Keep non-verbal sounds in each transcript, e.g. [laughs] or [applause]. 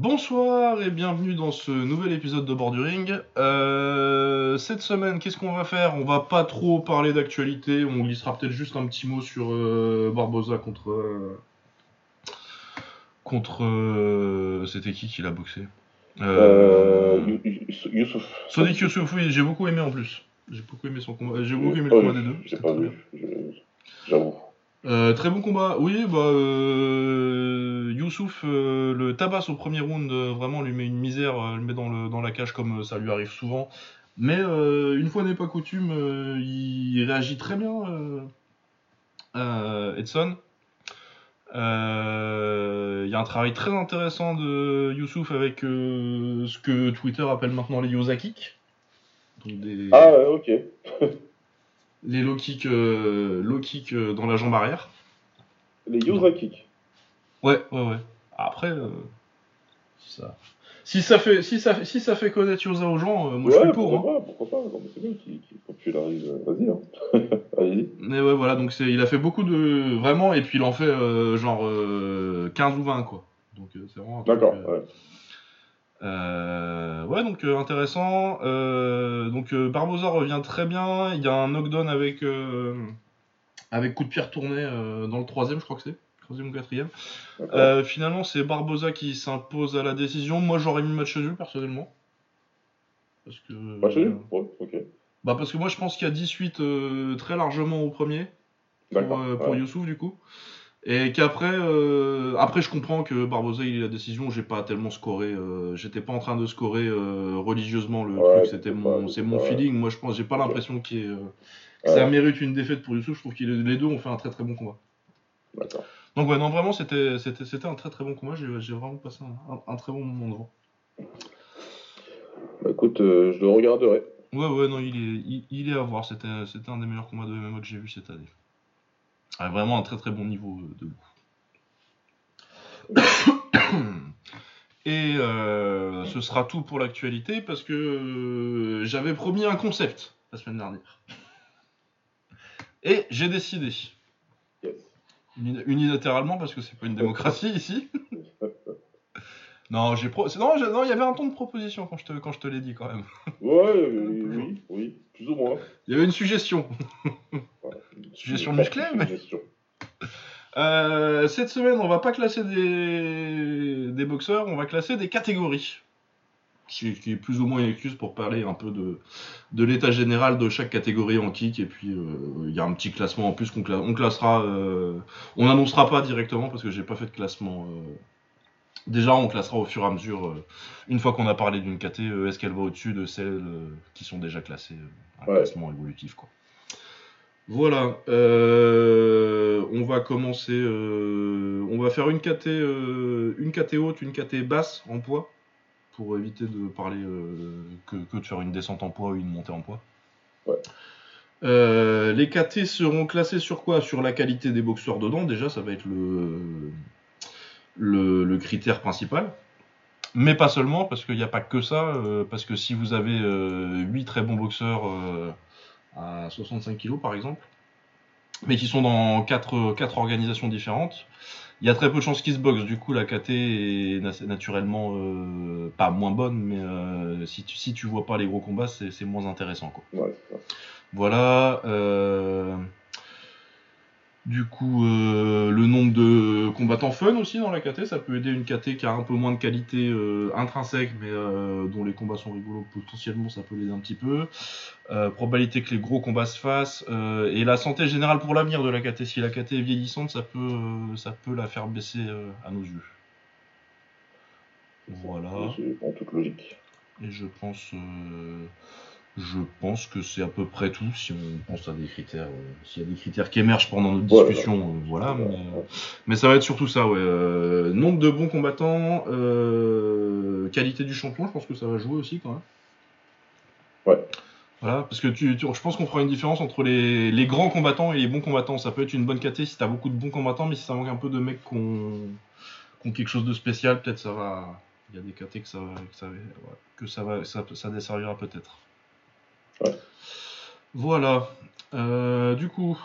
Bonsoir et bienvenue dans ce nouvel épisode de Borduring. Euh, cette semaine, qu'est-ce qu'on va faire? On va pas trop parler d'actualité, on glissera peut-être juste un petit mot sur euh, Barbosa contre. euh, contre. euh, C'était qui qui l'a boxé? Euh, You- You- Youssouf. Sonic Youssouf, oui, j'ai beaucoup aimé en plus. J'ai beaucoup aimé son combat. J'ai beaucoup aimé le combat des deux. J'ai c'était pas très bien. vu, je- j'avoue. Euh, très bon combat. Oui, bah, euh, Youssouf euh, le tabasse au premier round, euh, vraiment lui met une misère, euh, le met dans, le, dans la cage comme ça lui arrive souvent. Mais une fois n'est pas coutume, il réagit très bien, Edson. Il y a un travail très intéressant de Youssouf avec ce que Twitter appelle maintenant les Yosakik. Des, Ah, ouais, ok. [laughs] les low kicks, low dans la jambe arrière. Les Yosa Kick. Ouais, ouais, ouais. Après, euh, ça... Si, ça fait, si, ça si ça fait connaître Yosa aux gens, euh, moi je suis pour. pourquoi hein. pas, pourquoi pas. C'est bien qu'il popularise. euh, Vas-y, hein. [laughs] Allez-y. Mais ouais, voilà, donc il a fait beaucoup de. Vraiment, et puis il en fait euh, genre euh, 15 ou 20, quoi. Donc c'est vraiment. D'accord, ouais. Euh, ouais, donc euh, intéressant. Euh, donc Barbosa revient très bien. Il y a un knockdown avec, avec coup de pied retourné euh, dans le troisième, je crois que c'est. Troisième ou quatrième. Euh, finalement, c'est Barbosa qui s'impose à la décision. Moi, j'aurais mis match nul personnellement. Parce que. Bah, c'est lui Ouais, ok. Bah, parce que moi, je pense qu'il y a 18 euh, très largement au premier. Pour, euh, pour ouais. Youssouf, du coup. Et qu'après, euh, après, je comprends que Barbosa, il ait la décision. J'ai pas tellement scoré. euh, J'étais pas en train de scorer euh, religieusement le Ouais, truc. C'était c'est mon, c'est mon feeling. Moi, je pense, j'ai pas l'impression qu'il euh, que ça mérite une défaite pour Youssouf. Je trouve que les deux ont fait un très très bon combat. D'accord. Donc ouais, non, vraiment, c'était c'était c'était un très très bon combat. J'ai j'ai vraiment passé un, un- un très bon moment devant. Bah, écoute, euh, je le regarderai. Ouais, ouais, non, il est, il, il est à voir. C'était c'était un des meilleurs combats de MMA que j'ai vu cette année. Ah, vraiment un très très bon niveau euh, de loup. [coughs] Et euh, ce sera tout pour l'actualité parce que euh, j'avais promis un concept la semaine dernière. Et j'ai décidé, unilatéralement parce que c'est pas une démocratie ici. [laughs] Non, j'ai pro... non, j'ai- non, il y avait un ton de proposition quand je te, quand je te l'ai dit quand même. Ouais, euh, [laughs] oui, oui, plus ou moins. Il y avait une suggestion. Voilà. [laughs] Suggestion musclée, mais- suggestion. Euh, cette semaine, on va pas classer des, des boxeurs, on va classer des catégories. Qui, qui est plus ou moins une excuse pour parler un peu de, de l'état général de chaque catégorie en kick. Et puis, euh, il y a un petit classement en plus qu'on cla- on classera. euh, on n'annoncera pas directement parce que j'ai pas fait de classement. euh. Déjà, on classera au fur et à mesure. une fois qu'on a parlé d'une KT, est-ce qu'elle va au-dessus de celles qui sont déjà classées Un Ouais. classement évolutif, quoi. Voilà, euh, on va commencer, euh, on va faire une KT, euh, une KT haute, une KT basse en poids, pour éviter de parler euh, que, que de faire une descente en poids ou une montée en poids. Ouais. Euh, les KT seront classés sur quoi? Sur la qualité des boxeurs dedans, déjà, ça va être le, le, le critère principal. Mais pas seulement, parce qu'il n'y a pas que ça, euh, parce que si vous avez 8 très bons boxeurs euh, à 65 kg par exemple, mais qui sont dans 4, quatre organisations différentes, il y a très peu de chances qu'ils se boxent. Du coup, la KT est na- naturellement euh, pas moins bonne, mais euh, si, tu, si tu vois pas les gros combats, c'est moins intéressant. Quoi. Ouais. Voilà. euh, Du coup, euh, le nombre de combattants fun aussi dans la KT, ça peut aider une KT qui a un peu moins de qualité euh, intrinsèque, mais euh, dont les combats sont rigolos, potentiellement ça peut l'aider un petit peu. Euh, probabilité que les gros combats se fassent. euh, et la santé générale pour l'avenir de la KT. Si la KT est vieillissante, ça peut, euh, ça peut la faire baisser euh, à nos yeux. Voilà. C'est en toute logique. Et je pense, euh, je pense que c'est à peu près tout. Si on pense à des critères, euh, s'il y a des critères qui émergent pendant notre discussion, euh, voilà. Ouais, Mais, ouais. mais ça va être surtout ça, ouais. Euh, nombre de bons combattants, euh, qualité du champion, je pense que ça va jouer aussi quand même. Ouais. Voilà, parce que tu, tu- je pense qu'on fera une différence entre les, les grands combattants et les bons combattants. Ça peut être une bonne KT si t'as beaucoup de bons combattants, mais si ça manque un peu de mecs qui ont, quelque chose de spécial, peut-être ça va. Il y a des KT que ça, va- que ça, va- ouais, que ça, va, ça, ça desservira peut-être. Ouais. Voilà. Euh, du coup,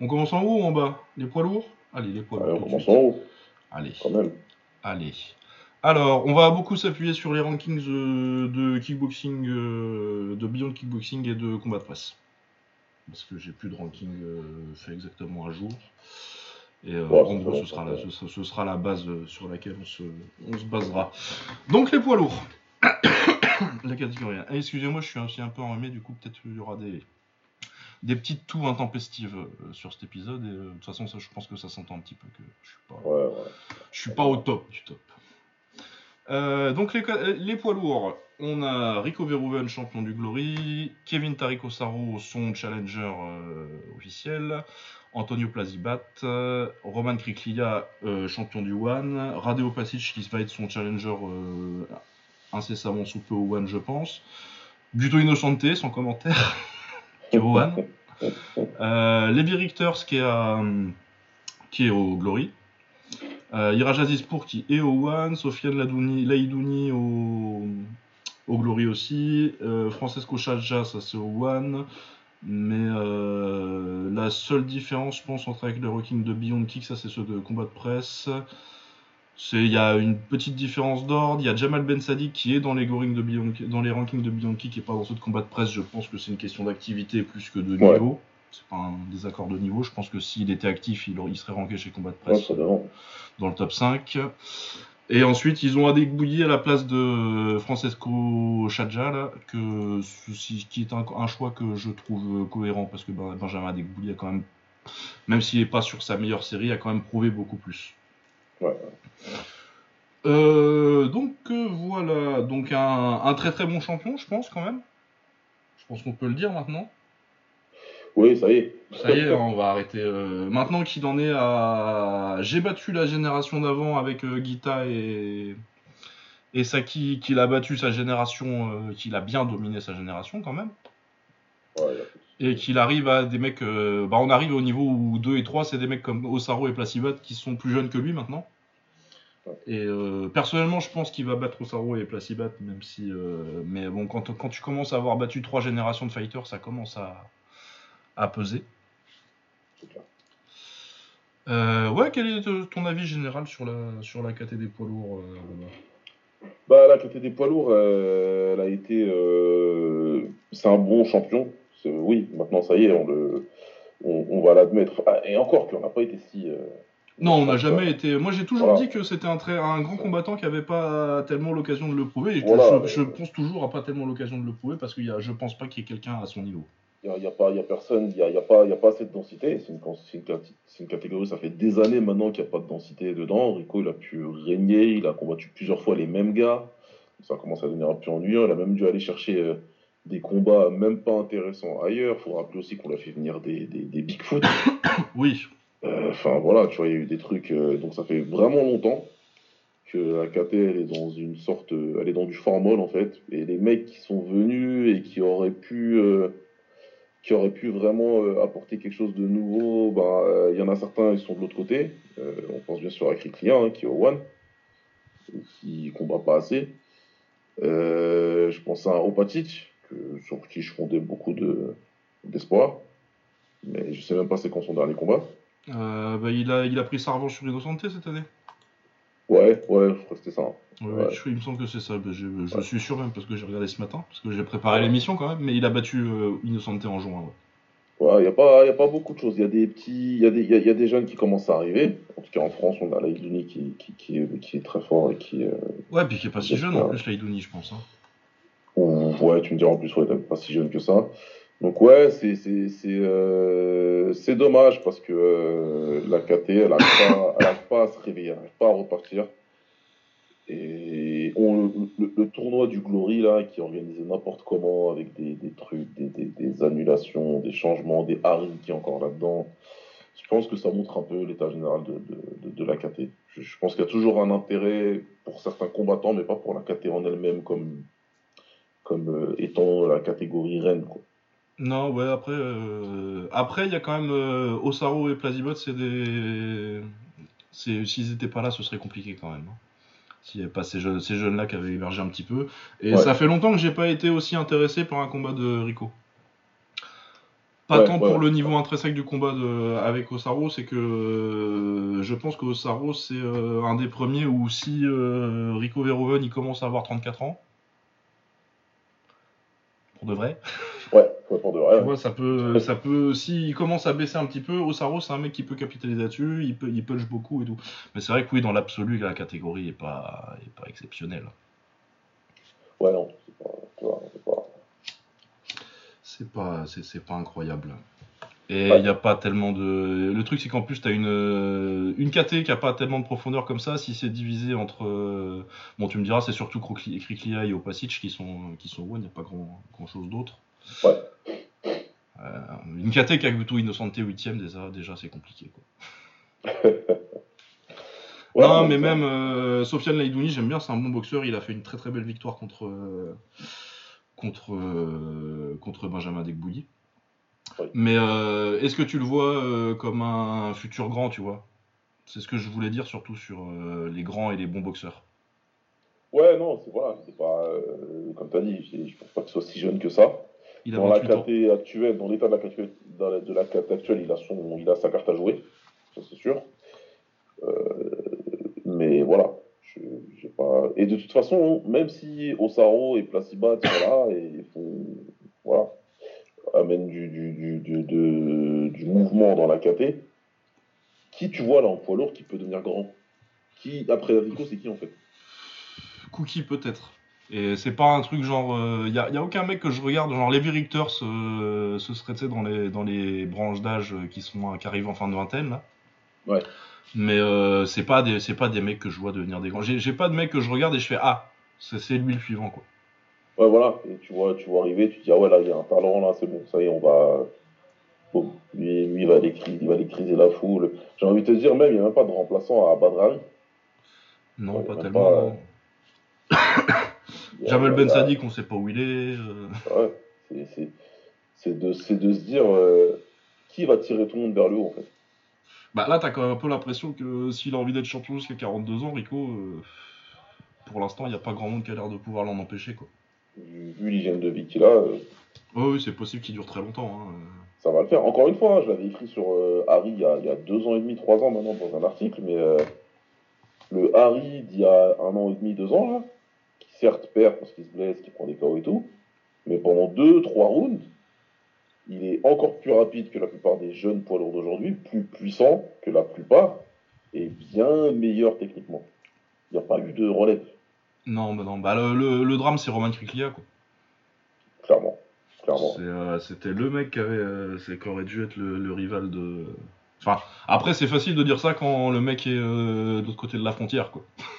on commence en haut ou en bas? Les poids lourds? Allez, les poids lourds. on commence en haut, Allez, quand même. allez. Alors, on va beaucoup s'appuyer sur les rankings euh, de kickboxing, euh, de Beyond Kickboxing et de combat de presse. Parce que j'ai plus de ranking euh, fait exactement à jour. Et euh, Ouais, en gros, ce sera, la, va. ce, ce sera la base sur laquelle on se, on se basera. Donc, les poids lourds. [coughs] la catégorie. Ah, Excusez-moi, je suis aussi un peu enrhumé, du coup, peut-être il y aura des, des petites toux intempestives euh, sur cet épisode. Et euh, de toute façon, ça, je pense que ça s'entend un petit peu que je suis pas. Ouais, ouais. Je suis pas au top du top. Euh, donc les, les poids lourds, on a Rico Verhoeven, champion du Glory, Kevin Tarico Saro, son challenger officiel, Antonio Plazibat, Roman Kriklia, champion du One, Radeo Pasic qui va être son challenger incessamment sous peu One je pense, Guto Innocente sans commentaire, [laughs] au One, euh, Levi Richters qui est, à, qui est au Glory, euh, Iraj Azizpour qui est au One, Sofiane Laidouni au, au Glory aussi, euh, Francesco Chaja, ça c'est au One, mais euh, la seule différence, je pense, entre avec le Rocking de Beyond Kick, ça c'est ceux de combat de presse. Il y a une petite différence d'ordre. Il y a Jamal Ben Sadiq qui est dans les, gorings de Beyond, dans les rankings de Beyond Kick et pas dans ceux de combat de presse. Je pense que c'est une question d'activité plus que de Ouais. niveau. C'est pas un désaccord de niveau. Je pense que s'il était actif, il, serait ranké chez combat de presse dans le top 5. Et ensuite, ils ont Adek Bouilly à la place de Francesco Chadja, que qui est un, un choix que je trouve cohérent parce que ben- Benjamin Adek Bouilly a quand même, même s'il n'est pas sur sa meilleure série, a quand même prouvé beaucoup plus. Ouais. Euh, donc euh, voilà, donc un, un très très bon champion, je pense quand même. Je pense qu'on peut le dire maintenant. Oui, ça y est. Ça y est, on va arrêter. euh, Maintenant qu'il en est à. J'ai battu la génération d'avant avec Guita et. Et Saki, qu'il a battu sa génération, qu'il a bien dominé sa génération quand même. Ouais. Et qu'il arrive à des mecs. Bah, on arrive au niveau où 2 et 3, c'est des mecs comme Osaro et Placibat qui sont plus jeunes que lui maintenant. Et euh, personnellement, je pense qu'il va battre Osaro et Placibat, même si. euh, Mais bon, quand, tu commences à avoir battu trois générations de fighters, ça commence à, peser. Euh, ouais, quel est ton avis général sur la, sur la KT des poids lourds Bah, la côté des poids lourds, elle a été. c'est un bon champion. Oui, maintenant, ça y est, on, le, on va l'admettre. Ah, et encore qu'on n'a pas été si. Non, on n'a quoi. jamais été. Moi, j'ai toujours Voilà. dit que c'était un, très, un grand combattant qui n'avait pas tellement l'occasion de le prouver. Et Voilà. je, je pense toujours à pas tellement l'occasion de le prouver parce que y a, je pense pas qu'il y ait quelqu'un à son niveau. Il n'y a, y a pas- y a personne, il n'y a, y a, pas- y a pas assez de densité. C'est une, c'est une, cate- c'est une catégorie, ça fait des années maintenant qu'il n'y a pas de densité dedans. Rico, il a pu régner, il a combattu plusieurs fois les mêmes gars. Ça commence à devenir un peu ennuyant. Il a même dû aller chercher euh, des combats même pas intéressants ailleurs. Il faut rappeler aussi qu'on l'a fait venir des, des, des Bigfoot. Oui, Enfin voilà, tu vois, il y a eu des trucs. euh, donc ça fait vraiment longtemps que la KT est dans une sorte, euh, elle est dans du formol en fait. Et les mecs qui sont venus et qui auraient pu, euh, qui auraient pu vraiment euh, apporter quelque chose de nouveau, bah euh, il y en a certains ils sont de l'autre côté. Euh, on pense bien sûr à Kriklia hein, qui est au One, qui combat pas assez. Euh, je pense à Opatic, sur qui je fondais beaucoup de d'espoir. Mais je sais même pas c'est quand son dernier combat. Euh, bah, il, a, il a pris sa revanche sur Innocente cette année. Ouais, ouais, je crois que c'était ça. Ouais, Ouais. je- il me semble que c'est ça. Bah, je je Ouais. suis sûr même parce que j'ai regardé ce matin, parce que j'ai préparé l'émission quand même. Mais il a battu euh, Innocente en juin. ouais. Il n'y a, pas- y a pas beaucoup de choses. Il y a des petits, il y, a des- y a- y a des jeunes qui commencent à arriver. En tout cas, en France, on a Laïduni qui, qui, qui, est, qui est très fort et qui. euh, Ouais, puis qui est pas si jeune en plus, Laidouni, je pense. hein. ou- ouais, tu me diras en plus, ouais, t'es pas si jeune que ça. Donc, ouais, c'est euh, dommage parce que euh, la KT, elle n'arrive pas, pas à se réveiller, elle n'arrive pas à repartir. Et on, le, le tournoi du Glory, là, qui est organisé n'importe comment, avec des, des trucs, des, des, des annulations, des changements, des Harry qui est encore là-dedans, je pense que ça montre un peu l'état général de, de, de, de la KT. Je, je pense qu'il y a toujours un intérêt pour certains combattants, mais pas pour la KT en elle-même comme, comme euh, étant la catégorie reine. Quoi. Non, ouais, après, euh, après, il y a quand même euh, Osaro et Plazibot, c'est des. c'est- S'ils étaient pas là, ce serait compliqué quand même. hein. S'il n'y avait pas ces jeunes, ces jeunes-là qui avaient émergé un petit peu. Et Ouais. ça fait longtemps que j'ai pas été aussi intéressé par un combat de Rico. Pas Ouais, tant ouais, pour le niveau intrinsèque du combat de- avec Osaru, c'est que euh, je pense qu'Osaru c'est euh, un des premiers où si Rico Verhoeven il commence à avoir 34 ans, pour de vrai, [laughs] Ouais, pour de vrai. tu vois, ça peut, [laughs] ça peut, s'il commence à baisser un petit peu, Osaru c'est un mec qui peut capitaliser là-dessus, il, peut, il punch beaucoup et tout. Mais c'est vrai que oui, dans l'absolu, la catégorie est pas, est pas exceptionnelle. Ouais, non, c'est pas, tu vois, c'est pas- C'est pas, c'est, c'est pas incroyable. Et il Ouais. n'y a pas tellement de. Le truc, c'est qu'en plus, tu as une, une KT qui a pas tellement de profondeur comme ça. Si c'est divisé entre. euh, Bon, tu me diras, c'est surtout Kriklia et Opasic qui sont, qui sont one, il n'y a pas grand, grand chose d'autre. Ouais. Euh, une KT Innocente 8ème, déjà, déjà c'est compliqué. Quoi. [laughs] Ouais, non, mais même euh, Sofiane Laïdouni, j'aime bien, c'est un bon boxeur. Il a fait une très très belle victoire contre, euh, contre, contre Benjamin Degbouilly. Oui. Mais est-ce que tu le vois comme un futur grand, tu vois? C'est ce que je voulais dire surtout sur les grands et les bons boxeurs. Ouais, non, c'est voilà, c'est pas. comme tu as dit, je je pense pas qu'il soit si jeune que ça. Il a Dans la 28 ans. KT actuelle, dans l'état de la dans la- de la actuelle, il a, son, il a sa carte à jouer, ça c'est sûr. Euh, mais voilà, je, j'ai pas. Et de toute façon, même si Osaro et Placibat sont là et font, voilà, amènent du, du, du, du, de- du mouvement dans la KT, qui tu vois là en poids lourd qui peut devenir grand? Qui après Rico, c'est qui en fait? Cookie peut-être. Et c'est pas un truc genre. Il y, a, y a aucun mec que je regarde, genre Levi Richter, ce, ce serait dans les, dans les branches d'âge qui, sont, qui arrivent en fin de vingtaine là. Ouais. Mais euh, c'est pas, des- c'est pas des mecs que je vois devenir des grands. J'ai pas de mec que je regarde et je fais Ah, c'est c'est lui le suivant quoi. Ouais, voilà, et tu vois, tu vois arriver, tu te dis, ah ouais, là, il y a un talent, là, c'est bon, ça y est, on va. Bon, lui, lui il, va aller cri- il va aller criser la foule. J'ai envie de te dire, même, il n'y a même pas de remplaçant à Badrari. Non, Ouais, pas tellement. pas, [coughs] [coughs] Jamel y Ben a- Sadik, on sait pas où il est. euh. Ouais, c'est- de, c'est de se dire, euh, qui va tirer tout le monde vers le haut, en fait. Bah là, t'as quand même un peu l'impression que s'il a envie d'être champion jusqu'à 42 ans, Rico, euh, pour l'instant, il n'y a pas grand monde qui a l'air de pouvoir l'en empêcher quoi. Vu, l'hygiène de vie qu'il a, euh, Ouais, oui, c'est possible qu'il dure très longtemps. hein. ça va le faire. Encore une fois, hein, je l'avais écrit sur euh, Harry il y, a, il y a deux ans et demi, trois ans maintenant dans un article, mais euh, le Harry d'il y a un an et demi, deux ans, là, certes perd parce qu'il se blesse, qui prend des KO et tout, mais pendant deux, trois rounds, il est encore plus rapide que la plupart des jeunes poids lourds d'aujourd'hui, plus puissant que la plupart, et bien meilleur techniquement. Il n'y a pas eu de relève, Non, bah non, bah le, le- le drame c'est Roman Kriklia quoi. clairement. euh, C'était le mec qui, avait, euh, qui aurait dû être le, le rival de. Enfin, après c'est facile de dire ça quand le mec est euh, de l'autre côté de la frontière quoi. [laughs]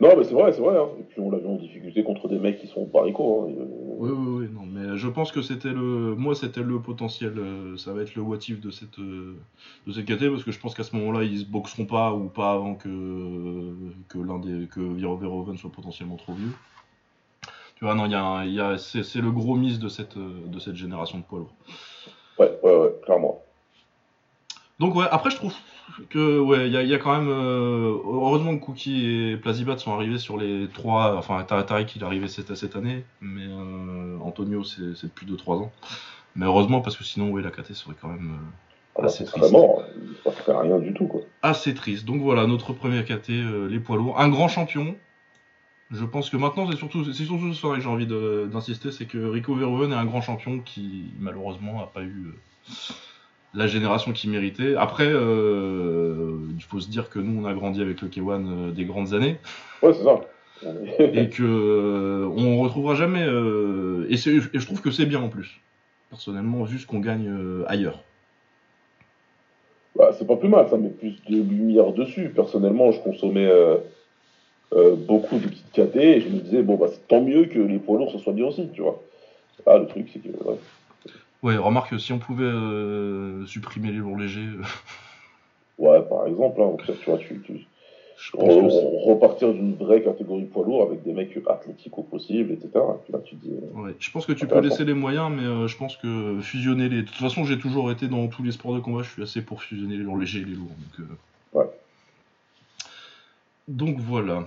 Non, mais c'est vrai, c'est vrai. hein. Et puis on l'a vu en difficulté contre des mecs qui sont paricots. Hein. Et, euh, Oui, oui, oui, non, mais je pense que c'était le. Moi c'était le potentiel, euh, ça va être le what if de cette, euh, de cette KT parce que je pense qu'à ce moment-là ils se boxeront pas ou pas avant que, que l'un des. que Vero Verhoeven soit potentiellement trop vieux. Tu vois, non, y a, un- y a, c'est, le gros miss de cette, de cette génération de poids lourds. Ouais, ouais, ouais, clairement. Donc ouais, après je trouve que ouais, il y, a- y a quand même euh, heureusement que Cookie et Plazibat sont arrivés sur les trois, enfin Tar- Tariq il est arrivé cette, cette année, mais euh, Antonio c'est c'est depuis 2-3 ans. Mais heureusement parce que sinon ouais la KT serait quand même euh, Ah très triste. se passerait rien du tout, quoi. assez triste. Donc voilà notre premier KT, les poids lourds, un grand champion. Je pense que maintenant c'est surtout c'est surtout ce soir que j'ai envie de- d'insister, c'est que Rico Verhoeven est un grand champion qui malheureusement n'a pas eu la génération qu'il méritait. Après, euh, il faut se dire que nous, on a grandi avec le K1 euh, des grandes années Ouais, c'est ça. Et que euh, on retrouvera jamais. euh, et, je trouve que c'est bien en plus, personnellement, vu ce qu'on gagne ailleurs. Bah, c'est pas plus mal, ça met plus de lumière dessus. Personnellement, je consommais beaucoup de petites KT et je me disais, bon, bah, c'est tant mieux que les poids lourds ce soit bien aussi, tu vois. Ah, le truc, c'est que. ouais. Ouais, remarque, si on pouvait euh, supprimer les lourds légers, euh, Ouais, par exemple, hein, tu vois, tu, tu- je pense que c'est- re- repartir d'une vraie catégorie poids lourd avec des mecs athlétiques au possible, etc. Et là, tu dis. euh, Ouais, je pense que tu peux laisser les moyens, mais euh, je pense que fusionner les. De toute façon, j'ai toujours été dans tous les sports de combat, je suis assez pour fusionner les lourds légers et les lourds. Donc, euh. Ouais. donc voilà.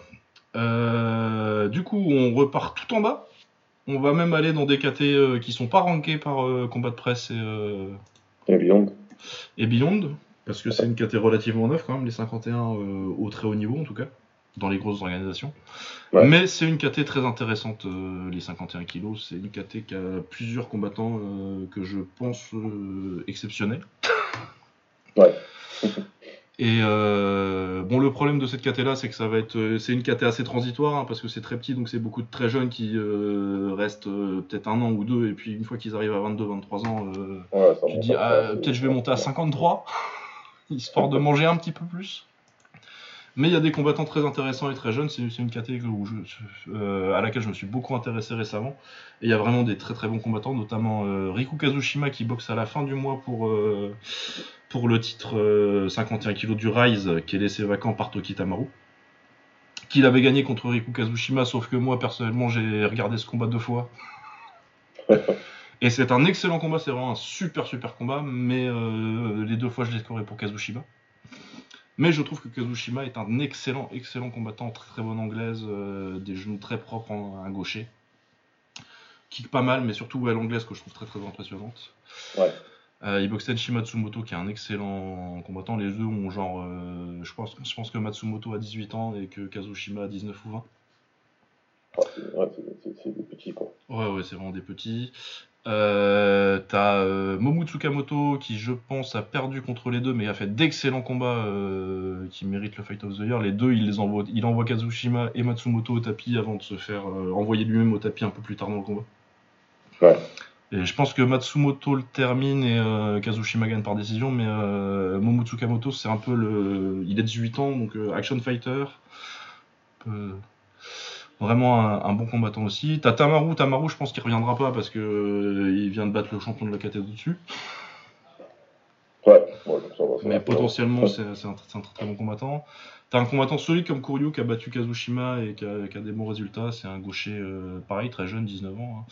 Du coup, on repart tout en bas? On va même aller dans des KT euh, qui sont pas rankés par euh, Combat de Presse et, euh, Et Beyond. et Beyond, parce que c'est une KT relativement neuve quand même, les 51 euh, au très haut niveau en tout cas, dans les grosses organisations. Ouais. Mais c'est une KT très intéressante, euh, les 51 kilos. C'est une KT qui a plusieurs combattants euh, que je pense euh, exceptionnels. Ouais. [laughs] Et euh, bon, le problème de cette KT là, c'est que ça va être, euh, c'est une KT assez transitoire hein, parce que c'est très petit, donc c'est beaucoup de très jeunes qui euh, restent euh, peut-être un an ou deux, et puis une fois qu'ils arrivent à 22-23 ans, euh, Ouais, tu dis ah, peut-être je vais monter à 53, [laughs] histoire de manger un petit peu plus. Mais il y a des combattants très intéressants et très jeunes. C'est c'est une catégorie où je- euh, à laquelle je me suis beaucoup intéressé récemment. Et il y a vraiment des très très bons combattants, notamment euh, Riku Kazushima qui boxe à la fin du mois pour, euh, pour le titre euh, 51 kg du Rise qui est laissé vacant par Toki Tamaru. Qu'il avait gagné contre Riku Kazushima, sauf que moi personnellement j'ai regardé ce combat deux fois. [laughs] Et c'est un excellent combat, c'est vraiment un super super combat, mais euh, les deux fois je l'ai scoré pour Kazushima. Mais je trouve que Kazushima est un excellent, excellent combattant, très très bonne anglaise, euh, des genoux très propres en un gaucher. Kick pas mal, mais surtout ouais, l'anglaise que je trouve très très impressionnante. Ouais. Euh, il Tenshi Matsumoto qui est un excellent combattant. Les deux ont genre, euh, je, pense, je pense que Matsumoto a 18 ans et que Kazushima a 19 ou 20. Ah, c'est- ouais, c'est- des petits, quoi. Ouais, ouais, c'est vraiment des petits. Euh, T'as euh, Momu Tsukamoto qui, je pense, a perdu contre les deux, mais a fait d'excellents combats qui méritent le Fight of the Year. Les deux, il les envoie, il envoie Kazushima et Matsumoto au tapis avant de se faire envoyer lui-même au tapis un peu plus tard dans le combat. Ouais. Et je pense que Matsumoto le termine et euh, Kazushima gagne par décision, mais euh, Momu Tsukamoto, c'est un peu le. Il est 18 ans, donc euh, action fighter. Peu- Vraiment un, un bon combattant aussi. T'as Tamaru, Tamaru, je pense qu'il reviendra pas parce que euh, il vient de battre le champion de la KT dessus. Ouais, ouais, ça va. ça Mais potentiellement, Ouais. c'est c'est un, c'est un très, très bon combattant. T'as un combattant solide comme Kuryu qui a battu Kazushima et qui a, qui a des bons résultats. C'est un gaucher, euh, pareil, très jeune, 19 ans. hein.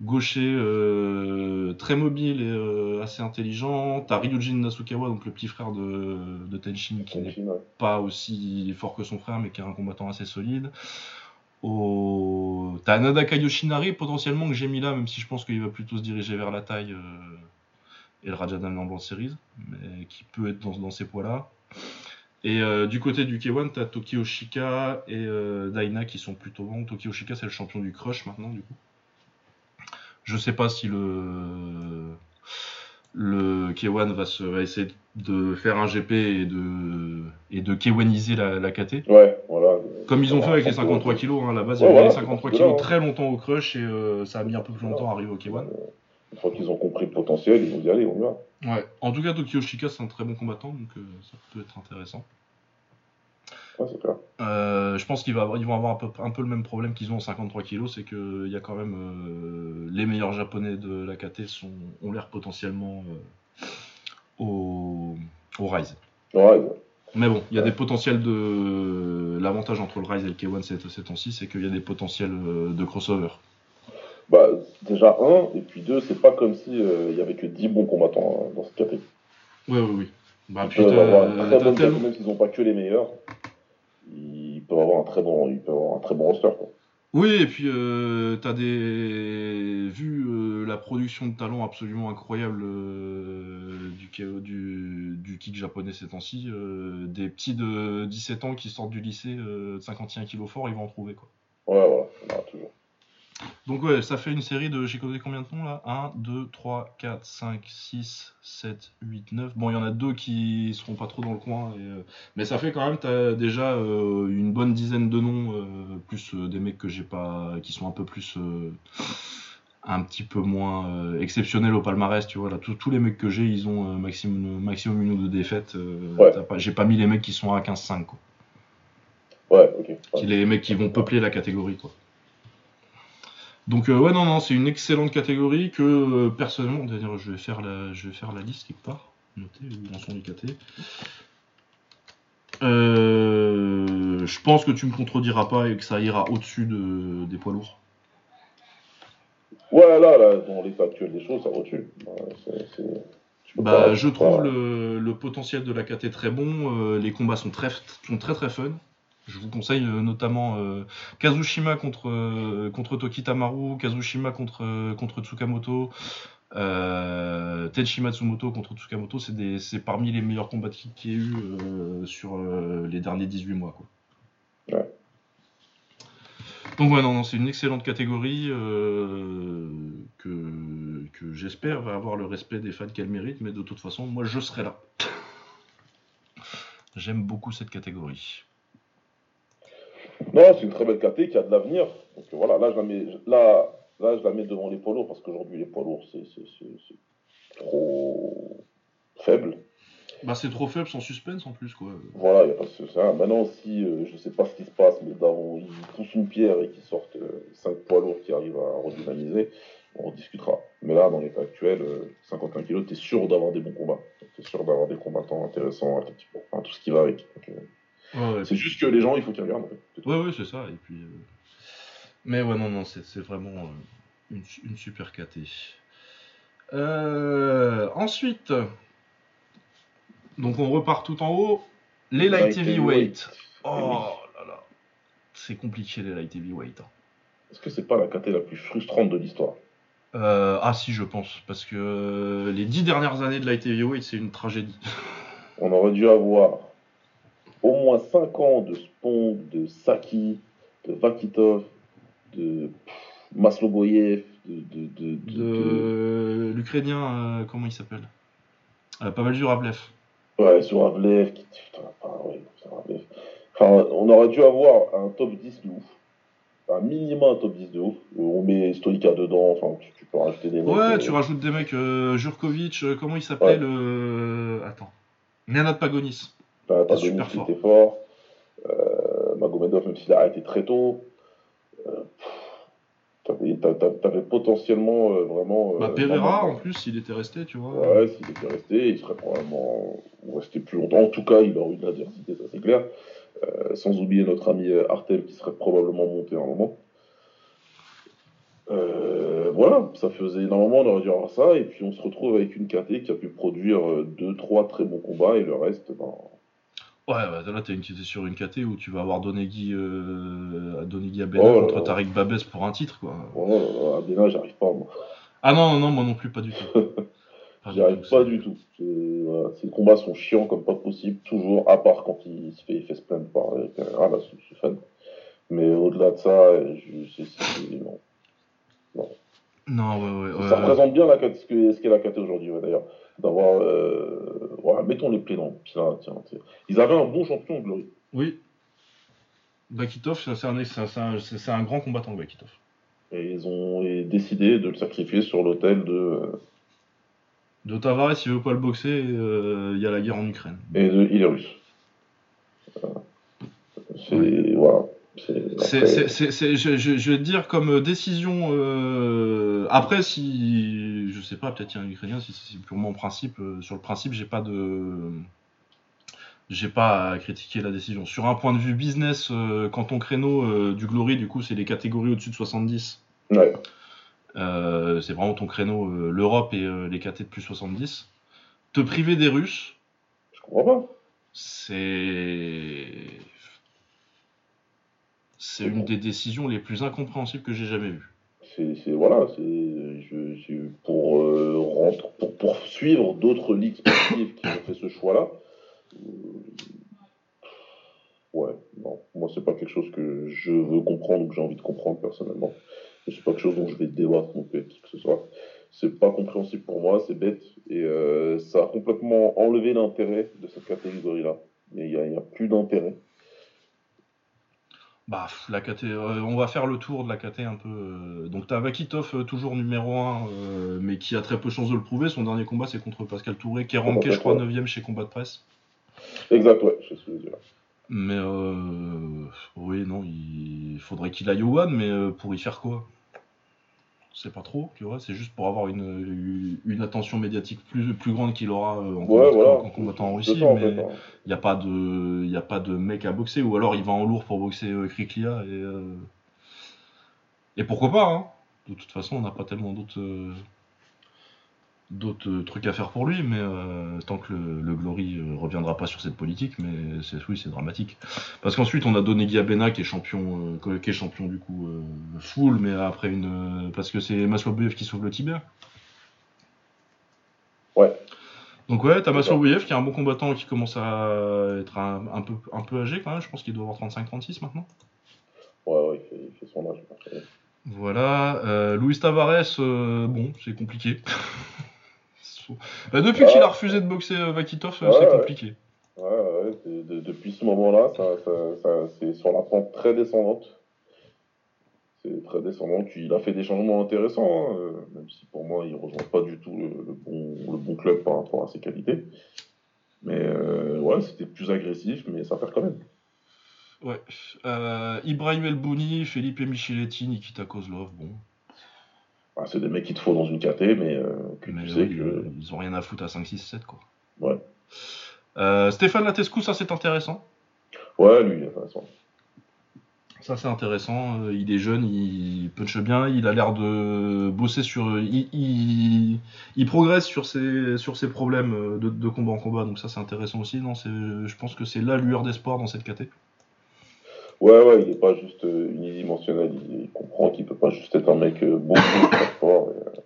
Gaucher euh, très mobile et euh, assez intelligent. T'as Ryujin Nasukawa, donc le petit frère de, de Tenshin, qui n'est ouais. pas aussi fort que son frère, mais qui est un combattant assez solide. T'as Nadaka Yoshinari potentiellement que j'ai mis là, même si je pense qu'il va plutôt se diriger vers la taille euh, et le Rajadan World Series, mais qui peut être dans, dans ces poids-là. Et euh, du côté du K1, t'as Toki Oshika et euh, Daina qui sont plutôt bons. Toki Oshika, c'est le champion du Crush maintenant, du coup. Je sais pas si le le K1 va, se, va essayer de faire un GP et de, et de K1iser la, la KT. Ouais, voilà. Comme ils ont fait avec les ça 53 peut- kilos, hein, à la base, Ouais, il y avait voilà, les c'est 53 parti de là, kilos hein. très longtemps au crush et euh, ça a mis un peu plus longtemps à arriver au K1. Une fois qu'ils ont compris le potentiel, ils vont y aller, on y va. Ouais. En tout cas, Tokyo Shika, c'est un très bon combattant, donc euh, ça peut être intéressant. Ouais. Euh, je pense qu'ils vont avoir un peu, un peu le même problème qu'ils ont en 53 kilos, c'est qu'il y a quand même euh, les meilleurs japonais de la KT sont, ont l'air potentiellement euh, au, au Rise. Ouais, Mais bon, il y a des potentiels de. L'avantage entre le Rise et le K1 ces, temps-ci, c'est qu'il y a des potentiels de crossover. bah, déjà, un, et puis deux, c'est pas comme si il y avait que 10 bons combattants hein, dans cette catégorie. Oui, oui, oui. Bah, Ils puis avoir une très bonne même s'ils n'ont pas que les meilleurs. Ils peuvent avoir un très bon, ils peuvent avoir un très bon roster. Quoi. Oui, et puis euh, t'as des. Vu euh, la production de talent absolument incroyable euh, du, du, du kick japonais ces temps-ci, des petits de 17 ans qui sortent du lycée de 51 kg fort, ils vont en trouver quoi. Ouais, voilà, voilà, toujours. Donc ouais, ça fait une série de, j'ai compté combien de noms là? 1, 2, 3, 4, 5, 6, 7, 8, 9. Bon, il y en a deux qui seront pas trop dans le coin. et, euh, Mais ça fait quand même t'as déjà euh, une bonne dizaine de noms, euh, plus euh, des mecs que j'ai pas, qui sont un peu plus, un petit peu moins exceptionnels au palmarès, tu vois. Là, tous les mecs que j'ai, ils ont maximum, maximum une ou deux défaites. Ouais. j'ai pas mis les mecs qui sont à 15-5, quoi. Ouais, ok. Ouais. les mecs qui vont peupler la catégorie quoi. Donc euh, ouais non non c'est une excellente catégorie que euh, personnellement d'ailleurs je vais faire la je vais faire la liste quelque part noter où en sont les KT. Euh, je pense que tu me contrediras pas et que ça ira au-dessus de, des poids lourds. Ouais, là, là, dans l'état actuel des choses, ça. Ouais, tu peux Bah je trouve le, le potentiel de la KT très bon, les combats sont très sont très très fun. Je vous conseille euh, notamment euh, Kazushima contre, euh, contre Tokitamaru, Kazushima contre, contre Tsukamoto, euh, Tenshi Matsumoto contre Tsukamoto. C'est parmi les meilleurs combats qu'il y ait eu euh, sur les derniers 18 mois. Quoi. Ouais. Donc ouais, non, non, c'est une excellente catégorie euh, que, que j'espère va avoir le respect des fans qu'elle mérite, mais de toute façon, moi je serai là. J'aime beaucoup cette catégorie. Non, c'est une très belle KT qui a de l'avenir. Donc voilà, là je la mets, là, là, je la mets devant les poids lourds parce qu'aujourd'hui les poids lourds c'est, c'est, c'est- c'est trop faible. Bah c'est trop faible sans suspense en plus quoi. Voilà, il a pas de ça. Maintenant, si euh, je sais pas ce qui se passe, mais Daron, ils poussent une pierre et qu'ils sortent 5 poids lourds qui arrivent à redynamiser, on discutera. Mais là, dans l'état actuel, euh, 51 kg, tu es sûr d'avoir des bons combats. Tu es sûr d'avoir des combattants intéressants, tout ce qui va avec. Donc, euh, Ouais, c'est juste que les gens, il faut qu'ils regardent. En fait. Ouais, ouais, c'est ça. Et puis, euh, Mais ouais, non, non, c'est vraiment euh, une, une super KT. Euh, ensuite, donc on repart tout en haut. Les light heavyweight. Oh là là, c'est compliqué les light heavyweight. hein. Est-ce que c'est pas la KT la plus frustrante de l'histoire? Euh, ah si, je pense, parce que les dix dernières années de light heavyweight, c'est une tragédie. On aurait dû avoir au moins 5 ans de Spong, de Saki, de Vakitov, de pff, Masloboyev, de, de, de, de- de- De l'Ukrainien, euh, comment il s'appelle? Euh, Pavel Zurablev. Ouais, qui... Putain, ah ouais, sur Avlev. Enfin, on aurait dû avoir un top 10 de ouf. Un minimum un top 10 de ouf. On met Stoïka dedans, enfin, tu, tu peux rajouter des mecs. Ouais, euh, tu rajoutes des mecs, euh, Jurkovic, comment il s'appelle Ouais. euh, Attends. Nenad Pagonis. T'as Denis qui était fort. Euh, Magomedov, même s'il a arrêté très tôt. Euh, T'avais potentiellement euh, vraiment. Bah, Pereira, en plus, s'il était resté, tu vois. Ouais, s'il était resté, il serait probablement resté plus longtemps. En tout cas, il aurait eu de l'adversité, ça c'est clair. Sans oublier notre ami Artel qui serait probablement monté à un moment. Euh, voilà, ça faisait normalement on aurait dû avoir ça, et puis on se retrouve avec une KT qui a pu produire 2-3 très bons combats, et le reste, ben, Ouais, bah, là, t'es une- sur une KT où tu vas avoir Donegui, euh, Donegui Abena Oh contre là. Tarek Babès pour un titre, quoi. à Dena, j'arrive pas, moi. Ah non, non, non, moi non plus, pas du tout. J'y [laughs] arrive pas du tout. Voilà, ces combats sont chiants comme pas possible, toujours, à part quand il se fait, il fait se plaindre par euh, là, c'est fun. Mais au-delà de ça, je, c'est, c'est- non. Non, ouais, ouais. Ça représente bien la, ce qu'est ce qu'est la KT aujourd'hui, ouais, d'ailleurs. D'avoir. Euh, voilà, mettons les plaies dans tiens, tiens. Ils avaient un bon champion, Glory. Oui. Bakitov, c'est un, grand combattant, Bakitov. Et ils ont décidé de le sacrifier sur l'autel de, euh, De Tavares, il veut pas le boxer, euh, il y a la guerre en Ukraine. et de Ilerus. Voilà. C'est. Voilà. C'est, je, je- je vais te dire comme décision. euh, Après, si je sais pas, peut-être il y a un Ukrainien, si c'est purement principe. euh, sur le principe, j'ai pas de, j'ai pas à critiquer la décision. Sur un point de vue business, euh, quand ton créneau euh, du Glory, du coup, c'est les catégories au-dessus de 70. Ouais. c'est vraiment ton créneau, l'Europe et les KT de plus 70. Te priver des Russes, Je comprends pas. c'est c'est une des décisions les plus incompréhensibles que j'ai jamais vues. C'est, voilà, c'est pour, euh, pour poursuivre d'autres ligues sportives qui ont fait ce choix-là. euh, ouais, non, moi c'est pas quelque chose que je veux comprendre ou que j'ai envie de comprendre personnellement. C'est pas quelque chose dont je vais débattre avec qui que ce soit. C'est pas compréhensible pour moi, c'est bête et euh, ça a complètement enlevé l'intérêt de cette catégorie-là. Il y a, il y a plus d'intérêt. Bah, la KT, euh, on va faire le tour de la KT un peu. euh, donc t'as Vakitov euh, toujours numéro 1, mais qui a très peu de chances de le prouver. Son dernier combat c'est contre Pascal Touré, qui est ranké je crois 9ème chez Combat de Presse. Exact, ouais, je veux dire. Mais euh, oui, non, il faudrait qu'il aille au One, mais euh, pour y faire quoi? C'est pas trop, tu vois, c'est juste pour avoir une, une attention médiatique plus, plus grande qu'il aura euh, en, Ouais, combattant, voilà. en combattant en C'est Russie, mais hein. il n'y a, pas de- y a pas de mec à boxer, ou alors il va en lourd pour boxer euh, Kriklia, et, euh, et pourquoi pas, hein De toute façon, on n'a pas tellement d'autres... d'autres trucs à faire pour lui, mais euh, tant que le, le Glory euh, reviendra pas sur cette politique, mais c'est oui, c'est dramatique. Parce qu'ensuite on a donné Guiabena qui est champion, euh, qui est champion du coup full, mais après une, parce que c'est Maslobiev qui sauve le tibia. Ouais. Donc ouais, t'as. Maslobiev qui est un bon combattant qui commence à être un, un peu un peu âgé quand même. Je pense qu'il doit avoir 35-36 maintenant. Ouais, ouais, il fait, il fait son âge. Voilà, Luis Tavares, bon, c'est compliqué. [laughs] Bah, depuis qu'il a refusé de boxer euh, Vakitov, euh, c'est ouais. compliqué. Ouais, ouais, de- de- depuis ce moment-là, ça, ça, ça- c'est sur la pente très descendante. C'est très descendant. Il a fait des changements intéressants, hein, euh, même si pour moi, il ne rejoint pas du tout le, le bon, le bon club par rapport à ses qualités. Mais euh, ouais, c'était plus agressif, mais ça perd quand même. Ouais. Euh, Ibrahim Elbouni, Felipe Micheletti, Nikita Kozlov, bon. C'est des mecs qu'il te faut dans une KT, mais euh, que Mais tu sais oui, que. euh, ils ont rien à foutre à 5, 6, 7, quoi. Ouais. Euh, Stéphane Latescu, ça c'est intéressant. Ouais, lui, il est intéressant. Ça c'est intéressant. Euh, il est jeune, il punche bien, il a l'air de bosser sur. Il, il, il progresse sur ses, sur ses problèmes de, de combat en combat, donc ça c'est intéressant aussi. Non, c'est- je pense que c'est la lueur d'espoir dans cette KT. Ouais, ouais, il n'est pas juste euh, unidimensionnel. Il, comprend qu'il peut pas juste être un mec euh, beaucoup très fort. Et, euh,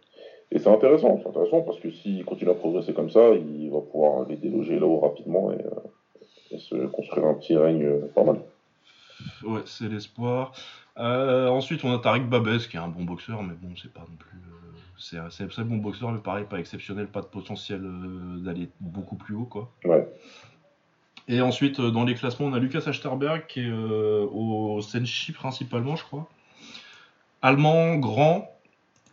et c'est intéressant, c'est intéressant parce que s'il continue à progresser comme ça, il va pouvoir les déloger là-haut rapidement et, et se construire un petit règne pas mal. Ouais, c'est l'espoir. Euh, ensuite, on a Tariq Babes qui est un bon boxeur, mais bon, c'est pas non plus. euh, c'est un c'est un bon boxeur, mais pareil, pas exceptionnel, pas de potentiel euh, d'aller beaucoup plus haut, quoi. Ouais. Et ensuite, euh, dans les classements, on a Lucas Achterberg qui est euh, au Senshi principalement, je crois. Allemand, grand,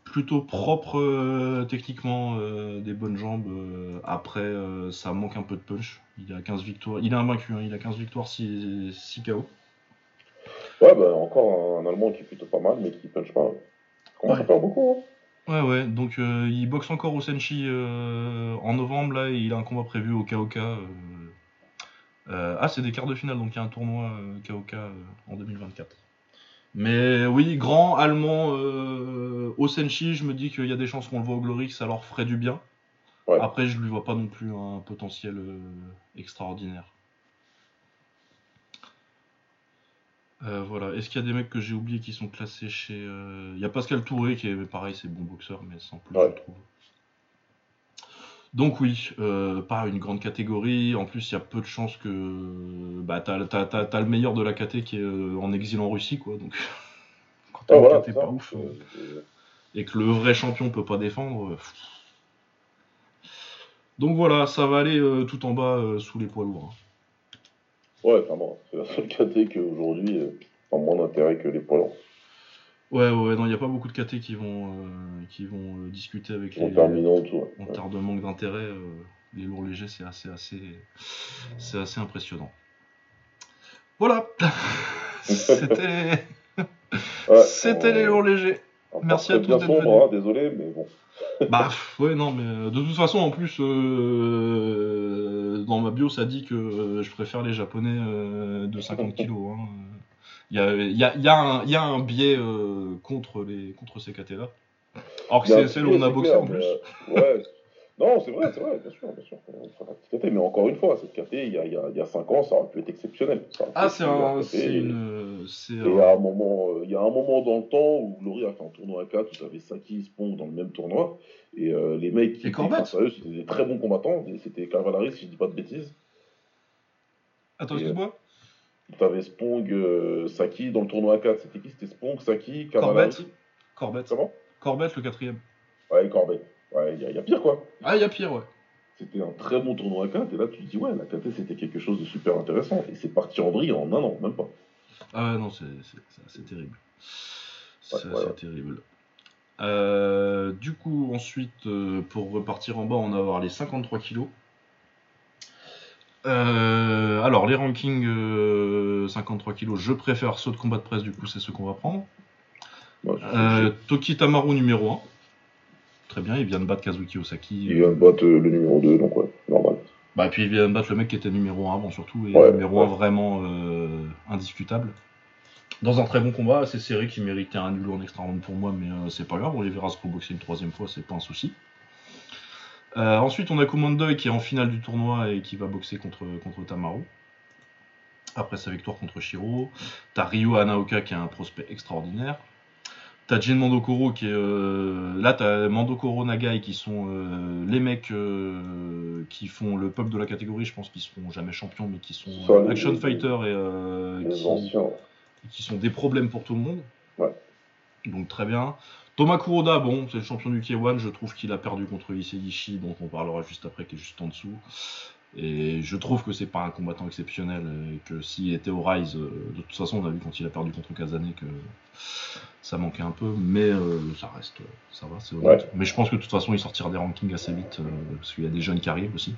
plutôt propre euh, techniquement, euh, des bonnes jambes. après, ça manque un peu de punch. Il a 15 victoires. Il est invaincu, hein, il a 15 victoires, 6, 6 KO. Ouais, bah, encore un, un Allemand qui est plutôt pas mal, mais qui punch pas. Comment Ouais. ça faire beaucoup hein Ouais, ouais, donc il boxe encore au Senshi en novembre, là, et il a un combat prévu au KOK. Euh, euh, ah, c'est des quarts de finale, donc il y a un tournoi euh, KOK euh, en 2024. Mais oui, grand allemand euh, Senshi, je me dis qu'il y a des chances qu'on le voit au Glory, que ça leur ferait du bien. Ouais. Après, je lui vois pas non plus un potentiel euh, extraordinaire. Euh, voilà. Est-ce qu'il y a des mecs que j'ai oubliés qui sont classés chez. euh, Il y a Pascal Touré qui est pareil, c'est bon boxeur, mais sans plus, Ouais. je trouve. Donc oui, euh, pas une grande catégorie. En plus, il y a peu de chances que bah t'as, t'as- t'as- t'as le meilleur de la KT qui est euh, en exil en Russie, quoi. Donc [laughs] quand t'as Ah, une voilà, pas ça. ouf Euh, et que le vrai champion peut pas défendre. Donc voilà, ça va aller tout en bas sous les poids lourds. hein. Ouais, clairement. C'est la seule KT qu'aujourd'hui euh, a moins d'intérêt que les poids lourds. Ouais, ouais, non, il n'y a pas beaucoup de KT qui vont, euh, qui vont euh, discuter avec les. en ouais. En termes de manque d'intérêt, euh, les lourds légers, c'est assez, assez, c'est assez impressionnant. Voilà, [laughs] c'était, [laughs] Ouais, c'était les lourds légers. Merci à tous d'être hein, désolé, mais bon. [laughs] Bah ouais, non, mais de toute façon, en plus, dans ma bio, ça dit que je préfère les Japonais de 50 kilos. hein. Il y a, il y a- il y a un- il y a un biais euh, contre, les, contre ces KT-là. Alors que Il y a c'est on a boxé c'est en clair, plus. euh, ouais. Non, c'est vrai, c'est vrai, bien sûr, bien sûr. Mais encore une fois, cette KT, il y a, il y a, il y a 5 ans, ça aurait pu être exceptionnel. Ah, c'est un, une, Et un- à un moment, euh, il y a un moment dans le temps où Glory a fait un tournoi à 4 où tu avais Saki Spong dans le même tournoi. Et euh, les mecs qui étaient face à eux, c'était des très bons combattants. C'était Cavalaris, si je dis pas de bêtises. Attends, et, excuse-moi. Tu avais Spong, euh, Saki dans le tournoi à 4. C'était qui? C'était Spong, Saki, Corbett. Cavalaris. Corbett. Comment? Corbett, le quatrième. Ouais, et Corbett. Ouais, il y, a- il y a pire quoi. Ah, il y a pire, ouais. C'était un très bon tournoi à 4. Et là, tu te dis, ouais, la KT c'était quelque chose de super intéressant. Et c'est parti en vrille en un an, même pas. Ah ouais, non, c'est terrible. C'est Ouais, terrible. Euh, du coup, ensuite, euh, pour repartir en bas, on va avoir les 53 kilos. Euh, alors, les rankings euh, 53 kilos, je préfère ceux de combat de presse, du coup, c'est ceux qu'on va prendre. Ouais, Euh, Toki Tamaru numéro 1. Très bien, il vient de battre Kazuki Osaki. Il vient de battre euh, le numéro 2, donc ouais, normal. Bah, et puis il vient de battre le mec qui était numéro 1 avant, surtout, et Ouais, numéro 1 ouais. vraiment euh, indiscutable. Dans un très bon combat, assez serré, qui méritait un nul en extra round pour moi, mais euh, c'est pas grave, on les verra se boxer une troisième fois, c'est pas un souci. Euh, ensuite, on a Kumandoy qui est en finale du tournoi et qui va boxer contre, contre Tamaru. Après sa victoire contre Shiro. T'as Ryo Anaoka qui est un prospect extraordinaire. T'as Jin Mandokoro qui est. euh, Là, t'as Mandokoro Nagai qui sont euh, les mecs euh, qui font le peuple de la catégorie. Je pense qu'ils seront jamais champions, mais qui sont action fighter et qui, sont des problèmes pour tout le monde. Ouais. Donc très bien. Thomas Kuroda, bon, c'est le champion du K1. Je trouve qu'il a perdu contre Isegishi, dont on parlera juste après, qui est juste en dessous. Et je trouve que c'est pas un combattant exceptionnel et que s'il était au Rise, euh, de toute façon, on a vu quand il a perdu contre Kazane que ça manquait un peu, mais euh, ça reste, euh, ça va, c'est honnête. Ouais. Mais je pense que de toute façon, il sortira des rankings assez vite euh, parce qu'il y a des jeunes qui arrivent aussi.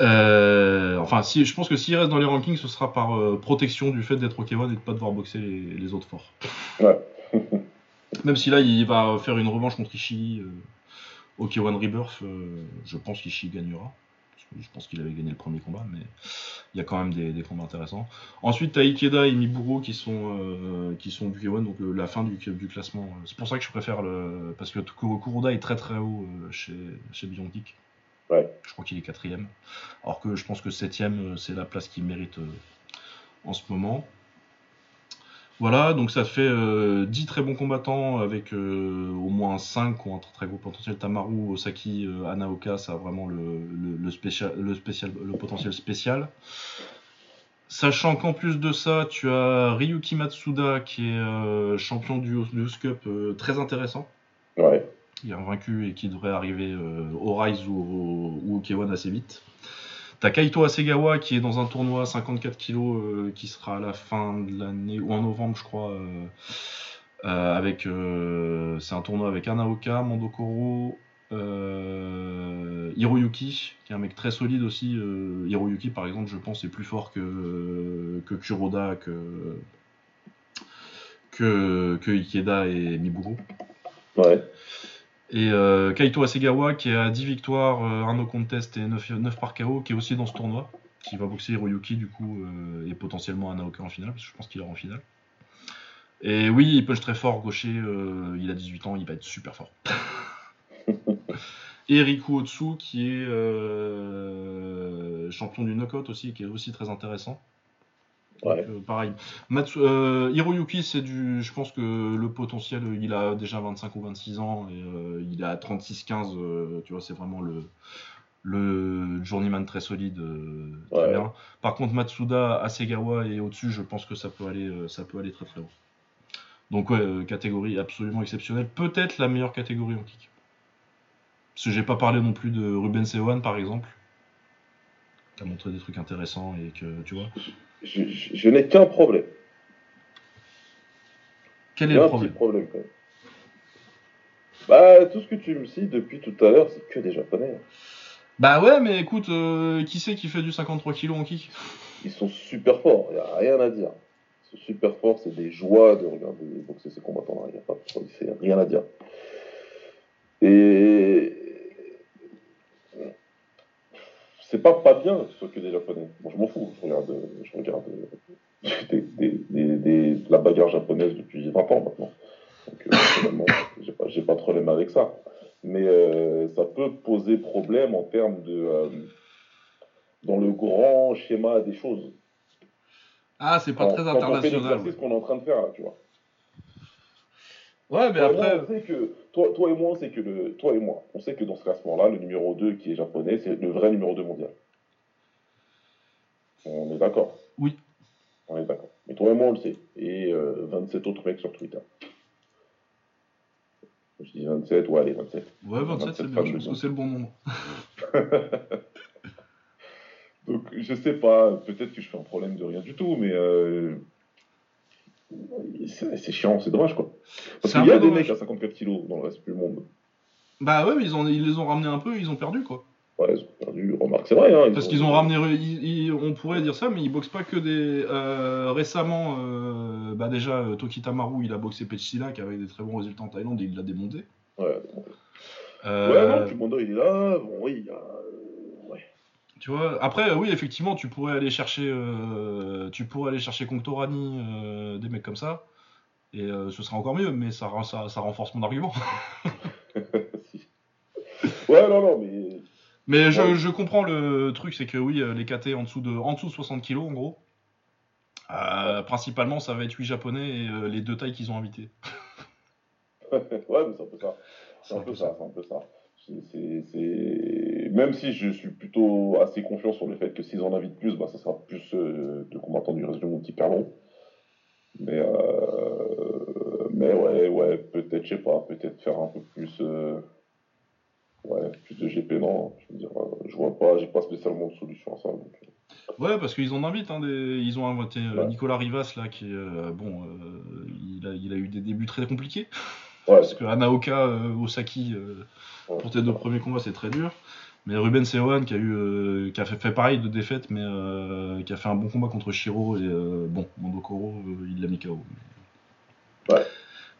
Euh, enfin, si, je pense que s'il reste dans les rankings, ce sera par euh, protection du fait d'être au K1 et de pas devoir boxer les, les autres forts. Ouais. [laughs] Même si là, il va faire une revanche contre Ishii euh, au K1 Rebirth, euh, je pense qu'Ishii gagnera. Je pense qu'il avait gagné le premier combat, mais il y a quand même des, des combats intéressants. Ensuite, tu as Ikeda et Miburo qui sont, euh, qui sont du K1, donc euh, la fin du, du classement. C'est pour ça que je préfère le. Parce que Kuro- Kuroda est très très haut euh, chez, chez Beyond. Ouais. Je crois qu'il est quatrième. Alors que je pense que septième, euh, c'est la place qu'il mérite euh, en ce moment. Voilà, donc ça fait euh, 10 très bons combattants avec euh, au moins 5 qui ont un très, très gros potentiel. Tamaru, Osaki, euh, Anaoka, ça a vraiment le, le, le spécial, le, spécial, le potentiel spécial. Sachant qu'en plus de ça, tu as Ryuki Matsuda qui est euh, champion du Youth Cup euh, très intéressant. Ouais. Il est invaincu et qui devrait arriver euh, au Rise ou au, ou au K1 assez vite. T'as Kaito Asegawa qui est dans un tournoi 54 kg euh, qui sera à la fin de l'année ou en novembre je crois. euh, euh, avec c'est un tournoi avec Anaoka, Mandokoro, Hiroyuki qui est un mec très solide aussi. Hiroyuki par exemple je pense est plus fort que Kuroda que Ikeda et Miburo. Ouais. Et euh, Kaito Asegawa qui a 10 victoires, euh, 1 no contest et 9, 9 par KO, qui est aussi dans ce tournoi, qui va boxer Hiroyuki du coup, euh, et potentiellement Anaoka en finale, parce que je pense qu'il est en finale. Et oui, il punch très fort, gaucher, euh, il a 18 ans, il va être super fort. [laughs] et Riku Otsu qui est euh, champion du knockout aussi, qui est aussi très intéressant. Ouais. Donc, euh, pareil. Matsu- euh, Hiroyuki, c'est du. Je pense que le potentiel, il a déjà 25 ou 26 ans et euh, il a 36-15. euh, tu vois, c'est vraiment le, le journeyman très solide. très bien. Par contre, Matsuda, Asegawa et au-dessus, je pense que ça peut aller, ça peut aller très très haut. Donc, ouais, catégorie absolument exceptionnelle. Peut-être la meilleure catégorie en kick. Parce que j'ai pas parlé non plus de Ruben Seoane, par exemple. Qui a montré des trucs intéressants et que, tu vois. Je, je- je n'ai qu'un problème. Quel est le problème petit problème quand même. Bah, tout ce que tu me cites depuis tout à l'heure, c'est que des japonais. Bah ouais, mais écoute, euh, qui c'est qui fait du 53 kg en kick? Ils sont super forts, il n'y a rien à dire. Ils sont super forts, c'est des joies de regarder boxer ces combattants-là, il n'y a pas de c'est rien à dire. Et. C'est pas pas bien que ce soit que des japonais. Moi je m'en fous, je regarde, je regarde euh, des, des, des, des- de la bagarre japonaise depuis 20 ans maintenant. Donc euh, personnellement, j'ai pas, j'ai pas de problème avec ça. Mais euh, ça peut poser problème en termes de. euh, dans le grand schéma des choses. Ah, c'est pas Quand- très quand on fait international. qu'on est en train de faire là, tu vois. Ouais, mais Toi moi, après. on sait que, toi, toi et moi, on sait que le, toi et moi, on sait que dans ce classement-là, le numéro 2 qui est japonais, c'est le vrai numéro 2 mondial. On est d'accord? Oui. On est d'accord. Mais toi et moi, on le sait. Et euh, 27 autres mecs sur Twitter. Je dis 27, ouais, allez, 27. Ouais, 27, c'est 27 bien, je pense que c'est le bon nombre. [laughs] Donc, je sais pas, peut-être que je fais un problème de rien du tout, mais euh, c'est chiant, c'est dommage, quoi. Parce qu'il y a des dommage. mecs à 54 kilos dans le reste du monde. Bah ouais, mais ils, ont, ils les ont ramenés un peu, ils ont perdu quoi. Ouais, ils ont perdu. Remarque, c'est vrai. Hein, Parce qu'ils ont ramené. ils- ils- on pourrait dire ça, mais ils boxent pas que des. euh, récemment, euh, bah déjà, euh, Toki Tamaru, il a boxé Pechila qui avait des très bons résultats en Thaïlande et il l'a démonté. Ouais, bon. Euh, ouais non, Kumondo, il est là. Bon, oui, il y a. Tu vois, après, oui, effectivement, tu pourrais aller chercher, euh, tu pourrais aller chercher Kongtorani, euh, des mecs comme ça, et euh, ce serait encore mieux, mais ça, ça, ça renforce mon argument. [laughs] Ouais, non, non, mais. Mais je, Ouais. je comprends le truc, c'est que oui, les KT en dessous de, en dessous de 60 kg en gros. principalement, ça va être 8 japonais et les deux tailles qu'ils ont invités. [laughs] ouais, mais c'est un peu ça. C'est un peu ça, c'est un peu ça. C'est- Même si je suis plutôt assez confiant sur le fait que s'ils en invitent plus, bah, ça sera plus euh, de combattants du reste du monde qui perdront. Mais, euh... mais ouais, ouais, peut-être, je sais pas, peut-être faire un peu plus. euh, Ouais, plus de GP, non. Je veux dire, je vois pas, j'ai pas spécialement de solution à ça. Donc... Ouais, parce qu'ils en invitent, hein, des... ils ont invité Ouais. Nicolas Rivas là, qui est bon, il, a, il a eu des débuts très compliqués. Ouais, Parce que Anaoka euh, Osaki, euh, ouais, pour tes deux premiers combats, c'est très dur. Mais Ruben Seohan qui a eu, euh, qui a fait, fait pareil de défaite, mais euh, qui a fait un bon combat contre Shiro et euh, bon, Mandokoro, euh, il l'a mis KO. Ouais.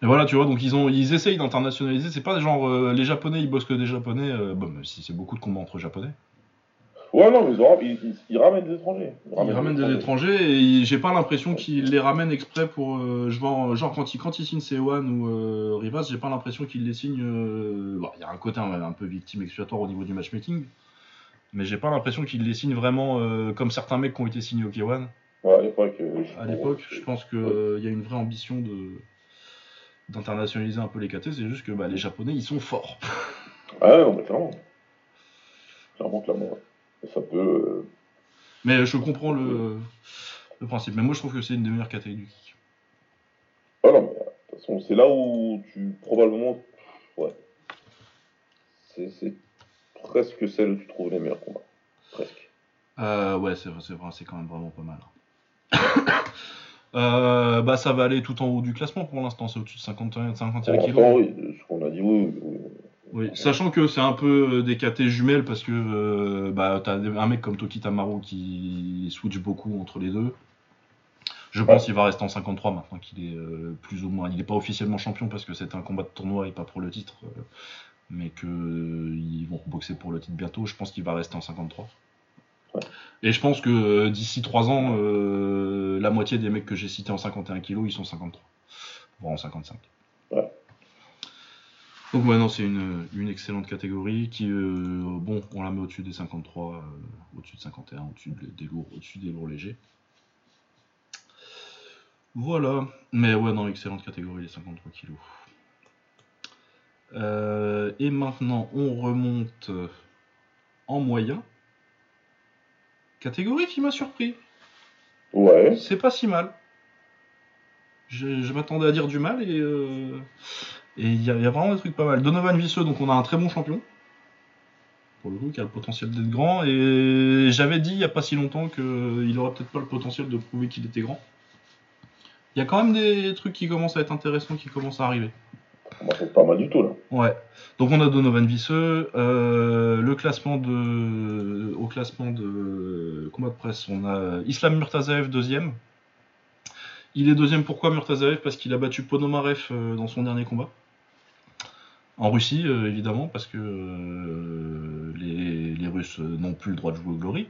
Mais voilà, tu vois, donc ils ont, ils essayent d'internationaliser. C'est pas genre les Japonais, ils bossent que des Japonais. bon, même si c'est beaucoup de combats entre Japonais. Ouais, non, mais ils, auront- ils, ils- ils ramènent des étrangers. Ils ramènent des étrangers et j'ai pas l'impression qu'ils les ramènent exprès pour. euh, vois, genre quand ils, quand ils signent Seohan ou euh, Rivas, j'ai pas l'impression qu'ils les signent. euh, bon, Il y a un côté un, un peu victime expiatoire au niveau du matchmaking. Mais j'ai pas l'impression qu'ils les signent vraiment euh, comme certains mecs qui ont été signés au K1 Ouais, à l'époque. à l'époque. Je pense qu'il Ouais. y a une vraie ambition de d'internationaliser un peu les KT, c'est juste que bah, les Japonais ils sont forts. Ah, non, mais clairement. Clairement, clairement. ouais. Et ça peut. euh, Mais je comprends le, le principe. Mais moi je trouve que c'est une des meilleures catégories du kick. Voilà, mais euh, de toute façon, c'est là où tu probablement. Ouais. C'est c'est presque celle où tu trouves les meilleurs combats. Presque. Euh, ouais, c'est vrai, c'est vrai, c'est quand même vraiment pas mal. [coughs] Euh, bah, ça va aller tout en haut du classement pour l'instant, c'est au-dessus de 51, 51 Pour kilos. l'instant, oui, de ce qu'on a dit, oui. oui, oui. Oui, sachant que c'est un peu euh, des KT jumelles parce que euh, bah, t'as un mec comme Toki Tamaru qui switch beaucoup entre les deux. Je pense qu'il va rester en 53 maintenant qu'il est euh, plus ou moins. Il n'est pas officiellement champion parce que c'est un combat de tournoi et pas pour le titre. euh, mais que euh, ils vont boxer pour le titre bientôt. Je pense qu'il va rester en 53. Ouais. Et je pense que euh, d'ici 3 ans, euh, la moitié des mecs que j'ai cités en 51 kg, ils sont 53. Voire en 55. Ouais. Donc non, c'est une, une excellente catégorie qui, euh, bon, on la met au-dessus des 53, euh, au-dessus de 51, au-dessus de- des lourds, au-dessus des lourds légers. Voilà. Mais ouais, non, excellente catégorie, les 53 kilos. Euh, et maintenant, on remonte en moyen. Catégorie qui m'a surpris. Ouais. C'est pas si mal. Je, je m'attendais à dire du mal et et il y, a il y a vraiment des trucs pas mal. Donovan Visseux, donc on a un très bon champion. Pour le coup, qui a le potentiel d'être grand. Et j'avais dit il y a pas si longtemps qu'il aurait peut-être pas le potentiel de prouver qu'il était grand. Il y a quand même des trucs qui commencent à être intéressants, qui commencent à arriver. Pas mal du tout, là. Ouais. Donc on a Donovan Visseux. Euh, le classement de, au classement de combat de presse, on a Islam Murtazaev deuxième. Il est deuxième pourquoi Murtazaev? Parce qu'il a battu Ponomarev euh, dans son dernier combat. En Russie, euh, évidemment, parce que euh, les, les Russes n'ont plus le droit de jouer au Glory.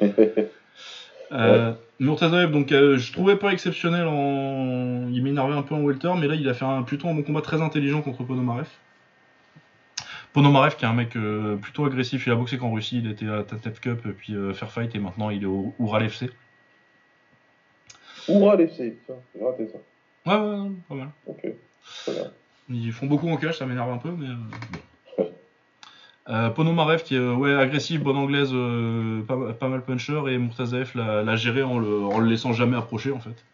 [laughs] Euh, Murtazaev, donc euh, je trouvais pas exceptionnel en. Il m'énervait un peu en welter, mais là il a fait un, plutôt un bon combat très intelligent contre Ponomarev. Ponomarev qui est un mec plutôt agressif, il a boxé qu'en Russie, il était à Tatef Cup, puis Fair Fight, et maintenant il est au Ural FC. Les FC, tiens, j'ai raté ça. Ouais, ouais, ouais, pas mal. Ok. Très bien. Ils font beaucoup en cash, ça m'énerve un peu, mais. euh. Euh, Ponomarev qui est euh, ouais, agressif, bonne anglaise, euh, pas, mal puncher, et Murtazaev l'a géré en le laissant jamais approcher en fait.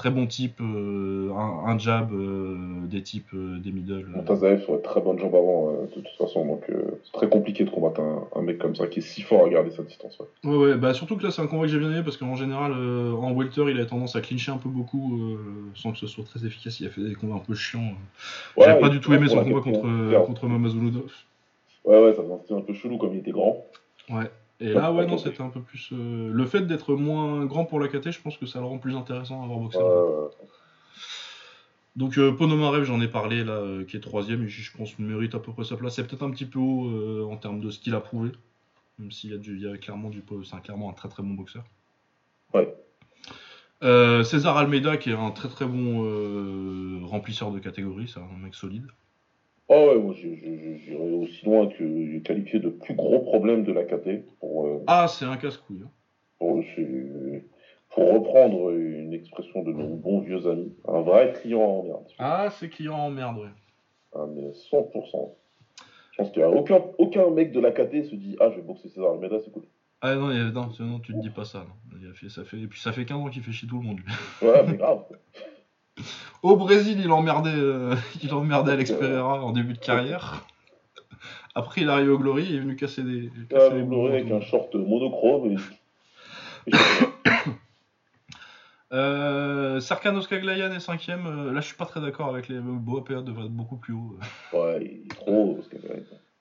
Très bon type, euh, un, un jab, euh, des types, euh, des middle. Montazaev, très bonne jambe avant, de toute façon, donc c'est très compliqué de combattre un, un mec comme ça qui est si fort à garder sa distance. Ouais. Ouais, ouais, bah surtout que là c'est un combat que j'ai bien aimé parce qu'en général en welter il a tendance à clincher un peu beaucoup sans que ce soit très efficace. Il a fait des combats un peu chiants. Ouais, pas et du tout aimé son combat contre, contre Mamazuludov. Ouais, ouais, ça faisait un peu chelou comme il était grand. Ouais. Et là, ouais, non, c'était un peu plus. euh, Le fait d'être moins grand pour la KT, je pense que ça le rend plus intéressant à avoir boxé. Euh, Donc, euh, Ponomarev, j'en ai parlé, là, euh, qui est troisième, et je pense qu'il mérite à peu près sa place. C'est peut-être un petit peu haut en termes de ce qu'il a prouvé. Même s'il y a, du, il y a clairement du. C'est un- clairement un très très bon boxeur. Ouais. César Almeida, qui est un très très bon remplisseur de catégorie, c'est un mec solide. Oh ouais, moi j'irais aussi loin que qualifier de plus gros problème de la KT. Pour, euh, Ah, c'est un casse-couille. hein. pour, reprendre une expression de nos bons vieux amis, un vrai client en merde. Ah, c'est client en merde, ouais. Ah, mais 100%. Je pense qu'il n'y a aucun, aucun mec de la KT se dit Ah, je vais boxer César Almeida, c'est cool. Ah non, il- non, non, tu te dis pas ça. Non. Ça fait, et puis ça fait 15 ans qu'il fait chier tout le monde. lui. Ouais, mais grave. [laughs] Au Brésil, il emmerdait, euh, [laughs] il emmerdait Alex Pereira en début de carrière. Après, il est arrivé au Glory, il est venu casser des. Ah, casser les l'aurez tout avec un short monochrome. Et... et [coughs] Euh, Oskaglayan est cinquième. euh, là, je suis pas très d'accord avec les Boapea devrait être beaucoup plus haut. ouais, il est trop. Parce que,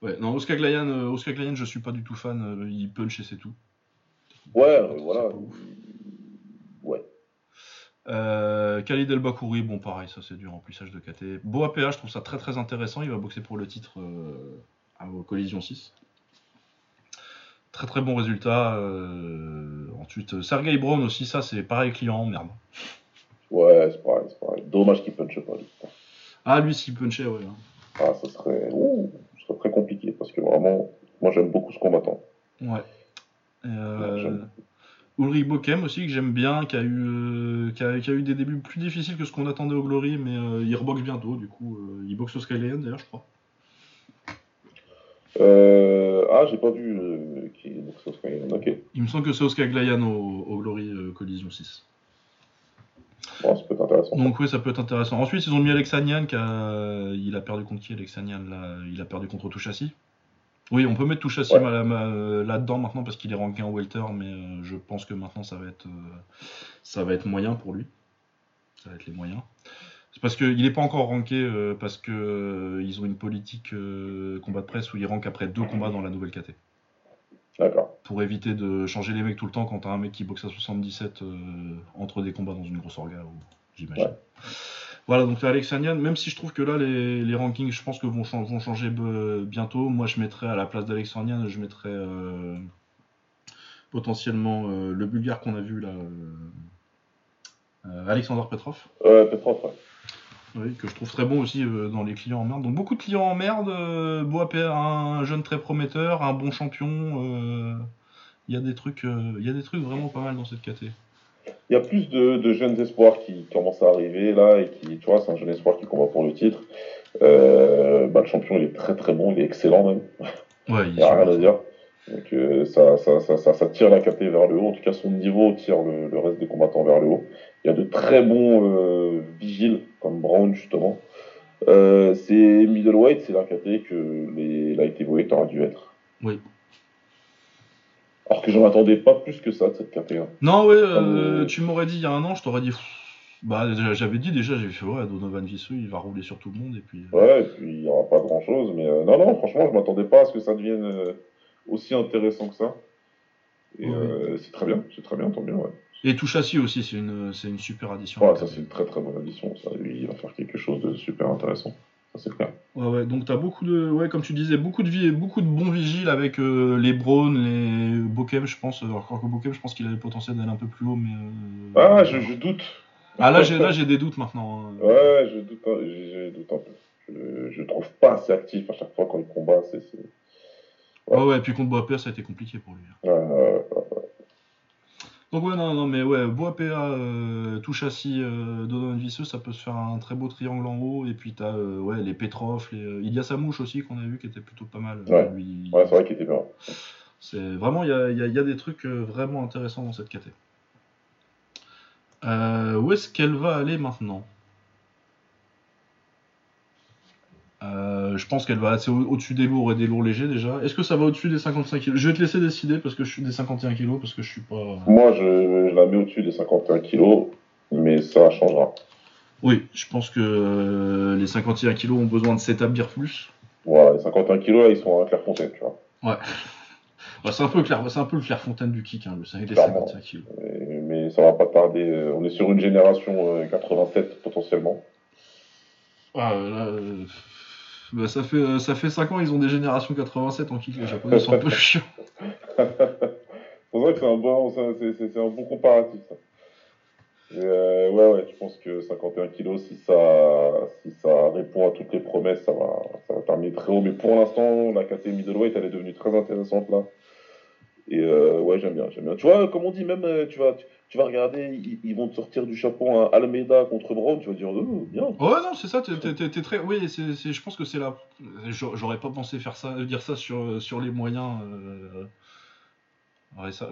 ouais, non, Oskaglayan, euh, Oskaglayan, je suis pas du tout fan. il punch et c'est tout. Ouais, voilà. Ouais. Euh, Khalid El Bakouri, bon pareil, ça c'est du remplissage de KT. Boapea, je trouve ça très très intéressant. Il va boxer pour le titre euh, à Collision 6. Très très bon résultat. euh, ensuite, Sergei Brown aussi, ça c'est pareil, client, merde. Ouais, c'est pareil, c'est pareil. Dommage qu'il punche pas. lui. Ah, lui, s'il punchait, ouais. hein. Ah, ça serait. Ouh, ce serait très compliqué parce que vraiment, moi j'aime beaucoup ce combattant. Ouais. Euh. Ulrich Bokem aussi, que j'aime bien, qui a, eu, euh, qui, a, qui a eu des débuts plus difficiles que ce qu'on attendait au Glory, mais euh, il reboxe bientôt, du coup. euh, il boxe au Skyline d'ailleurs, je crois. Ah, j'ai pas vu qui donc ça serait. Ok, Il me semble que c'est Oscar Glayan au, au Glory Collision 6. bon, ça peut être intéressant. Donc oui, ça peut être intéressant. Ensuite, ils ont mis Alexanian, qui a... il a perdu contre qui Alexanian là Il a perdu contre Touchassi. Oui, on peut mettre Touchassi Ouais. ma- là-dedans maintenant parce qu'il est ranké en welter, mais euh, je pense que maintenant ça va être, euh, ça va être moyen pour lui. Ça va être les moyens. C'est parce qu'il n'est pas encore ranké euh, parce que euh, ils ont une politique euh, combat de presse où ils rankent après deux combats dans la nouvelle KT. D'accord. Pour éviter de changer les mecs tout le temps quand t'as un mec qui boxe à 77 euh, entre des combats dans une grosse orga, j'imagine. Ouais. Voilà, donc Alexanian, même si je trouve que là les, les rankings, je pense que vont, vont changer bientôt. Moi, je mettrais à la place d'Alexanian, je mettrais euh, potentiellement euh, le bulgare qu'on a vu là, euh, euh, Alexander Petrov. Petrov, ouais. Oui, que je trouve très bon aussi dans les clients en merde. Donc beaucoup de clients en merde, Boapé, un jeune très prometteur, un bon champion. Il y a des trucs, il y a des trucs vraiment pas mal dans cette KT. Il y a plus de, de jeunes espoirs qui commencent à arriver là et qui, tu vois, c'est un jeune espoir qui combat pour le titre. Euh, bah, le champion, il est très très bon, il est excellent même. Ouais, il [laughs] n'y a rien à dire. Donc euh, ça, ça, ça, ça, tire la KT vers le haut. En tout cas, son niveau tire le, le reste des combattants vers le haut. Il y a de très bons euh, vigiles, comme Brown justement. C'est middleweight, c'est la KT que les light heavyweight auraient dû être. Oui. Alors que j'en attendais pas plus que ça de cette KT. Non, ouais, euh, euh, tu m'aurais dit il y a un an, je t'aurais dit. Bah, déjà, j'avais dit déjà, j'ai fait ouais, Donovan Vissou, il va rouler sur tout le monde et puis. euh, Ouais, et puis il n'y aura pas grand chose. Mais euh, non, non, franchement, je m'attendais pas à ce que ça devienne euh, aussi intéressant que ça. Et c'est très bien, c'est très bien, tant mieux. Ouais, Et Touchassi aussi, c'est une, c'est une super addition. Ouais, ça c'est une très très bonne addition. Ça, lui, il va faire quelque chose de super intéressant. C'est clair. Ouais, ouais, donc t'as beaucoup de, ouais, comme tu disais, beaucoup de, vi- beaucoup de bons vigiles avec euh, les Brown, les Bokem, je pense. Alors que Bokem, je pense qu'il avait le potentiel d'aller un peu plus haut, mais. euh, Ah, je, je doute. Ah, là, j'ai, là, j'ai des doutes maintenant. hein. Ouais, je doute, je doute un peu. Je, je trouve pas assez actif à chaque fois quand il combat. C'est, c'est... Ouais, ouais, et puis contre Boapea, ça a été compliqué pour lui. Ouais, ouais, Donc, ouais, non, non, mais ouais, Boapea, euh, Touchassi, euh, Donovan Visseux, ça peut se faire un très beau triangle en haut. Et puis t'as euh, ouais, les Petrov, les, euh, Ilias Samouche aussi, qu'on a vu, qui était plutôt pas mal. Ouais. lui. ouais, c'est vrai qu'il était bien. C'est vraiment, il y a, il y a- il y a des trucs vraiment intéressants dans cette KT. Euh, où est-ce qu'elle va aller maintenant? Euh, Je pense qu'elle va assez au- au-dessus des lourds et des lourds légers déjà. Est-ce que ça va au-dessus des 55 kg Je vais te laisser décider parce que je suis des 51 kg parce que je suis pas. Moi, je, je la mets au-dessus des 51 kilos, mais ça changera. Oui, je pense que euh, les 51 kg ont besoin de s'établir plus. Voilà, les 51 kilos, là, ils sont à Clairefontaine, tu vois. Bah, [laughs] c'est un peu Claire, c'est un peu le Clairefontaine du kick, hein, le 5 des Clairement. 51 kg. Mais ça va pas tarder. euh, On est sur une génération euh, 87 potentiellement. Ah, euh, là, euh, bah, ça, fait, euh, ça fait 5 ans, ils ont des générations 87 en kick, les japonais [laughs] sont un peu chiants. c'est vrai que c'est un bon, c'est un bon comparatif. Ça. Et, euh, ouais, ouais, je pense que 51 kilos, si ça, si ça répond à toutes les promesses, ça va, ça va terminer très haut. Mais pour l'instant, la catégorie middleweight, elle est devenue très intéressante là. Et euh, ouais, j'aime bien, j'aime bien. Tu vois, comme on dit, même, euh, tu vas, tu, vas regarder, ils, vont te sortir du chapeau un Almeida contre Brown, tu vas dire, oh, bien. Ouais, non, c'est ça, t'es très. Oui, c'est, je pense que c'est là. J'aurais pas pensé faire ça, dire ça sur, sur les moyens. Euh,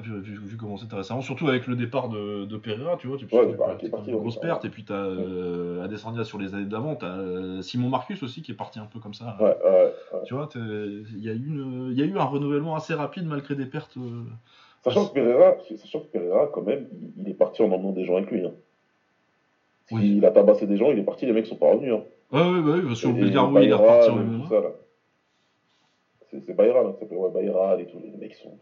vu, vu, comment c'était récemment, surtout avec le départ de, de Pereira, tu vois, tu ouais, bah, une grosse perte, et puis tu as euh, Adesanya sur les années d'avant, tu as euh, Simon Marcus aussi qui est parti un peu comme ça. Ouais, ouais, tu vois, il y, a eu y a eu un renouvellement assez rapide malgré des pertes. Euh, sachant, que Pereira, sachant que Pereira, quand même, il, est parti en emmenant des gens avec lui. Hein. Il a tabassé des gens, il est parti, les mecs sont pas revenus. Hein. Ouais, ouais, bah, oui, sur le Bulgaroui, il est reparti en même C'est Bayra, là, ça s'appelle ouais, Bayra, les, les mecs sont.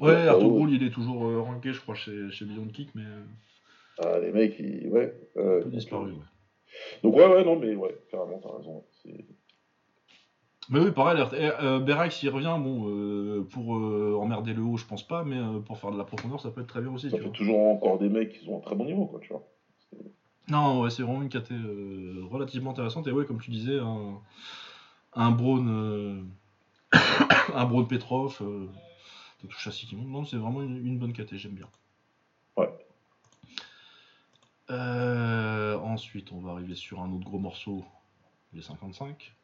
Ouais, Arthur il est toujours euh, ranké, je crois, chez, chez Beyond Kick, mais. Euh, ah, les mecs, ils. Ouais. Euh, un peu disparu, ouais. Donc, ouais, ouais, non, mais ouais, carrément, t'as raison. Mais oui, pareil, euh, Berax, il revient, bon, pour emmerder le haut, je pense pas, mais pour faire de la profondeur, ça peut être très bien aussi. Ça fait toujours encore des mecs qui sont à très bon niveau, quoi, tu vois. Non, ouais, c'est vraiment une caté relativement intéressante, et ouais, comme tu disais, un, un Braun, [coughs] un Braun Petrov, touche à qui Non, c'est vraiment une, bonne KT, j'aime bien. Ouais. Euh, ensuite, on va arriver sur un autre gros morceau, les 55.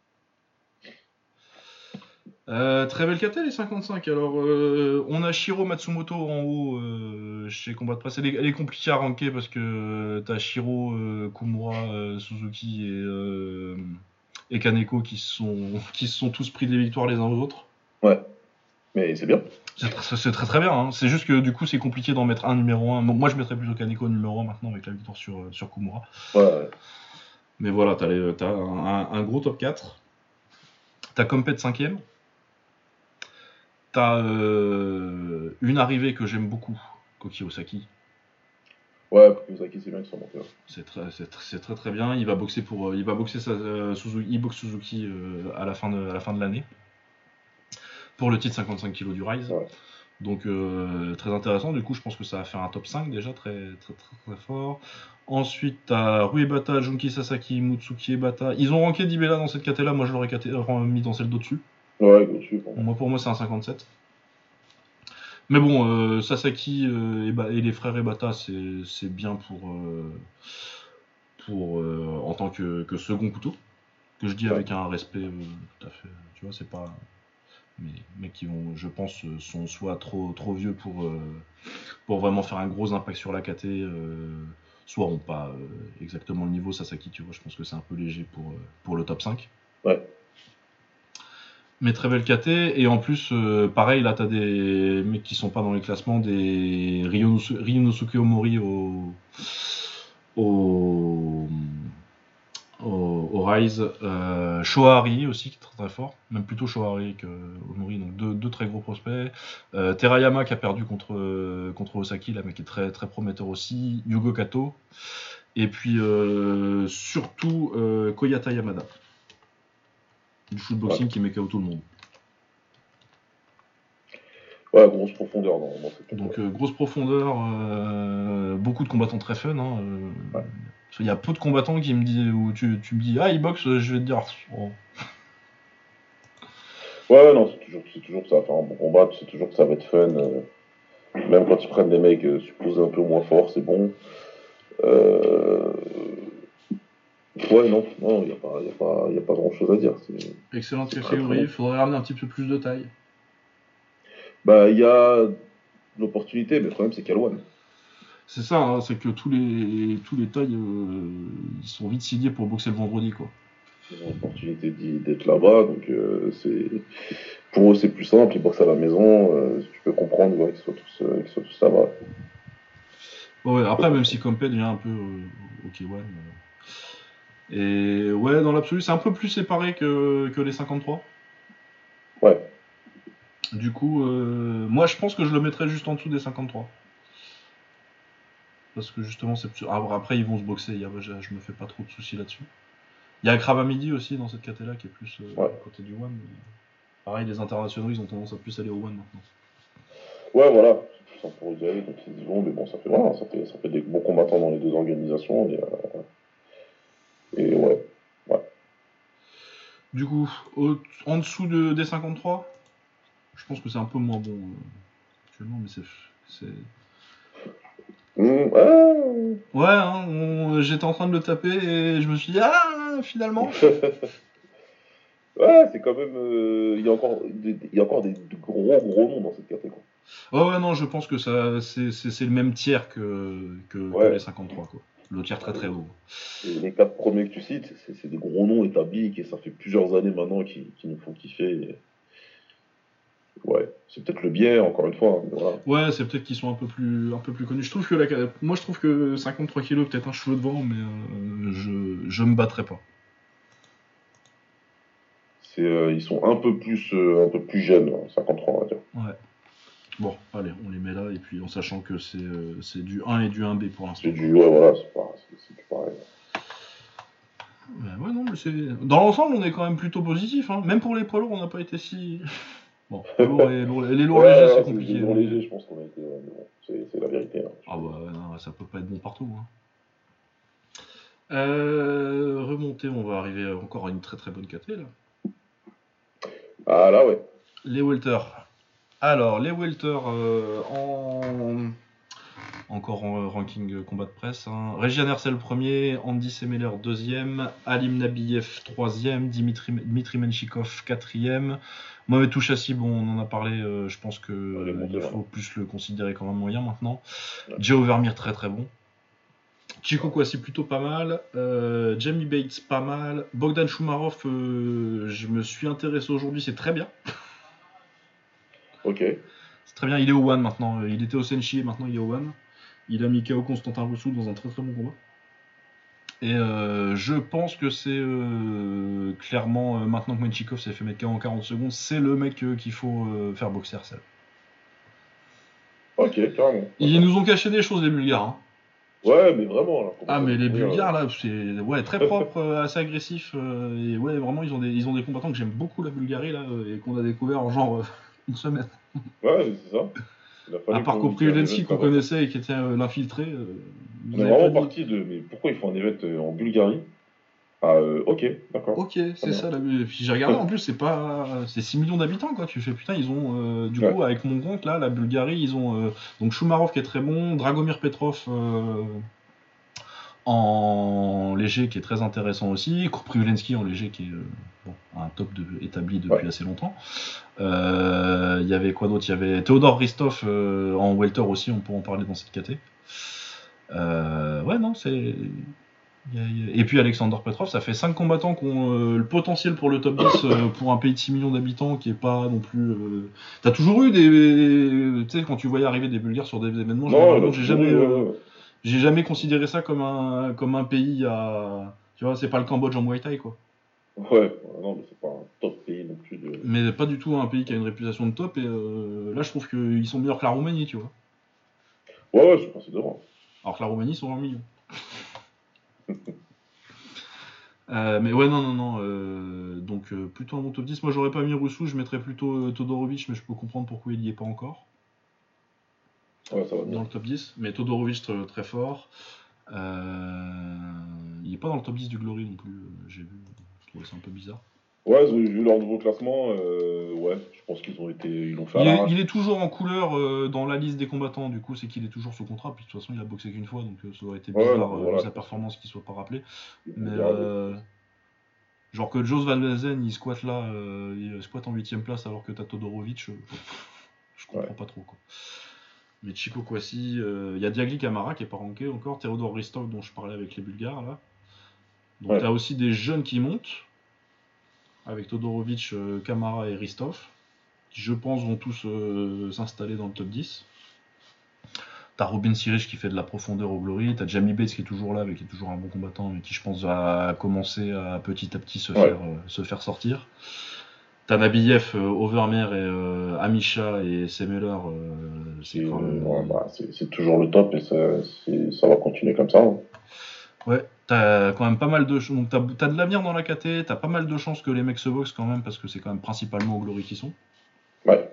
Euh, très belle KT les 55. Alors, euh, on a Shiro Matsumoto en haut chez Combat de Presse. Elle est, compliquée à ranker parce que t'as Shiro, Kumura, Suzuki et, et Kaneko qui sont, [laughs] qui se sont tous pris des victoires les uns aux autres. Ouais. Mais c'est bien. C'est très, très bien. Hein. C'est juste que du coup, c'est compliqué d'en mettre un numéro 1. Moi, je mettrais plutôt Kaneko numéro 1 maintenant avec la victoire sur, euh, sur Kumura. Ouais. Mais voilà, t'as as un, un, gros top 4. T'as Compet 5ème. T'as euh, une arrivée que j'aime beaucoup, Koki Osaki. Ouais, Koki Osaki, c'est bien sont montés. C'est très, très, très bien. Il va boxer pour, euh, il va boxer sa, Suzuki, il boxe Suzuki à la fin de l'année pour le titre 55 kg du Rise. Donc euh, très intéressant, du coup je pense que ça va faire un top 5 déjà très très très, très fort. Ensuite t'as Ruebata, Junki Sasaki, Mutsuki Ebata. Ils ont ranké Dibella dans cette caté là, moi je l'aurais mis dans celle d'au-dessus. Ouais. Moi pour moi c'est un 57. Mais bon, euh, Sasaki euh, et, les frères Ebata c'est bien pour, pour en tant que, second couteau. Que je dis avec un respect tout à fait. Tu vois, c'est pas mais, mais qui vont, je pense, euh, sont soit trop, trop vieux pour, euh, pour vraiment faire un gros impact sur la KT, euh, soit ont pas exactement le niveau Sasaki, tu vois, je pense que c'est un peu léger pour, pour le top 5. Ouais. Mais très belle KT, et en plus, pareil, là, tu as des mecs qui sont pas dans les classements, des Ryunosuke Omori au, au, au, Rise. Euh, aussi, qui est très très fort, même plutôt Shohari que Omori, donc deux, très gros prospects. Euh, Terayama qui a perdu contre, Osaki, là, mais qui est très, prometteur aussi. Yugo Kato. Et puis euh, surtout euh, Koyata Yamada. Du shootboxing qui met KO tout le monde. Ouais, grosse profondeur dans, cette Donc grosse profondeur, beaucoup de combattants très fun. Hein, il y a peu de combattants qui me disent, où tu, tu me dis, ah, il boxe, je vais te dire. Oh. Ouais, non, c'est toujours, toujours que ça faire un bon combat, c'est toujours que ça va être fun. Euh, même quand ils prennent des mecs euh, supposés un peu moins forts, c'est bon. Euh... Ouais, non, il n'y a, pas, y a, pas, y a pas grand chose à dire. Excellente catégorie, il faudrait ramener un petit peu plus de taille. Bah, il y a l'opportunité, mais le problème, c'est qu'il y a. C'est ça, hein, c'est que tous les, tous les tailles, euh, ils sont vite signés pour boxer le vendredi, quoi. Ils ont l'opportunité d'être là-bas, donc euh, c'est pour eux c'est plus simple, ils boxent à la maison, euh, tu peux comprendre qu'ils soient tous, tous là-bas. ouais, après, même si Compet devient un peu ok, ouais. Et ouais, dans l'absolu, c'est un peu plus séparé que, que les 53. Ouais. Du coup, moi je pense que je le mettrais juste en dessous des 53 parce que justement, c'est ah, après ils vont se boxer. je, me fais pas trop de soucis là-dessus. Il y a Krava Midi aussi dans cette catégorie là qui est plus euh, côté du one. Pareil, les internationaux, ils ont tendance à plus aller au one maintenant. Ouais, voilà. pour y aller, donc ils y vont, mais bon, ça fait, voilà, ça fait, ça fait des bons combattants dans les deux organisations, et, euh, et ouais, ouais. Du coup, au- en dessous de, des 53, je pense que c'est un peu moins bon euh, actuellement, mais c'est. Hum, ouais. Hein, j'étais en train de le taper et je me suis dit, ah, finalement. [laughs] ouais, c'est quand même. euh, Il y a encore, y a encore des, de gros gros noms dans cette catégorie. Ouais, ouais, non, je pense que ça, c'est le même tiers que, que, que les 53, quoi. Le tiers très très haut. Et les quatre premiers que tu cites, c'est c'est des gros noms établis et ça fait plusieurs années maintenant qui, qui nous font kiffer. et- Ouais, c'est peut-être le biais, encore une fois. voilà. Ouais, c'est peut-être qu'ils sont un peu plus, un peu plus connus. Je trouve que la, moi, je trouve que 53 kilos, peut-être un cheveu devant, mais euh, je, je me battrai pas. C'est, euh, ils sont un peu plus, euh, un peu plus jeunes, hein, 53 on va dire. Ouais. Bon, allez, on les met là, et puis en sachant que c'est euh, du 1 et du 1B pour l'instant. C'est du, ouais, voilà, c'est pareil. Ouais, ouais, non, mais c'est. Dans l'ensemble, on est quand même plutôt positif. Hein. Même pour les poids lourds, on n'a pas été si. [laughs] Bon, lourds et lourds- les lourds Ouais, légers, c'est compliqué. Les lourds mais- légers, je pense qu'on a été, bon, c'est, la vérité. hein. Ah bah ouais, non, ça peut pas être bon partout. Hein. Euh, remonter, on va arriver encore à une très très bonne KT là. Ah là, ouais. Les welter. Alors, les welter euh, en encore en euh, ranking combat de presse. Hein. Regian Hersel premier, Andy Semeler deuxième, Alim Nabiev troisième, Dimitri, Dmitri Menchikov quatrième, Mohamed Touchassi, bon on en a parlé, euh, je pense que euh, il faut plus le considérer comme un moyen maintenant. Ouais. Joe Vermeer très très bon. Chico Kwasi plutôt pas mal, euh, Jamie Bates pas mal, Bogdan Shumarov, euh, je me suis intéressé aujourd'hui, c'est très bien. Ok. C'est très bien, il est au One maintenant. Euh, Il était au Senshi et maintenant il est au One. Il a mis KO Constantin Rousseau dans un très très bon combat. Et euh, je pense que c'est euh, clairement, euh, maintenant que Menchikov s'est fait mettre KO en 40 secondes, c'est le mec qu'il faut faire boxer Arcel. Ok, carrément. Ils nous ont caché des choses, les Bulgares. hein. Ouais, mais vraiment. Là, Ah, mais les Bulgares, là, c'est ouais, très propre, [laughs] assez agressif. et ouais, vraiment, ils ont des, ils ont des combattants que j'aime beaucoup, la Bulgarie, là, et qu'on a découvert en genre une semaine. Ouais, c'est ça. À part qu'on- un qu'on connaissait et qui était euh, l'infiltré. euh, On est vraiment parti de. Mais pourquoi ils font un event euh, en Bulgarie? Ah, euh, ok, d'accord. Ok, c'est ça. La... Puis j'ai regardé, en plus, c'est pas, c'est 6 millions d'habitants, quoi. Tu fais putain, ils ont, du Ouais. coup, avec mon compte là, la Bulgarie, ils ont donc Shumarov qui est très bon, Dragomir Petrov en léger qui est très intéressant aussi, Koprivilenski en léger qui est euh, bon, un top de, établi depuis Ouais. assez longtemps. Euh, Il y avait quoi d'autre? Il y avait Théodore Ristov euh, en welter aussi, on peut en parler dans cette KT. Euh, ouais, non, c'est. Et puis Alexander Petrov, ça fait 5 combattants qui ont euh, le potentiel pour le top 10 euh, pour un pays de 6 millions d'habitants qui est pas non plus. euh, T'as toujours eu des. Tu sais, quand tu voyais arriver des Bulgares sur des événements, j'ai jamais. J'ai jamais considéré ça comme un, comme un pays à. Tu vois, c'est pas le Cambodge en Muay Thai, quoi. Ouais, non, mais c'est pas un top pays non plus de. Mais pas du tout un pays qui a une réputation de top, et euh, là, je trouve qu'ils sont meilleurs que la Roumanie, tu vois. Ouais, ouais, je pense que c'est devant. Alors que la Roumanie sont en milieu. [laughs] Euh, mais ouais, non, non, non. euh, donc, euh, plutôt un bon top 10. Moi, j'aurais pas mis Roussou, je mettrais plutôt Todorovic, mais je peux comprendre pourquoi il y est pas encore Ouais, ça va dans le top 10. Mais Todorovic, très, très fort. Euh, il est pas dans le top 10 du Glory non plus, euh, j'ai vu. Je trouvais ça un peu bizarre. Ouais, ils ont vu leur nouveau classement. euh, ouais, je pense qu'ils ont été. Ils l'ont fait à Il est, l'arrache. il est toujours en couleur euh, dans la liste des combattants, du coup, c'est qu'il est toujours sous contrat. Puis de toute façon, il a boxé qu'une fois, donc ça aurait été Ouais, bizarre non, voilà. vu sa performance qu'il soit pas rappelé. Mais genre que Jos Van Lezen il squatte là, il squatte en 8ème place alors que t'as Todorovic, je comprends Ouais. pas trop quoi. Mais Chico Kwasi, euh, il y a Diagli Kamara qui est pas ranké encore, Theodore Ristov dont je parlais avec les Bulgares là. Donc Ouais. t'as aussi des jeunes qui montent avec Todorovic, euh, Kamara et Ristov qui je pense vont tous euh, s'installer dans le top 10. T'as Robin Sirich qui fait de la profondeur au Glory, t'as Jamie Bates qui est toujours là, mais qui est toujours un bon combattant, mais qui je pense va commencer à petit à petit se, Ouais. faire, euh, se faire sortir. T'as Nabiev, euh, Overmeer et euh, Amisha et Semeler, euh, c'est C'est quand même... ouais, bah, c'est- c'est toujours le top et ça, va continuer comme ça. hein. Ouais, t'as quand même pas mal de donc t'as, de l'avenir dans la KT, t'as pas mal de chances que les mecs se boxent quand même parce que c'est quand même principalement au Glory qui sont. Ouais.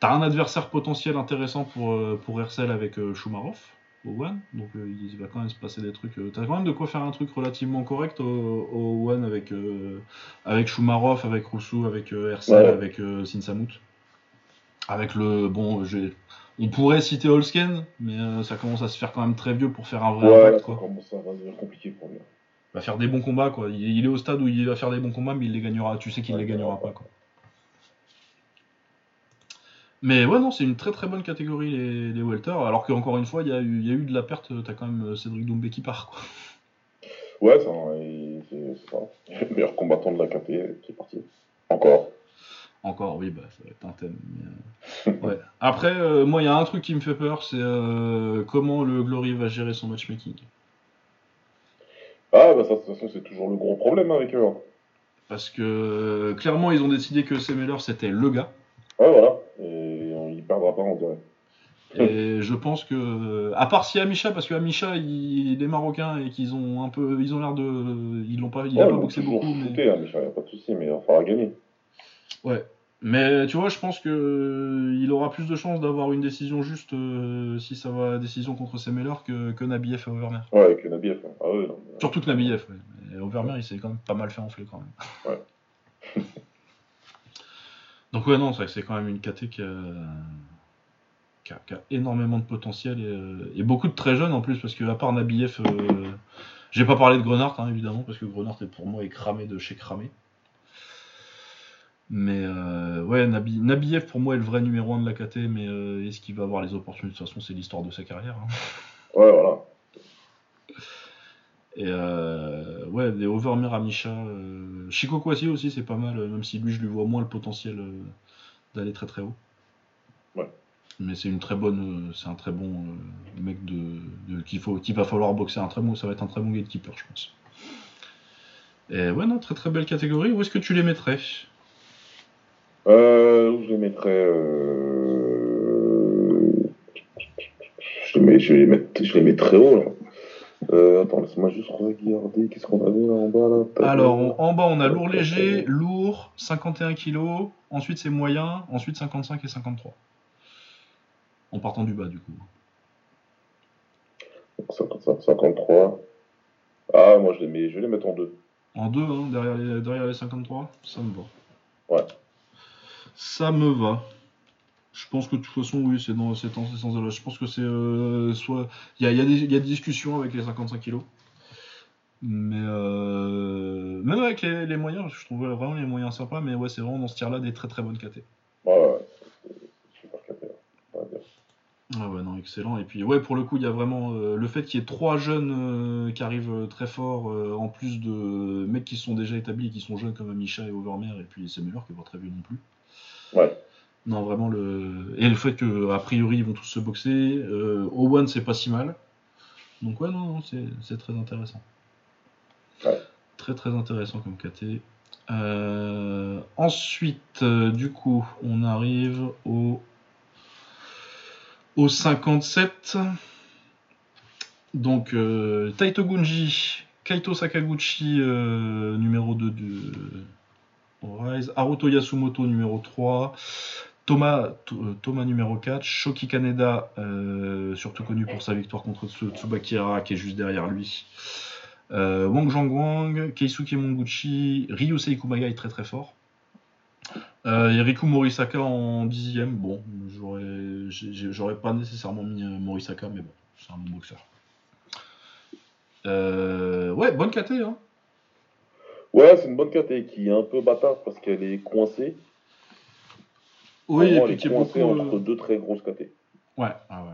T'as un adversaire potentiel intéressant pour, pour Hersel avec euh, Schumarov au One, donc euh, il va quand même se passer des trucs. euh, T'as quand même de quoi faire un truc relativement correct au, au One avec, euh, avec Schumarov, avec Rousseau, avec Hersel, Ouais. avec Sinsamut. Avec le. Bon, j'ai- on pourrait citer Holsken, mais ça commence à se faire quand même très vieux pour faire un vrai Ouais, impact. Quoi. commence à devenir compliqué pour lui. Il va faire des bons combats, quoi. Il, il est au stade où il va faire des bons combats, mais il les gagnera. Tu sais qu'il Ouais, les gagnera pas, quoi. Mais ouais, non, c'est une très très bonne catégorie, les, les welter. Alors qu'encore une fois, il y, a eu- il y a eu de la perte. T'as quand même euh, Cédric Doumbé qui part, quoi. Ouais, c'est ça. Le meilleur combattant de la KT qui est parti. Encore. Encore, oui, bah, ça va être un thème. mais, euh, ouais. [laughs] Après, euh, moi, il y a un truc qui me fait peur, c'est euh, comment le Glory va gérer son matchmaking. Ah, bah ça, de toute façon, c'est toujours le gros problème avec eux. hein. Parce que euh, clairement, ils ont décidé que Semeller c'était le gars. Ouais, voilà. Et on y perdra pas, on dirait. Et je pense que, à part si Amisha, parce que Amisha, il, il est marocain et qu'ils ont un peu, ils ont l'air de, ils l'ont pas, il a Ouais, pas ils boxé beaucoup, mais, shooter, mais il n'y a pas de souci, mais il va falloir gagner. ouais. Mais tu vois, je pense que il aura plus de chances d'avoir une décision juste euh, si ça va décision contre Semeller que, que Nabiev et Overmeer. Ouais, avec Nabiev. hein. Ah ouais, non. mais- Surtout que Nabiev, ouais. Overmeer, il s'est quand même pas mal fait enfler quand même. Ouais. Donc ouais, non, c'est quand même une KT qui a, qui a- énormément de potentiel et, euh, et beaucoup de très jeunes en plus, parce que à part Nabiev, euh, j'ai pas parlé de Grenard hein, évidemment, parce que Grenard est pour moi est cramé de chez cramé. Mais euh, ouais, Nabi, Nabiev pour moi est le vrai numéro 1 de la KT, mais euh, est-ce qu'il va avoir les opportunités? De toute façon, c'est l'histoire de sa carrière. hein. Ouais, voilà. Et euh, ouais, des Overmeer à Misha. Euh, Chico Kwasi aussi, c'est pas mal, même si lui, je lui vois moins le potentiel euh, d'aller très très haut. Ouais. Mais c'est une très bonne, euh, c'est un très bon mec de, de- qu'il faut, qu'il va falloir boxer un très bon, ça va être un très bon gatekeeper, je pense. Et ouais, non, très très belle catégorie. Où est-ce que tu les mettrais? Euh, où je les mettrais je, les mets, je, les mets, je les mets très haut là. Euh, attends, laisse-moi juste regarder. Qu'est-ce qu'on avait là en bas là? Alors, on- en bas, on a lourd léger, lourd, 51 kg. Ensuite, c'est moyen. Ensuite, 55 et 53. En partant du bas, du coup. 55, 53. Ah, moi je les mets, je vais les mettre en deux. En deux, hein, derrière, les, derrière les 53, ça me va. Ouais. Ça me va. Je pense que de toute façon, oui, c'est dans c'est ces sens-là. Je pense que c'est euh, soit. Il y a, y, a des- il y a des discussions avec les 55 kilos. Mais euh, même avec les, les moyens, je trouve vraiment les moyens sympas. Mais ouais, c'est vraiment dans ce tir-là des très très bonnes KT. Ouais, ouais, ouais. C'est super va dire. Ah ouais, non, excellent. Et puis, ouais, pour le coup, il y a vraiment euh, le fait qu'il y ait trois jeunes qui arrivent très forts, euh, en plus de mecs qui sont déjà établis et qui sont jeunes comme Amisha et Overmeer, et puis Semeller qui est pas très vieux non plus. Ouais. Non, vraiment, le... et le fait que a priori ils vont tous se boxer, euh, Owen c'est pas si mal. Donc, ouais, non, non, c'est très intéressant. Ouais. Très très intéressant comme KT. Euh, ensuite, euh, du coup, on arrive au au 57. Donc, euh, Taito Gunji, Kaito Sakaguchi, euh, numéro 2 du Rise, Haruto Yasumoto, numéro 3, Thomas, euh, Thomas numéro 4, Shoki Kaneda, euh, surtout connu pour sa victoire contre Tsu- Tsubakira, qui est juste derrière lui. Euh, Wang Zhangwang, Keisuke Monguchi, Ryusei Kumaga est très très fort. Euh, Riku Morisaka en dixième. Bon, j'aurais, pas nécessairement mis euh, Morisaka, mais bon, c'est un bon boxeur. Ouais, bonne KT, hein. Ouais, c'est une bonne KT qui est un peu bâtard parce qu'elle est coincée. Oui, et puis qui est beaucoup. entre euh, deux très grosses KT. Ouais, ah ouais.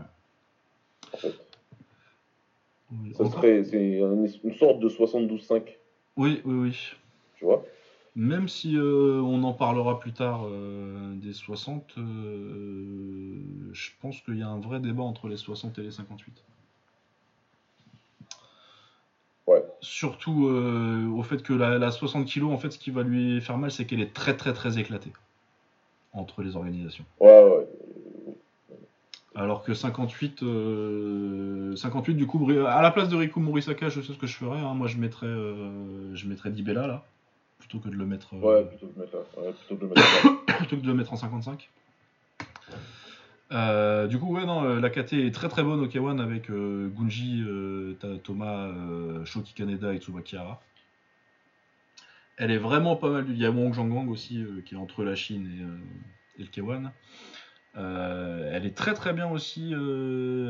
En fait. Oui, Ça serait c'est un- une sorte de 72-5, oui, oui, oui. tu vois? Même si euh, on en parlera plus tard euh, des 60, euh, je pense qu'il y a un vrai débat entre les 60 et les 58. Ouais. Surtout au fait que la, la 60 kg, en fait, ce qui va lui faire mal, c'est qu'elle est très très très éclatée entre les organisations. Ouais, ouais. Alors que 58, euh, 58 du coup, à la place de Riku Morisaka, je sais ce que je ferais. hein. Moi, je mettrais, euh, je mettrais Dibella là, plutôt que de le mettre, euh, Ouais, plutôt que de mettre là. Ouais, plutôt que de mettre là. plutôt que de le mettre en 55. [coughs] Euh, du coup, ouais, non, euh, la KT est très très bonne au K1 avec euh, Gunji, euh, Thomas, Shoki Kaneda et Tsubaki Hara. Elle est vraiment pas mal. Il y a Wong Zhangwang aussi euh, qui est entre la Chine et, euh, et le K1. Euh, elle est très très bien aussi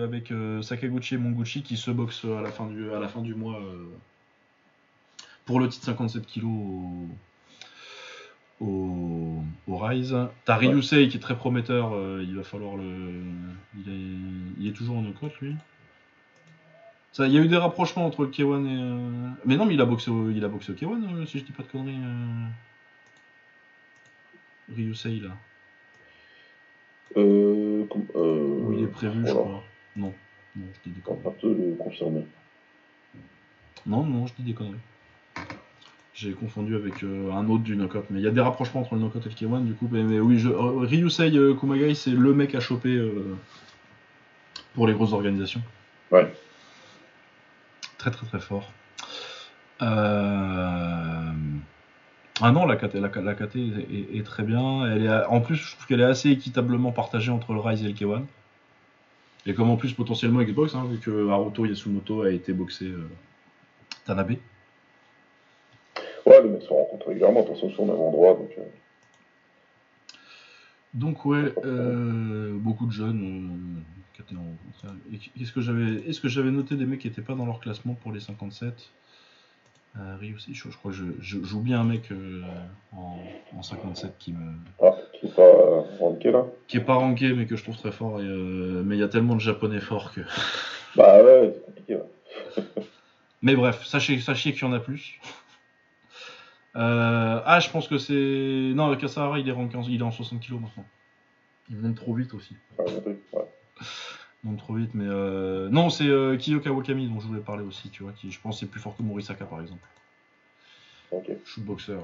avec Sakaguchi et Monguchi qui se boxent à la fin du, à la fin du mois pour le titre 57 kg au, au, au Rise. T'as Ouais. Ryusei qui est très prometteur, il va falloir le. Il est, il est toujours en knockout lui? Il y a eu des rapprochements entre le K1 et. euh, Mais non, mais il a boxé au, il a boxé au K1, euh, si je dis pas de conneries. euh, Ryusei là. Euh, com- euh, Où il est prévu, je crois. Non, non, je dis des conneries. pas le confirmer. Non, non, je dis des conneries. J'ai confondu avec un autre du knockout, mais il y a des rapprochements entre le knockout et le K1, du coup. Mais, mais oui, je, Ryusei Kumagai, c'est le mec à choper pour les grosses organisations. Ouais. Très très très fort. Euh, Ah non, la KT, la, la KT est, est- est très bien. Elle est, en plus, je trouve qu'elle est assez équitablement partagée entre le Rise et le K1. Et comme en plus potentiellement Xbox, hein, vu que Haruto Yasumoto a été boxé euh, Tanabe. Ouais, les mecs se rencontrent régulièrement, de toute façon, sur le même endroit. Donc, euh, Donc ouais, beaucoup de jeunes euh, qui étaient en Et Est-ce que j'avais, est-ce que j'avais noté des mecs qui n'étaient pas dans leur classement pour les 57 euh, Ryusei, je, je crois que j'oublie un mec euh, en, en 57 qui me, Ah, qui est pas euh, ranké là qui est pas ranké mais que je trouve très fort. Et, euh, mais il y a tellement de japonais forts que. [laughs] Bah ouais, c'est compliqué là. [laughs] Mais bref, sachez, sachez qu'il y en a plus. Euh, ah, je pense que c'est. Non, Kasahara, il est, en... il est en 60 kg maintenant. Il monte trop vite aussi. Truc, ouais. Monte trop vite, mais. Euh... Non, c'est euh, Kiyoka Wakami dont je voulais parler aussi, tu vois, qui je pense est plus fort que Morisaka par exemple. Ok. Shootboxer, euh,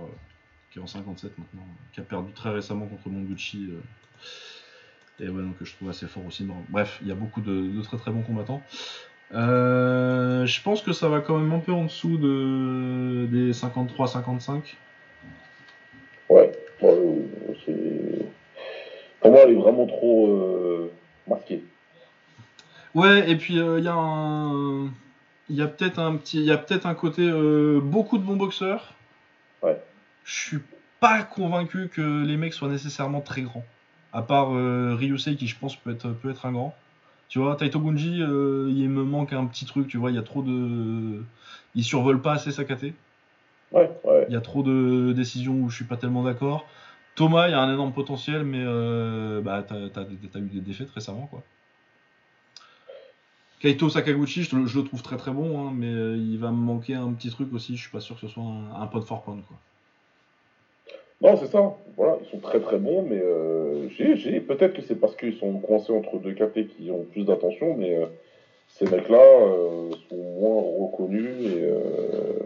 qui est en 57 maintenant, euh, qui a perdu très récemment contre Monguchi. euh, et ouais, donc je trouve assez fort aussi. Bref, il y a beaucoup de, de très très bons combattants. Je pense que ça va quand même un peu en dessous de, des 53-55. Ouais, ouais, c'est. Pour moi, elle est vraiment trop masquée. Ouais, et puis euh, il y a un. Il y a peut-être un petit. Il y a peut-être un côté. euh, beaucoup de bons boxeurs. Ouais. Je suis pas convaincu que les mecs soient nécessairement très grands. À part euh, Ryusei qui, je pense, peut être, peut être un grand. Tu vois, Taito Gunji, euh, il me manque un petit truc, tu vois, il y a trop de. Il survole pas assez sa KT. Ouais, ouais. Il y a trop de décisions où je suis pas tellement d'accord. Thomas, il y a un énorme potentiel, mais euh, bah, t'as, t'as eu des défaites récemment, quoi. Kaito Sakaguchi, je, le- je le trouve très très bon, hein, mais euh, il va me manquer un petit truc aussi. Je suis pas sûr que ce soit un, un pot de fort point, quoi. Non, c'est ça. Voilà, ils sont très très bons, mais euh, j'ai, peut-être que c'est parce qu'ils sont coincés entre deux KT qui ont plus d'attention, mais euh, ces mecs-là euh, sont moins reconnus et.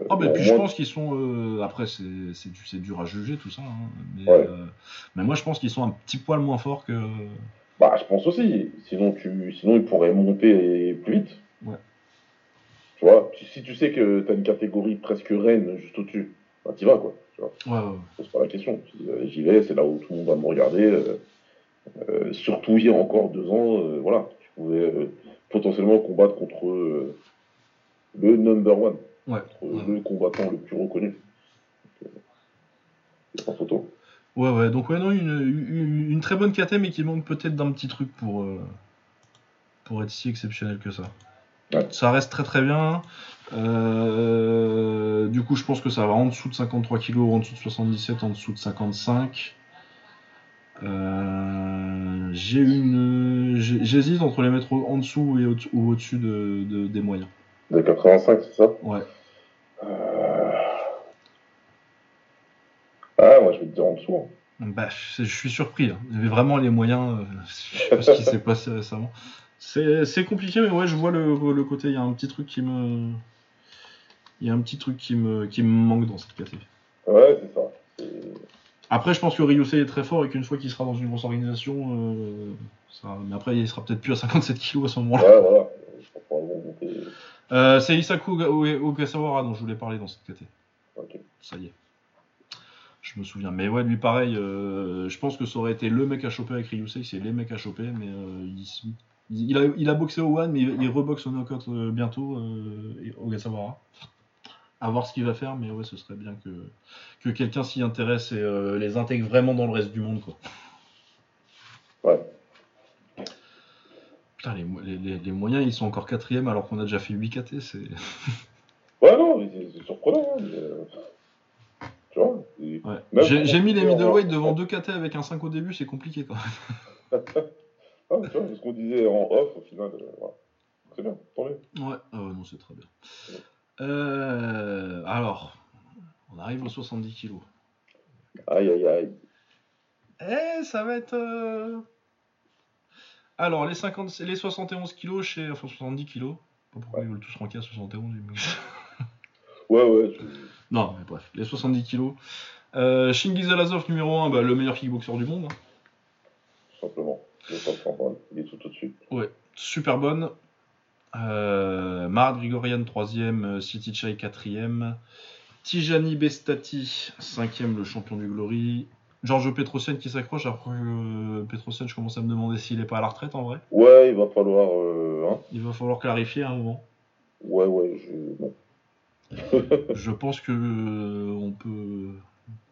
Ah, mais puis je pense qu'ils sont. après, c'est, c'est, du- c'est dur à juger tout ça, hein, mais, Ouais. mais moi je pense qu'ils sont un petit poil moins forts que. Bah, je pense aussi. Sinon, tu, sinon ils pourraient monter plus vite. Ouais. Tu vois, tu- si tu sais que tu as une catégorie presque reine juste au-dessus, bah, t'y vas, quoi. Tu vois, Ouais, ouais, ouais. pose pas la question. Euh, J'y vais, c'est là où tout le monde va me regarder. euh, euh, surtout il y a encore deux ans, euh, voilà, tu pouvais potentiellement combattre contre le number one, Ouais, contre ouais. le combattant le plus reconnu. Donc, c'est pas photo. Ouais, ouais, donc ouais, non, une, une, une très bonne KT, mais qui manque peut-être d'un petit truc pour, euh, pour être si exceptionnel que ça. Ouais. Ça reste très très bien. Euh, du coup, je pense que ça va en dessous de 53 kg, en dessous de 77, en dessous de 55. Euh, j'ai une, j'hésite entre les mettre en dessous et au- ou au-dessus de, de- des moyens. De 85, c'est ça? Ouais. En dessous. hein. Bah, je suis surpris. hein. Il y avait vraiment les moyens. euh, je sais pas ce qui [laughs] s'est passé récemment. C'est compliqué, mais ouais, je vois le, le côté. Il y a un petit truc qui me. Il y a un petit truc qui me, qui me manque dans cette KT. Ouais, c'est ça. Après, je pense que Ryusei est très fort et qu'une fois qu'il sera dans une grosse organisation, euh, ça... mais après, il sera peut-être plus à 57 kg à ce moment-là. Ouais, voilà. Euh, c'est Isaku Oga- Ogasawara dont je voulais parler dans cette KT. Ok. Ça y est. Je me souviens. Mais ouais, lui, pareil, euh, je pense que ça aurait été le mec à choper avec Ryusei. C'est les mecs à choper, mais euh, il, il a, il a boxé au One, mais il, il reboxe au knockout euh, bientôt, euh, et- au Gasawara. À voir ce qu'il va faire, mais ouais, ce serait bien que, que quelqu'un s'y intéresse et les intègre vraiment dans le reste du monde, quoi. Ouais. Putain, les, mo- les- les- les moyens, ils sont encore quatrième alors qu'on a déjà fait 8 KT, c'est... Ouais, non, mais c'est surprenant. hein, mais, tu vois Ouais. J'ai mis les middleweight devant 2 KT avec un 5 au début, c'est compliqué quand même. [laughs] Ah, tu vois, c'est ce qu'on disait en off, au final, euh, voilà. C'est bien, tant mieux. Ouais, ah ouais, non, c'est très bien. Euh, alors, on arrive aux 70 kilos. Aïe, aïe, aïe. Eh, ça va être. euh, Alors, les, 50, les 71 kilos chez. Enfin, 70 kilos. Pas pourquoi ils veulent tous ranker à 71. mais- Ouais, ouais. Non, mais bref, les 70 kilos. Euh, Shingiz Alazov, numéro 1, bah, le meilleur kickboxer du monde. hein. tout simplement. Il est tout au-dessus. Ouais, super bonne. Euh, Marat Grigorian, 3ème. City Chai, 4ème. Tijani Bestati, 5ème, le champion du Glory. Giorgio Petrosian qui s'accroche. Après, euh, Petrosian, je commence à me demander s'il est pas à la retraite en vrai. Ouais, il va falloir. euh, hein. Il va falloir clarifier à un moment. Ouais, ouais, je. Bon. Je pense que euh, on peut,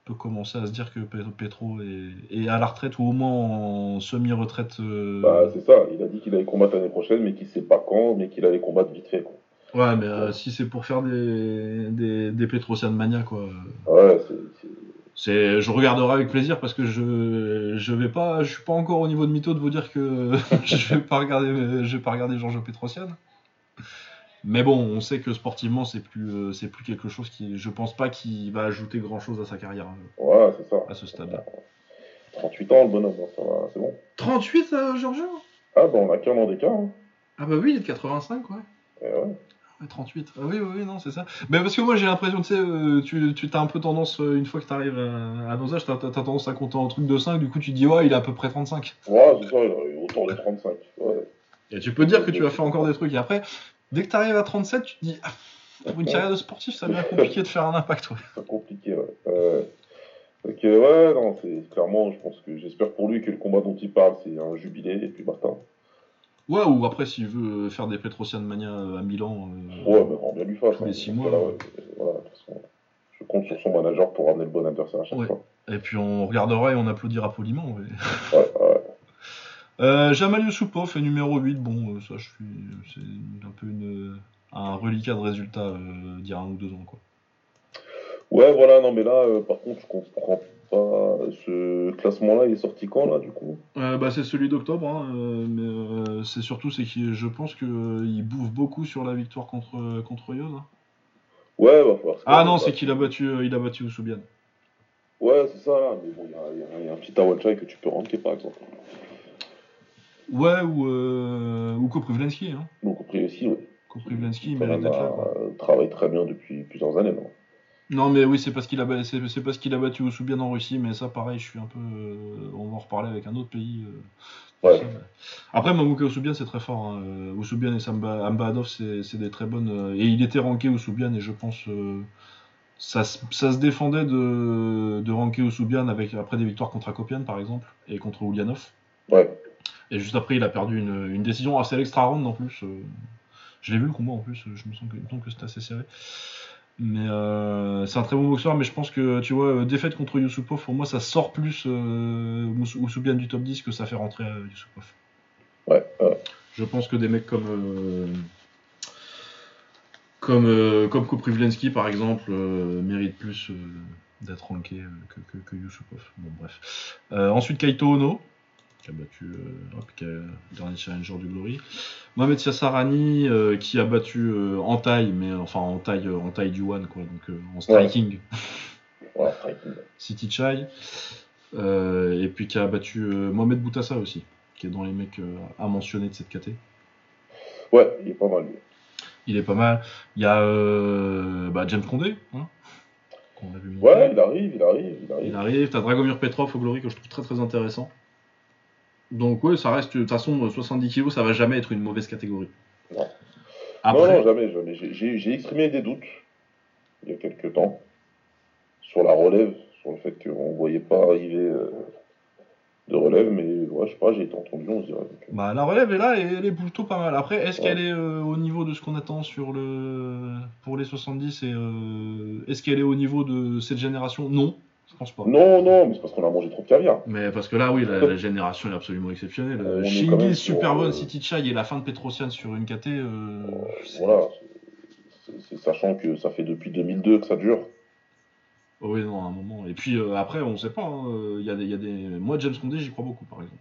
peut commencer à se dire que Pe- Petro est, est à la retraite ou au moins en semi-retraite. euh, Bah, c'est ça, il a dit qu'il allait combattre l'année prochaine, mais qu'il sait pas quand, mais qu'il allait combattre vite fait, quoi. Ouais, mais euh, si c'est pour faire des, des, des Petrosian Mania, quoi. Ouais, c'est. c'est- C'est, je regarderai avec plaisir parce que je, je vais pas, je suis pas encore au niveau de mytho de vous dire que [laughs] je vais pas regarder, je vais pas regarder Giorgio Petrosian. Mais bon, on sait que sportivement, c'est plus, euh, c'est plus quelque chose qui, je pense pas qu'il va ajouter grand chose à sa carrière euh, Ouais, c'est ça. à ce stade-là. 38 ans, le bonhomme, hein, ça va, c'est bon. 38, euh, Giorgio? Ah, bah, on a qu'un an d'écart, hein. Ah bah oui, il est de 85, ouais. Eh ouais. Ouais, 38. Ah oui, oui, oui, non, c'est ça. Mais parce que moi, j'ai l'impression, tu sais, euh, tu, tu as un peu tendance, euh, une fois que tu arrives à, à nos âges, t'as as, tendance à compter en truc de 5, du coup, tu dis, ouais, il est à peu près 35. Ouais, c'est ça, autour de 35. Ouais. Et tu peux dire que tu vas faire encore des trucs. Et après, dès que tu arrives à 37, tu te dis, ah, pour une carrière de sportif, ça devient compliqué de faire un impact, ouais. C'est compliqué, ouais. Euh, donc, euh, ouais, non, c'est clairement, je pense que j'espère pour lui que le combat dont il parle, c'est un jubilé, et puis basta. Ouais, ou après, s'il veut faire des Petrosian Mania à Milan. euh, Ouais, mais rend bien lui face. Tous les hein. six mois, Voilà, ouais. ouais, voilà, de toute façon, je compte sur son manager pour ramener le bon adversaire à chaque Ouais. fois. Et puis on regardera et on applaudira poliment. ouais. Ouais, ouais. Euh, Jamal Yusupov est numéro 8. Bon, euh, ça, je suis. C'est un peu une, un reliquat de résultat euh, d'il y a un ou deux ans, quoi. Ouais, voilà, non, mais là, euh, par contre, je comprends pas. Ce classement-là, il est sorti quand, là, du coup? Euh, bah, c'est celui d'octobre, hein, mais c'est surtout c'est qu'il je pense qu'il bouffe beaucoup sur la victoire contre contre Yoz. hein. Ouais, va falloir. Ah non, bah, c'est qu'il a battu il a battu. Ouais, c'est ça, là, mais bon, il y y, a- il y a un petit Tawanchai que tu peux ranker, par exemple. Ouais, ou euh, ou Koprivlensky, hein. Après aussi, oui. Koprivlensky, il mérite d'être là. quoi. travaille très bien depuis plusieurs années, non? Non, mais oui, c'est parce qu'il a, ba- c'est, c'est parce qu'il a battu Oussoubian en Russie, mais ça, pareil, je suis un peu. euh, on va en reparler avec un autre pays. euh, Ouais. ça, mais- Après, Mamouka Oussoubian, c'est très fort. Hein. Euh, Oussoubian et Samba, Ambadov, c'est, c'est des très bonnes. et il était ranké Oussoubian, et je pense. ça, se- ça se défendait de, de ranker Oussoubian avec, après des victoires contre Akopian, par exemple, et contre Ulyanov. Ouais. Et juste après, il a perdu une, une décision assez l'extra round en plus. euh, je l'ai vu le combat en plus, je me sens que, me que c'était assez serré. Mais euh, c'est un très bon boxeur, mais je pense que, tu vois, euh, défaite contre Yusupov, pour moi, ça sort plus euh, Oussoubian du top 10 que ça fait rentrer euh, Yusupov. Ouais, ouais. Je pense que des mecs comme. euh, comme, comme Koprivlensky, par exemple, méritent plus d'être rankés euh, que, que, que Yusupov. Bon, bref. Ensuite, Kaito Ono, qui a battu euh, hop, qui dernier challenger du Glory. Mohamed Yassarani, euh, qui a battu euh, en taille, mais enfin en taille, euh, en taille du One, quoi, donc euh, en striking, striking. [laughs] City Chai. Euh, et puis qui a battu euh, Mohamed Boutassa aussi, qui est dans les mecs euh, à mentionner de cette KT. Ouais, il est pas mal, lui. Il est pas mal. Il y a euh, bah, James Condé, hein, qu'on a vu. Ouais, il arrive, il arrive, il arrive. Il arrive. T'as Dragomir Petrov au Glory que je trouve très très intéressant. Donc ouais, ça reste. De toute façon, 70 kg, ça va jamais être une mauvaise catégorie. Non. Après, Non, non, jamais, jamais. J'ai- exprimé des doutes il y a quelques temps sur la relève, sur le fait qu'on ne voyait pas arriver euh, de relève, mais ouais, je sais pas, j'ai été entendu, on se dirait. donc, euh, Bah, la relève est là et elle est plutôt pas mal. Après, est-ce Ouais. qu'elle est euh, au niveau de ce qu'on attend sur le pour les 70 et euh, est-ce qu'elle est au niveau de cette génération? Non, je pense pas. Non, non, mais c'est parce qu'on a mangé trop de caviar. Mais parce que là, oui, la, la génération est absolument exceptionnelle. On sur, Superbone, euh, City Chai et la fin de Petrosian sur une KT. euh, Voilà. Sachant que ça fait depuis 2002 que ça dure. Oh oui, non, à un moment. Et puis euh, après, on sait pas. hein, Il y, a des- il y a des. Moi, James Condé, j'y crois beaucoup, par exemple.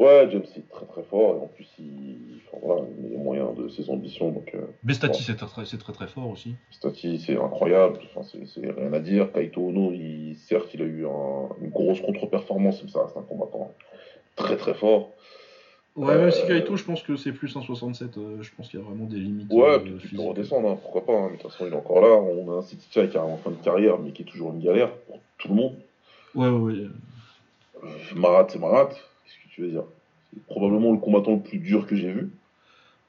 Ouais, James est très très fort, et en plus, il, enfin, voilà, il met les moyens de ses ambitions, donc euh, Bestati, c'est très, c'est très très fort aussi. Stati, c'est incroyable, enfin, c'est c'est rien à dire. Kaito Ono, il, certes, il a eu un- une grosse contre-performance, mais ça reste un combattant très très fort. Ouais, Euh, même si Kaito, je pense que c'est plus un 67. euh, je pense qu'il y a vraiment des limites. Ouais, euh, puis tu peux physiques. redescendre, hein, pourquoi pas, hein, mais de toute façon, il est encore là. On a un City Chai qui est en fin de carrière, mais qui est toujours une galère pour tout le monde. Ouais, ouais, ouais. Euh, Marat, c'est Marat, veux dire C'est probablement le combattant le plus dur que j'ai vu.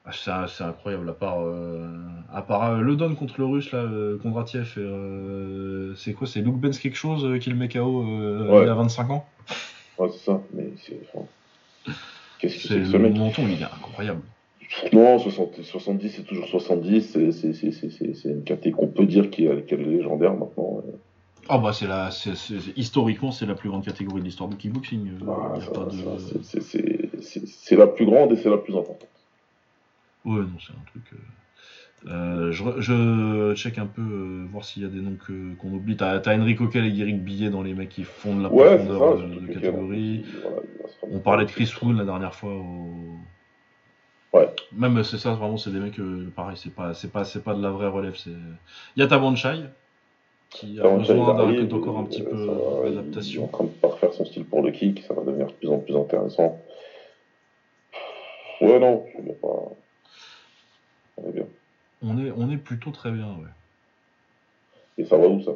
Ah, c'est, c'est incroyable, à part, euh, à part euh, le Don contre le Russe, là, Kondratiev, euh, c'est quoi C'est Luke Benz quelque chose qui le met KO Ouais. il a 25 ans? Ouais, c'est ça, mais c'est. enfin, Qu'est-ce que C'est c'est que le ce mec? menton, il est incroyable. Non, 60 70, c'est toujours 70. c'est- c'est- c'est- c'est- C'est c'est une caté qu'on peut dire qui est, qu'elle est légendaire maintenant. Ah bah c'est la, c'est, c'est- c'est- historiquement c'est la plus grande catégorie de l'histoire du kickboxing. euh, ça- pas de- ça, c'est- la plus grande et c'est la plus importante. Ouais non c'est un truc. euh, euh, je, check un peu euh, voir s'il y a des noms que- qu'on oublie. T'as, t'as Enrico Kell et Guéric Billet dans les mecs qui font de la Ouais, profondeur ça. de, catégorie. Voilà, On parlait de Chris Woon la dernière fois. Au... Ouais. Même c'est ça vraiment c'est des mecs euh, pareil c'est pas c'est pas c'est pas de la vraie relève c'est. Il y a Tabanchai qui a besoin d'un encore un petit euh, peu d'adaptation. en train de parfaire son style pour le kick, ça va devenir de plus en plus intéressant. Ouais, non, je veux pas. On est bien. On est on est plutôt très bien ouais. Et ça va où ça?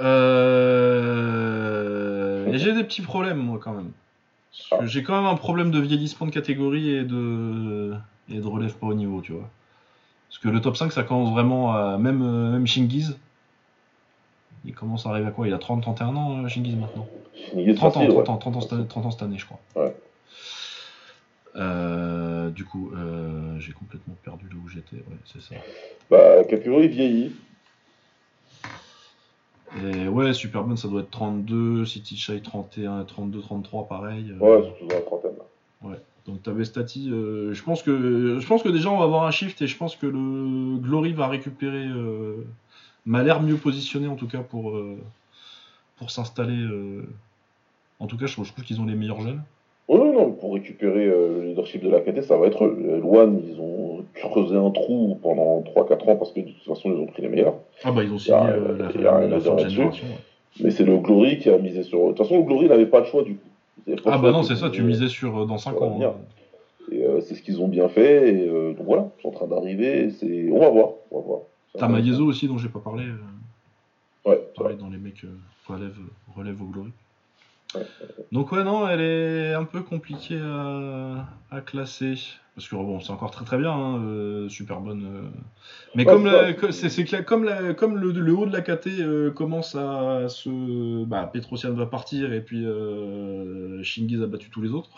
Euh... J'ai des petits problèmes, moi, quand même. Ah. J'ai quand même un problème de vieillissement de catégorie et de... et de relève pas au niveau, tu vois. Parce que le top 5, ça commence vraiment à. Même, euh, même Shingiz. Il commence à arriver à quoi? Il a 30, 31 ans, euh, Shingiz, maintenant Shinigami 30 ans, facile, 30 ouais. ans, 30 ans, cette année, 30 ans cette année, je crois. Ouais. Euh, du coup, euh, j'ai complètement perdu là où j'étais, ouais, c'est ça. Bah, catégorie vieillit. Et ouais, Superman, ça doit être 32, City Shy 31, 32, 33, pareil. euh, Ouais, surtout dans la trentaine. là. Donc t'avais Stati, je pense que je pense que déjà on va avoir un shift et je pense que le Glory va récupérer m'a l'air mieux positionné en tout cas pour euh, pour s'installer. euh, En tout cas, je trouve, je trouve qu'ils ont les meilleurs jeunes. Ouais, ouais, non, pour récupérer euh, le leadership de la KT, ça va être eux. Luan, ils ont creusé un trou pendant 3-4 ans parce que de toute façon, ils ont pris les meilleurs. Ah bah ils ont signé euh, la, la génération. ouais. Mais c'est le Glory qui a misé sur. De toute façon, le Glory n'avait pas le choix du coup. Ah bah non, c'est ça, tu misais sur euh, dans 5 sur ans. hein. Et c'est ce qu'ils ont bien fait. Et donc voilà, ils sont en train d'arriver. C'est... On va voir. On va voir. Ça T'as Maezo aussi dont j'ai pas parlé. euh, Ouais, dans les mecs euh, relève, relève au Glory. Ouais. Donc ouais non, elle est un peu compliquée à, à classer. Parce que bon, c'est encore très très bien, hein, euh, super bonne. euh. Mais comme, c'est la- ça. que- c'est c'est que la- comme, la- comme le, le haut de la KT euh, commence à se... Bah, Petrosian va partir et puis euh, Shingiz a battu tous les autres.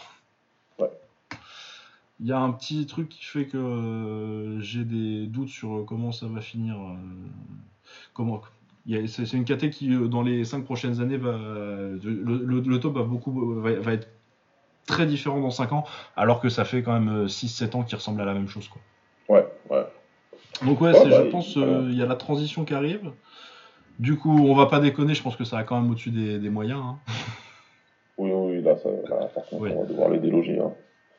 Il y a un petit truc qui fait que euh, j'ai des doutes sur euh, comment ça va finir. euh, comment c'est une KT qui dans les 5 prochaines années va le, le- le top va beaucoup va, va être très différent dans 5 ans alors que ça fait quand même 6-7 ans qui ressemblent à la même chose quoi. Ouais, ouais. Donc ouais, bah, je il- pense euh, il y a la transition qui arrive. Du coup, on va pas déconner, je pense que ça va quand même au-dessus des, des moyens. hein. Oui, oui, là, ça, là par contre, on va devoir les déloger. Hein.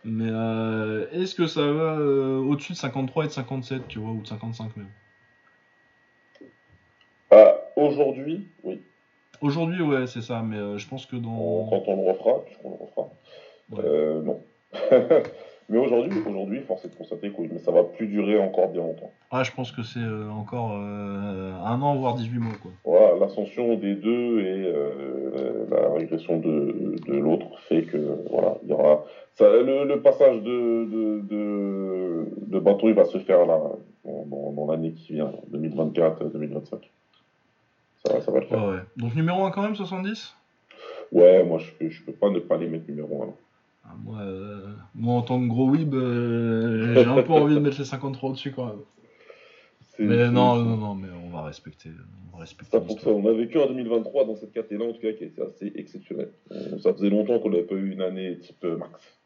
Mais euh, est-ce que ça va euh, au-dessus de 53 et de 57, tu vois, ou de 55 même? Ah, aujourd'hui, oui. Aujourd'hui, ouais, c'est ça, mais euh, je pense que dans. Quand on le refera, puisqu'on le refera. Ouais. Euh, non. [laughs] mais aujourd'hui, aujourd'hui, force est de constater que oui, mais ça va plus durer encore bien longtemps. Ah, je pense que c'est euh, encore euh, un an, voire 18 mois, quoi. Voilà, l'ascension des deux et euh, la régression de, de l'autre fait que voilà, il y aura ça, le, le passage de, de, de, de bateau, il va se faire là dans, l'année qui vient, 2024-2025. Ça, ça va le faire. Ouais. Donc numéro 1 quand même, 70 Ouais, moi, je peux, je peux pas ne pas les mettre numéro 1. Ah, moi, euh, moi, en tant que gros weeb, euh, j'ai un peu envie de mettre les 53 au-dessus quand même. Mais non, non, non, mais on va respecter. On va respecter ça fonctionne. On a vécu en 2023 dans cette catégorie, en tout cas, qui était assez exceptionnelle. Ça faisait longtemps qu'on n'avait pas eu une année type euh, max.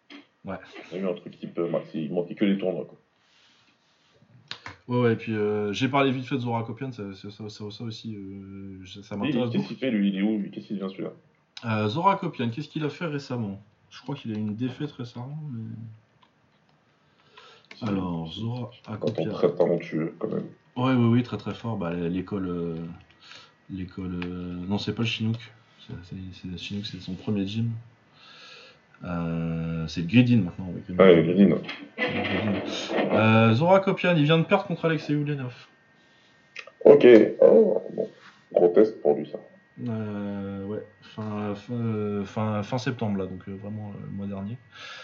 Ouais. On a eu un truc type max, il manquait que les tournois. Quoi. Ouais, ouais, et puis j'ai parlé vite fait de Zora Kopian, ça, ça, ça, aussi, ça m'intéresse. Qu'est-ce qu'il fait lui? Il est où Qu'est-ce qu'il devient celui-là? Zora Kopian, qu'est-ce qu'il a fait récemment? Je crois qu'il a eu une défaite récemment, mais. Alors, Zora Akopian. Très talentueux quand même. Ouais, oui, oui, très très fort. Bah, l'école. l'école. non, c'est pas le Chinook. C'est le Chinook, c'est son premier gym. Euh, c'est le Gridin maintenant. Avec ah, le Gridin. Euh, Zora Kopian, il vient de perdre contre Alexei Ulenov. Ok, oh, bon. gros test pour lui ça. Euh, ouais, fin, fin, fin, septembre là, donc vraiment le mois dernier.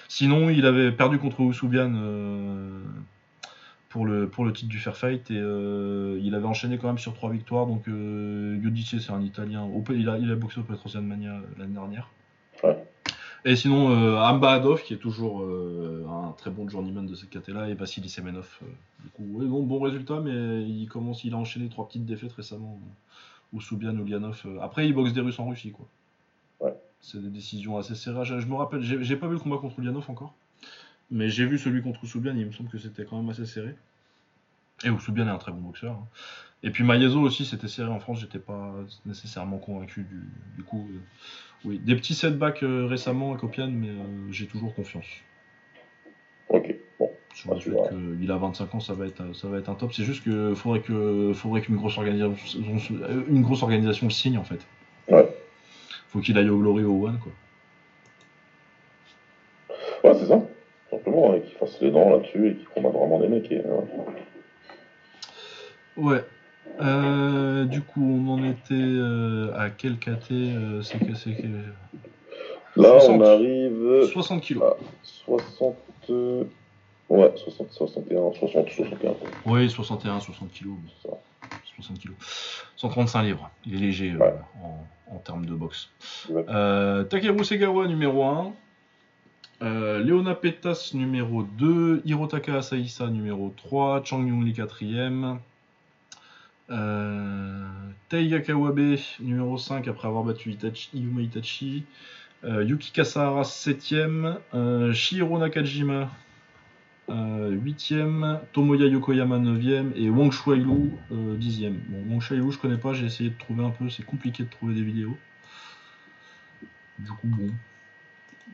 Sinon, il avait perdu contre Oussoubian pour, le, pour le titre du Fair Fight et il avait enchaîné quand même sur trois victoires. Donc Giudice, c'est un Italien. Il a, il a boxé au Petrosian Mania l'année dernière. Ouais. Et sinon, euh, Amba Adov, qui est toujours euh, un très bon journeyman de cette caté-là, et Vassili Semenov. Euh, du coup, ouais, bon résultat, mais il commence, il a enchaîné trois petites défaites récemment, ou Soubian, Lianov. Après, il boxe des Russes en Russie, quoi. Ouais. C'est des décisions assez serrées. Je, me rappelle, j'ai pas vu le combat contre Lianov encore, mais j'ai vu celui contre Soubian, il me semble que c'était quand même assez serré. Et Oussoubian est un très bon boxeur. Hein. Et puis Mayezo aussi, c'était serré en France, j'étais pas nécessairement convaincu du, coup. Euh, oui, des petits setbacks euh, récemment à Copiane, mais euh, j'ai toujours confiance. Fait qu'il a 25 ans, ça va être, ça va être un top. C'est juste qu'il faudrait que, faudrait qu'une grosse organisation, une grosse organisation le signe en fait. Ouais. Faut qu'il aille au Glory au One quoi. Ouais, c'est ça. Simplement, hein, qu'il fasse les dents là-dessus et qu'il combatte vraiment des mecs. Et, Ouais. Euh, du coup, on en était euh, à quel KT euh, C'est que c'est que. Là, on arrive. 60 kilos. 60. Ouais, 60, 61, 60, 61. Oui, 61, 60 kilos. 60 kilos. 135 livres. Il est léger en, termes de boxe. Takeru Segawa numéro 1. Leona Petas numéro 2. Hirotaka Asaisa numéro 3. Chang Yong Li 4ème. Euh, Taiga Kawabe, numéro 5, après avoir battu Itachi, Itachi. Euh, Yuki Kasahara, 7ème. Euh, Shihiro Nakajima, 8ème. Tomoya Yokoyama, 9ème. Et Wang Shuailu, 10ème. Bon, Wang Shuailu, je connais pas, j'ai essayé de trouver un peu, c'est compliqué de trouver des vidéos. Du coup, bon.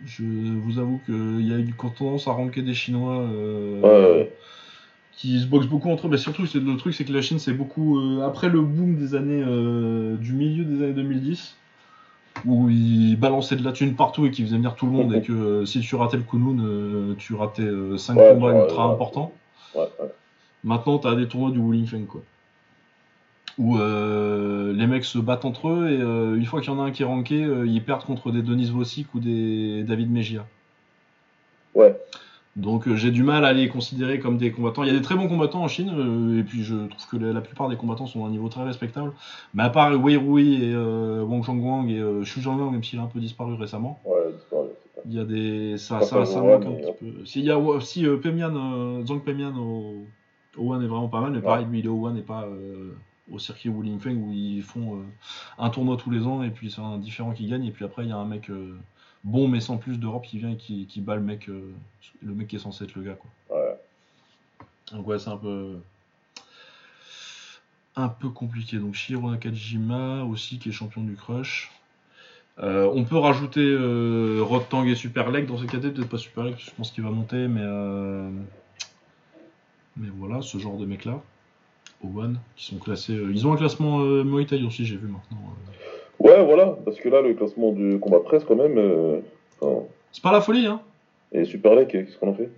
Je vous avoue qu'il y a eu tendance à ranker des Chinois. ouais qui se boxent beaucoup entre eux. Mais surtout, le truc, c'est que la Chine, c'est beaucoup euh, après le boom des années euh, du milieu des années 2010, où ils balançaient de la thune partout et qu'ils faisaient venir tout le monde, et que euh, si tu ratais le Kunlun, tu ratais 5 combats ultra importants. Maintenant, tu as des tournois du Wuling Feng, quoi. Où les mecs se battent entre eux et une fois qu'il y en a un qui est ranké, ils perdent contre des Denis Vossic ou des David Mejia. Ouais. Donc euh, j'ai du mal à les considérer comme des combattants. Il y a des très bons combattants en Chine, euh, et puis je trouve que la, plupart des combattants sont à un niveau très respectable. Mais à part Wei Rui et euh, Wang Zhongguang et Xu Zhanglang, même s'il a un peu disparu récemment, ouais, disparu, il y a des. Ça, ça, ça, manque un petit peu. Si, il y a, si Pemian, Zhang Pemian au, au One est vraiment pas mal, mais pareil, lui il est au One et pas au circuit Wuling Feng où ils font un tournoi tous les ans et puis c'est un différent qui gagne, et puis après il y a un mec bon mais sans plus d'Europe qui vient et qui, qui bat le mec, euh, le mec qui est censé être le gars quoi. Ouais. Donc ouais c'est un peu un peu compliqué. Donc Shiro Nakajima aussi qui est champion du crush. Euh, on peut rajouter euh, Tang et Super Leg dans ces catégories, peut-être pas Super Leg, je pense qu'il va monter, mais euh, mais voilà, ce genre de mecs là, au One, qui sont classés. ils ont un classement Muay Thai aussi, j'ai vu maintenant. Ouais, voilà, parce que là, le classement du combat presse, quand même. Euh, c'est pas la folie, hein Et Super Lake, qu'est-ce qu'on en fait?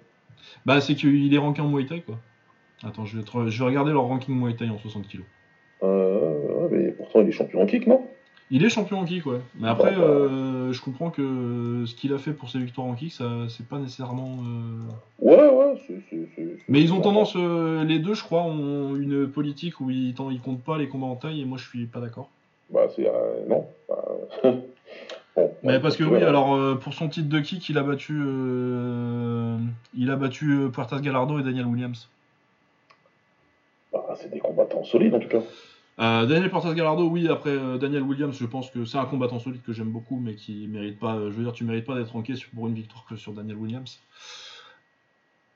Bah, c'est qu'il est ranké en Muay Thai, quoi. Attends, je vais, je vais regarder leur ranking Muay Thai en 60 kg. Euh, mais pourtant, il est champion en kick, non? Il est champion en kick, ouais. Mais après, bah, bah. Euh, je comprends que ce qu'il a fait pour ses victoires en kick, ça, c'est pas nécessairement. Euh, ouais, ouais, c'est. Mais ils ont tendance, les deux, je crois, ont une politique où ils, ils comptent pas les combats en taille, et moi, je suis pas d'accord. Bah, c'est. euh, non. Bah, [laughs] bon, Mais ouais, parce que ouais, oui, alors euh, pour son titre de kick, il a battu, euh, il a battu Puertas Gallardo et Daniel Williams. bah, c'est des combattants solides en tout cas. Euh, Daniel Puertas Gallardo, oui. Après euh, Daniel Williams, je pense que c'est un combattant solide que j'aime beaucoup, mais qui mérite pas. euh, je veux dire, tu mérites pas d'être sur- pour une victoire que sur Daniel Williams.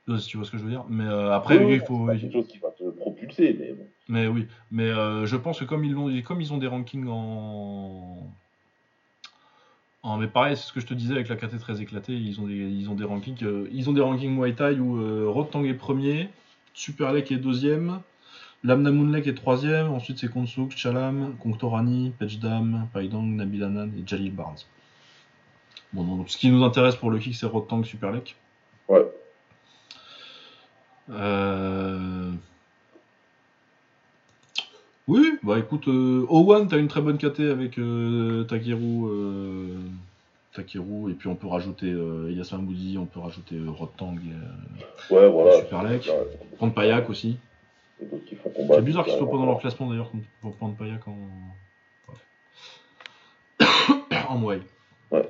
Si tu vois ce que je veux dire. Mais après, Oui, oui, il faut. c'est quelque chose qui va te propulser, mais bon. Mais oui, mais euh, je pense que comme ils, l'ont- comme ils ont des rankings en... en... Mais pareil, c'est ce que je te disais avec la KT très éclatée, ils ont des, ils ont des rankings euh, ils ont des rankings Muay Thai où euh, Rotang est premier, Superlek est deuxième, Lamna Moonlek est troisième, ensuite c'est Konsouk, Chalam, Kongtorani, Pejdam, Paidang, Nabil Hanan et Jalil Barnes. Bon, donc ce qui nous intéresse pour le kick, c'est Rotang, Superlek. Ouais. Euh... Oui, bah écoute, euh, O1, t'as une très bonne KT avec euh, Takeru, euh, Takeru, et puis on peut rajouter euh, Elias on peut rajouter euh, Rotang et Ouais, voilà. Superlek. Prendre Payak aussi. et. C'est bizarre qu'ils soient pas dans leur classement d'ailleurs pour prendre Payak en. Bref. [coughs] en. Ouais.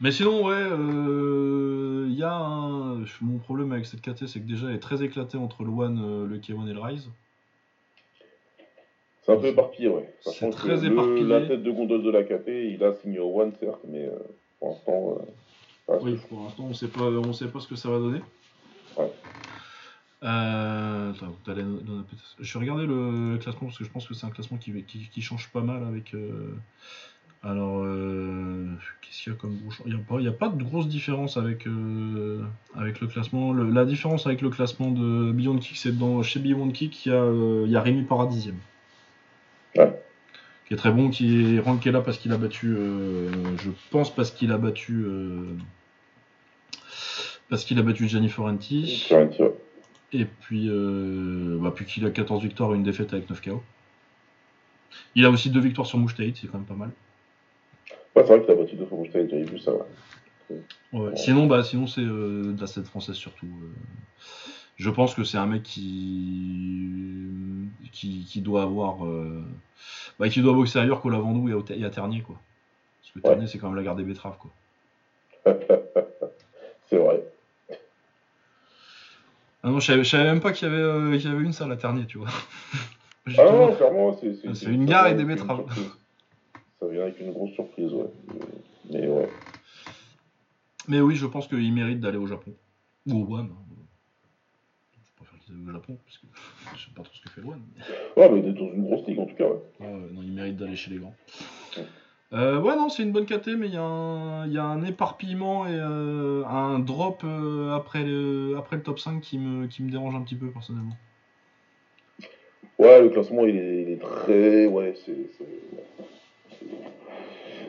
Mais sinon, ouais, euh, il y a un. Mon problème avec cette KT, c'est que déjà elle est très éclatée entre le One, le K1 et le Rise. C'est un peu éparpillé, ouais. C'est que très le-. La tête de gondole de la KT, il a signé au One, certes, mais euh, pour l'instant. euh, Oui, pour l'instant, on sait pas, on sait pas ce que ça va donner. Ouais. Euh, attends, je vais regarder le classement parce que je pense que c'est un classement qui, qui, qui change pas mal avec. Alors, qu'est-ce qu'il y a comme gros Il n'y a, pas- il y a pas de grosse différence avec, avec le classement. Le- la différence avec le classement de Beyond Kick, c'est dans chez Beyond Kick, il y a, il y a Rémi. Ouais. Qui est très bon, qui est ranké là parce qu'il a battu. euh, je pense parce qu'il a battu. euh, parce qu'il a battu Gianni Forenti. Sur. Et puis, euh, bah, puis qu'il a 14 victoires et une défaite avec 9 KO. Il a aussi deux victoires sur Mouchtaïd, c'est quand même pas mal. Ouais, c'est vrai qu'il a battu deux fois Mouchtaïd, j'avais vu ça, ouais. Ouais. Sinon, bah, sinon c'est de la scène française surtout. Je pense que c'est un mec qui, qui, qui doit avoir, euh, bah, qui doit boxer ailleurs qu'au Lavandou et, au- et à Ternier, quoi. Parce que Ternier, c'est quand même la gare des betteraves, quoi. [laughs] c'est vrai. Ah non, je savais, je savais même pas qu'il y avait, euh, qu'il y avait une salle à Ternier, tu vois. [laughs] Ah non, clairement, c'est. C'est c'est- une gare et des betteraves. Ça vient avec une grosse surprise, ouais. Mais ouais. Mais oui, je pense qu'il mérite d'aller au Japon. Ou au One. hein. Je préfère qu'il aille au Japon, parce que je sais pas trop ce que fait mais- Ouais, mais il est dans une grosse ligue en tout cas, ouais. Ouais, non, il mérite d'aller chez les grands. Euh, ouais, non, c'est une bonne KT, mais il y, a un- il y a un éparpillement et euh, un drop euh, après, le, après le top 5 qui me, qui me dérange un petit peu personnellement. Ouais, le classement, il est, il est très. Ouais, c'est.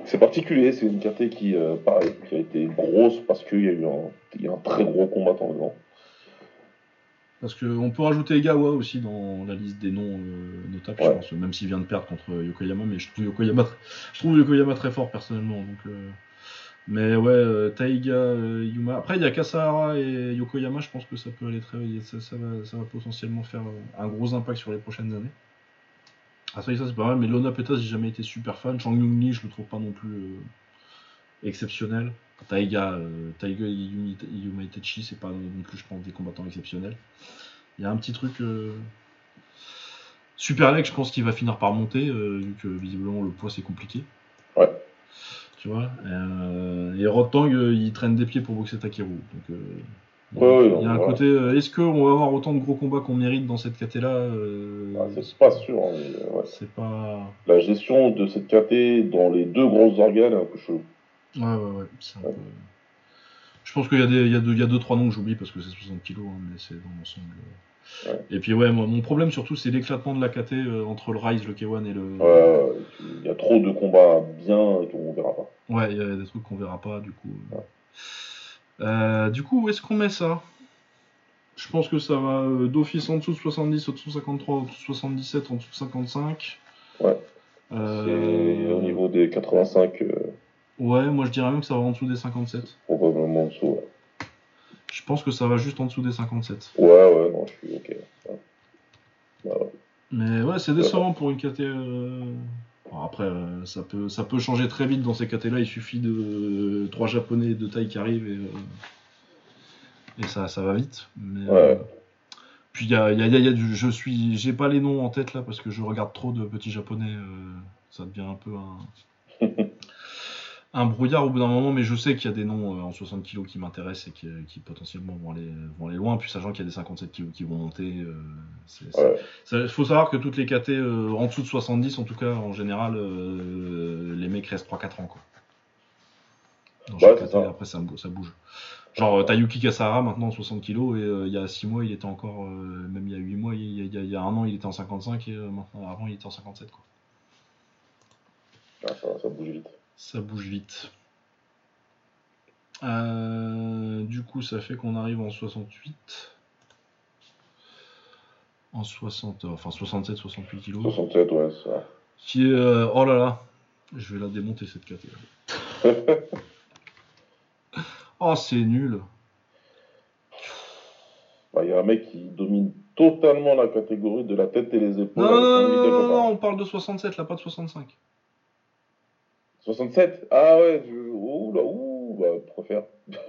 c'est- particulier, c'est une KT qui, euh, pareil, qui a été grosse parce qu'il y a eu un, il y a un très gros combattant dedans. Parce qu'on peut rajouter Egawa aussi dans la liste des noms euh, notables, je pense, même s'il vient de perdre contre Yokoyama, mais je trouve Yokoyama, tr- je trouve Yokoyama très fort personnellement. Donc, euh, Mais ouais, euh, Taiga, euh, Yuma. Après, il y a Kasahara et Yokoyama, je pense que ça peut aller très ça, ça va, ça va potentiellement faire un gros impact sur les prochaines années. Ah, ça, ça c'est pas mal, mais Lona Petas, j'ai jamais été super fan. Chang Yung Lee, je le trouve pas non plus exceptionnel. Taiga, euh, Taiga et Yumi- Yuma Itachi, c'est pas non plus, je pense, des combattants exceptionnels. Il y a un petit truc. euh, Super Leg, je pense qu'il va finir par monter, euh, vu que visiblement le poids c'est compliqué. Ouais. Tu vois Et Rotang, euh, il traîne des pieds pour boxer Takeru. Donc, il y a- Ouais, ouais, il y a un voilà. côté. euh, Est-ce qu'on va avoir autant de gros combats qu'on mérite dans cette KT là Ah, c'est pas sûr, hein, mais, euh, ouais. C'est pas. La gestion de cette KT dans les deux grosses organes un peu chelou. Ouais, ouais, ouais. c'est un peu- Je pense qu'il y a des, il y a deux, il y a deux, trois noms que j'oublie parce que c'est 60 kilos, hein, mais c'est dans l'ensemble. Ouais. Et puis ouais, moi, mon problème surtout, c'est l'éclatement de la KT euh, entre le Rise, le K1 et le. Euh, Il y a trop de combats bien qu'on verra pas. Ouais, il y a des trucs qu'on verra pas, du coup. euh. Euh, du coup, où est-ce qu'on met ça? Je pense que ça va d'office en dessous de 70, en dessous de 53, en dessous de 77, en dessous de 55. Ouais. C'est au niveau des 85, euh, Ouais, moi je dirais même que ça va en dessous des 57. probablement en dessous. Ouais. Je pense que ça va juste en dessous des 57. ouais, ouais, non, je suis ok. Ouais. Bah. Mais ouais, c'est décevant pour une KT. euh, après, euh, ça, peut, ça peut changer très vite dans ces KT-là. Il suffit de euh, trois japonais de taille qui arrivent et, euh, et ça, ça va vite. Mais, Ouais. puis il y a, y a- y a- il y a du. Je suis. J'ai pas les noms en tête là parce que je regarde trop de petits japonais. ça devient un peu un. Un brouillard au bout d'un moment, mais je sais qu'il y a des noms euh, en 60 kg qui m'intéressent et qui, qui potentiellement vont aller, vont aller loin. Puis sachant qu'il y a des 57 kg qui vont monter, euh, Ouais. il faut savoir que toutes les KT euh, en dessous de 70, en tout cas, en général, euh, les mecs restent 3-4 ans. Quoi. Dans Ouais, KT, ça. après, ça, bou- ça bouge. Genre, euh, t'as Yuki Kasara maintenant 60 kg, et euh, il y a 6 mois, il était encore. euh, même il y a 8 mois, il y a, il y a- il y a un an, il était en 55, et euh, maintenant, avant, il était en 57. Quoi. Ah, ça, ça bouge vite. Ça bouge vite. Euh, du coup, ça fait qu'on arrive en 68. En 60, euh, enfin 67, 68 kg. 67, ouais, ça. Qui est. euh, oh là là, je vais la démonter cette KT. [laughs] oh, c'est nul. Bah, Il y a un mec qui domine totalement la catégorie de la tête et les épaules. Non, non, on parle de 67 là, pas de 65. 67 Ah ouais, je... ouh là, ouh, bah, préfère.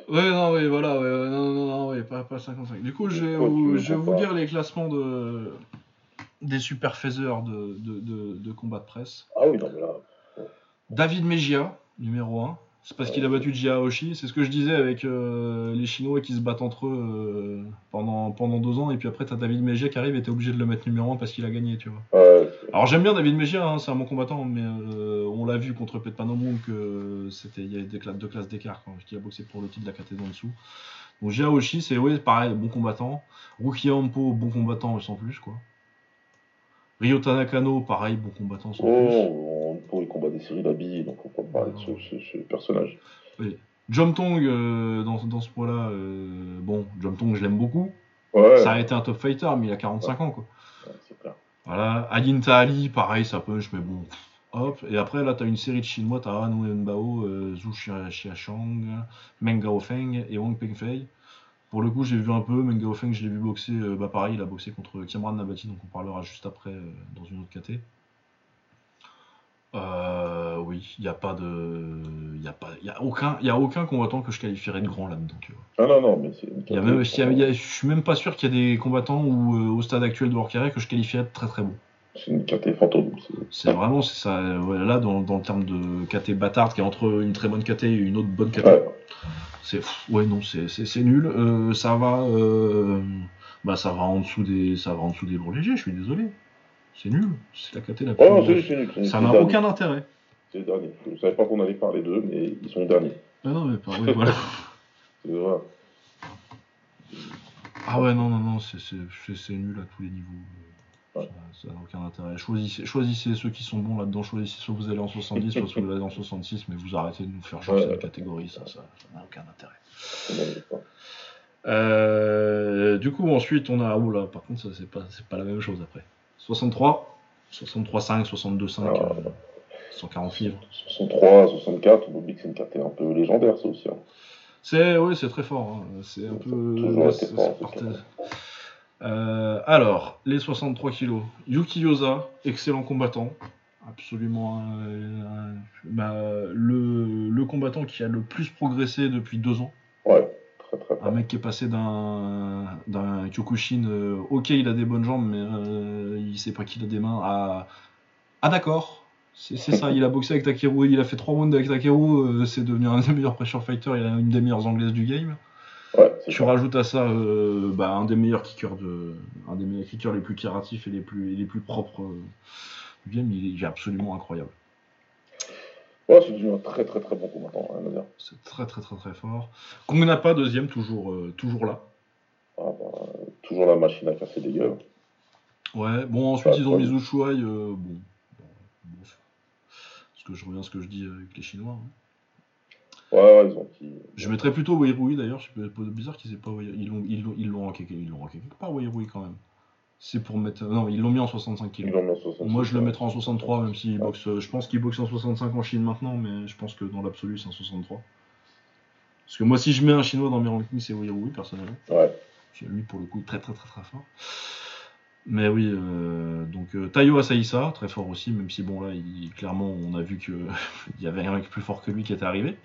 Ouais, non, oui, voilà, ouais, non, non, non, ouais, pas, pas 55. Du coup, je vais, vous, je vais vous lire les classements de, des super faiseurs de, de, de, de combat de presse. Ah oui, non, mais là. David Mejia, numéro 1. C'est parce qu'il a battu Jia Aoshi. C'est ce que je disais avec euh, les Chinois qui se battent entre eux euh, pendant, pendant deux ans. Et puis après, t'as David Mejia qui arrive et t'es obligé de le mettre numéro 1 parce qu'il a gagné, tu vois. Ouais, Alors j'aime bien David Mejia, hein, c'est un bon combattant, mais euh, on l'a vu contre Petpanomon que c'était il y a des cla- deux classes d'écart quand il a boxé pour le titre de la catégorie en dessous. Donc Jia Aoshi, c'est ouais, pareil, bon combattant. Ruki Ampo, bon combattant sans plus quoi. Ryota Nakano, pareil, bon combattant sans plus. Oh, on pour il combat des séries d'habits, donc on peut parler de ce, ce- ce personnage. Jom Tong, euh, dans, dans ce point-là, euh, bon, Jom Tong, je l'aime beaucoup. Ouais, Ça a été un top fighter, mais il a 45 ans, quoi. Voilà. Alinta Ali, pareil, ça punch, mais bon, hop. Et après, là, t'as une série de Chinois, t'as Han Wenbao, euh, Zhu Xia- Xiaoshang, Meng Gaofeng et Wang Pengfei. Pour le coup, j'ai vu un peu, Meng Gaofeng, je l'ai vu boxer, euh, bah pareil, il a boxé contre Kimran Nabati, donc on parlera juste après euh, dans une autre KT. Euh, oui, il n'y a pas de. Il y a, pas... y a, aucun... y a aucun combattant que je qualifierais de grand là-dedans, vois. Ah non, non, mais c'est. y a même, il y a- il y a- je suis même pas sûr qu'il y a des combattants où, euh, au stade actuel de carrière que je qualifierais de très très bon. C'est une KT fantôme. c'est- vraiment, c'est ça. euh, là, dans, dans le terme de KT bâtarde, qui est entre une très bonne KT et une autre bonne KT, Ouais, c'est ouais non, c'est nul. Euh, ça va, euh, bah ça va en dessous des, ça va en dessous des légers. Je suis désolé. C'est nul. C'est la KT la plus. Ouais, non, c'est c'est nul. c'est- ça n'a aucun intérêt. C'est le dernier. Je savais pas qu'on allait parler d'eux, mais ils sont derniers. Ah non mais pas. ouais, voilà. [laughs] C'est vrai. Ah ouais non non non, c'est nul à tous les niveaux. Ouais. Ça ça n'a aucun intérêt. Choisissez, choisissez ceux qui sont bons là-dedans. Choisissez soit vous allez en 70, soit vous allez en 66, mais vous arrêtez de nous faire changer Ouais. la catégorie. Ça, ça ça n'a aucun intérêt. Euh, du coup, ensuite, on a. Oh là, par contre, ça, c'est pas, c'est pas la même chose après. 63, 63,5, 62,5, Ah. euh, 140 livres. 63, 64, on oublie que c'est une KT un peu légendaire, ça aussi. hein. C'est, oui, c'est très fort. hein. C'est un peu. Toujours c'est- fort, c'est Euh, alors, les 63 kilos. Yuki Yosa, excellent combattant. Absolument. euh, un- bah, le, le combattant qui a le plus progressé depuis deux ans. Un mec qui est passé d'un d'un Kyokushin, euh, ok il a des bonnes jambes mais euh, il sait pas qu'il a des mains, à ah d'accord, c'est c'est ça, il a boxé avec Takeru, il a fait trois rounds avec Takeru, euh, c'est devenu un des meilleurs pressure fighters, il a une des meilleures anglaises du game. Ouais, Tu ça. rajoutes à ça euh, bah, un des meilleurs kickers de, un des meilleurs kickers les plus créatifs et les plus, et les plus propres du game, il est absolument incroyable. Ouais, c'est devenu un très très très bon combattant, rien à dire. C'est très très très très fort. Kong n'a pas deuxième, toujours, euh, toujours là. Ah, bah, toujours la machine à casser des gueules. Ouais, bon, ensuite ils ont mis Ushuai, euh, bon. bon, que je reviens à ce que je dis avec les Chinois. hein. Ouais, ouais, ils ont qui. Je mettrais plutôt Wairui d'ailleurs, c'est bizarre qu'ils aient pas ils l'ont ils l'ont ils l'ont ranké ils l'ont ranké quelque part Wairui quand même. C'est pour mettre non, ils l'ont mis en 65 Ils kg. l'ont mis en 65. Moi je le mettrais en 63 même s'il Ouais. boxe je pense qu'il boxe en 65 en Chine maintenant mais je pense que dans l'absolu c'est en 63. Parce que moi si je mets un chinois dans mes rankings c'est Wairui personnellement. Ouais. Lui, pour le coup, est très très très très fort. Mais oui, euh, donc euh, Tayo Asaïsa, très fort aussi, même si bon là, il, clairement, on a vu qu'il [laughs] y avait un mec plus fort que lui qui était arrivé.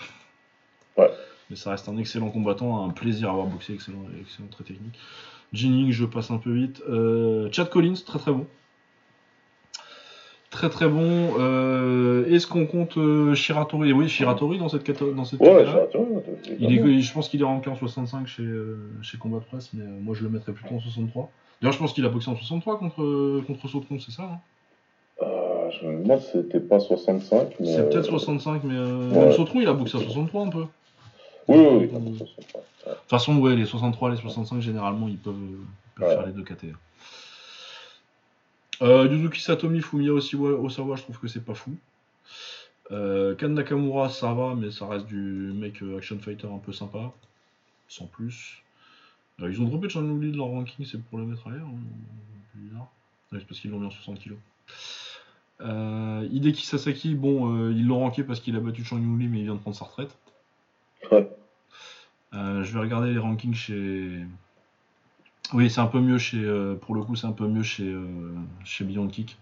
Ouais. Mais ça reste un excellent combattant, un plaisir à avoir boxé, excellent, excellent très technique. Jinning, je passe un peu vite. Euh, Chad Collins, très très bon. Très très bon. Euh, Est-ce qu'on compte euh, Shiratori? Oui, Shiratori dans cette catégorie. Dans cette Ouais. Shiratori, Il est, je pense qu'il est ranké en 65 chez, chez Combat Press, mais moi je le mettrais plutôt en 63. D'ailleurs, je pense qu'il a boxé en 63 contre, contre Sautron, c'est ça hein? Euh, je me demande si c'était pas 65, mais. C'est peut-être 65, mais euh, ouais. Sautron il a boxé à 63 un peu. De Oui, oui, Mm. 65. toute façon, ouais, les 63, les 65, généralement ils peuvent, ils peuvent Ouais. faire les deux KT. Euh, Yuzuki Satomi, Fumiya Osiwa, Osawa, je trouve que c'est pas fou. Euh, Kan Nakamura, ça va, mais ça reste du mec euh, action fighter un peu sympa, sans plus. Euh, ils ont droppé Chan Lee de leur ranking, c'est pour le mettre ailleurs. Hein, c'est bizarre. Ouais, c'est parce qu'ils l'ont mis en 60 kg. Euh, Hideki Sasaki, bon, ils l'ont ranké parce qu'il a battu Chan Lee, mais il vient de prendre sa retraite. Ouais. Euh, je vais regarder les rankings chez. Oui, c'est un peu mieux chez. euh, pour le coup, c'est un peu mieux chez, euh, chez Beyond Kick.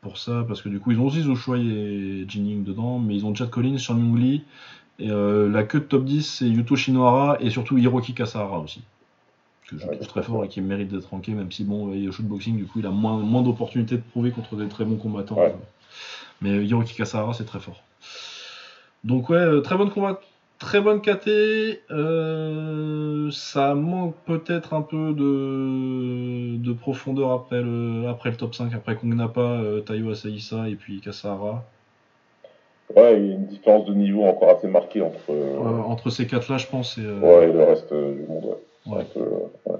Pour ça, parce que du coup, ils ont aussi Zoshuai et Jinning dedans, mais ils ont Chad Collins, Sean Lee. Et euh, la queue de top 10, c'est Yuto Shinohara et surtout Hiroki Kasahara aussi. Que je Ouais, trouve très fort et qui mérite d'être ranké, même si, bon, il est au shootboxing, du coup, il a moins, moins d'opportunités de prouver contre des très bons combattants. Ouais. Mais Hiroki Kasahara, c'est très fort. Donc, ouais, très bonne combat. Très bonne KT. euh, ça manque peut-être un peu de, de profondeur après le, après le top 5, après Kongnapa, euh, Tayo Asaïsa et puis Kasahara. Ouais, il y a une différence de niveau encore assez marquée entre. Euh, euh, entre ces quatre-là, je pense. et, Ouais, et le reste du monde, ouais. C'est Ouais. un peu, ouais.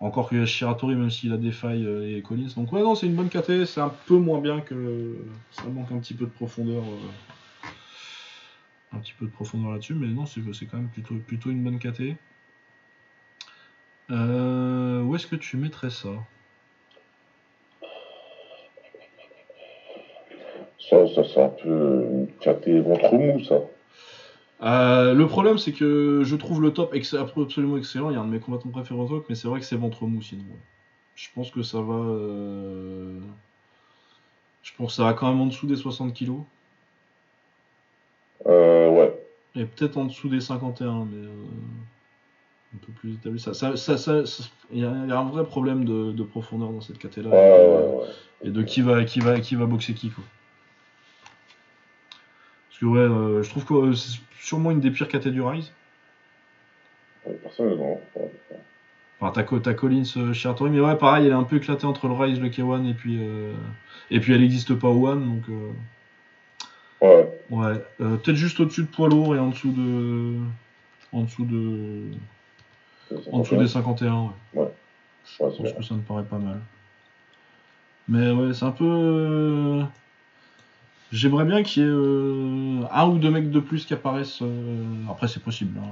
Encore que Shiratori, même s'il a des failles, et Collins. Donc, ouais, non, c'est une bonne KT. C'est un peu moins bien que. Ça manque un petit peu de profondeur. Un petit peu de profondeur là-dessus, mais non, c'est quand même plutôt, plutôt une bonne KT. Euh, où est-ce que tu mettrais ça? Ça, ça c'est un peu une ventre mou, ça. Euh, le problème, c'est que je trouve le top ex- absolument excellent. Il y a un de mes combattants préférés au top, mais c'est vrai que c'est ventre mou sinon. Je pense que ça va. euh, Je pense que ça va quand même en dessous des 60 kilos. Euh, ouais. Et peut-être en dessous des 51, mais euh, un peu plus établi. Ça, ça, ça, ça- il y, a un vrai problème de, de profondeur dans cette catégorie Ouais, ouais, ouais. et de qui va, qui va, qui va boxer qui quoi. Parce que ouais, euh, je trouve que euh, c'est sûrement une des pires catés du Rise. Personnellement. Enfin, t'as, Co- t'as Collins Shiratori, mais ouais, pareil, elle est un peu éclatée entre le Rise, le K1 et puis euh, et puis elle n'existe pas au One, donc euh, Ouais, ouais, Euh, peut-être juste au-dessus de poids lourd et en dessous de en dessous de en dessous des 51. Ouais. Ouais, Je pense que ça me paraît pas mal. Mais ouais, c'est un peu. euh, J'aimerais bien qu'il y ait euh, un ou deux mecs de plus qui apparaissent. euh, Après, c'est possible. hein.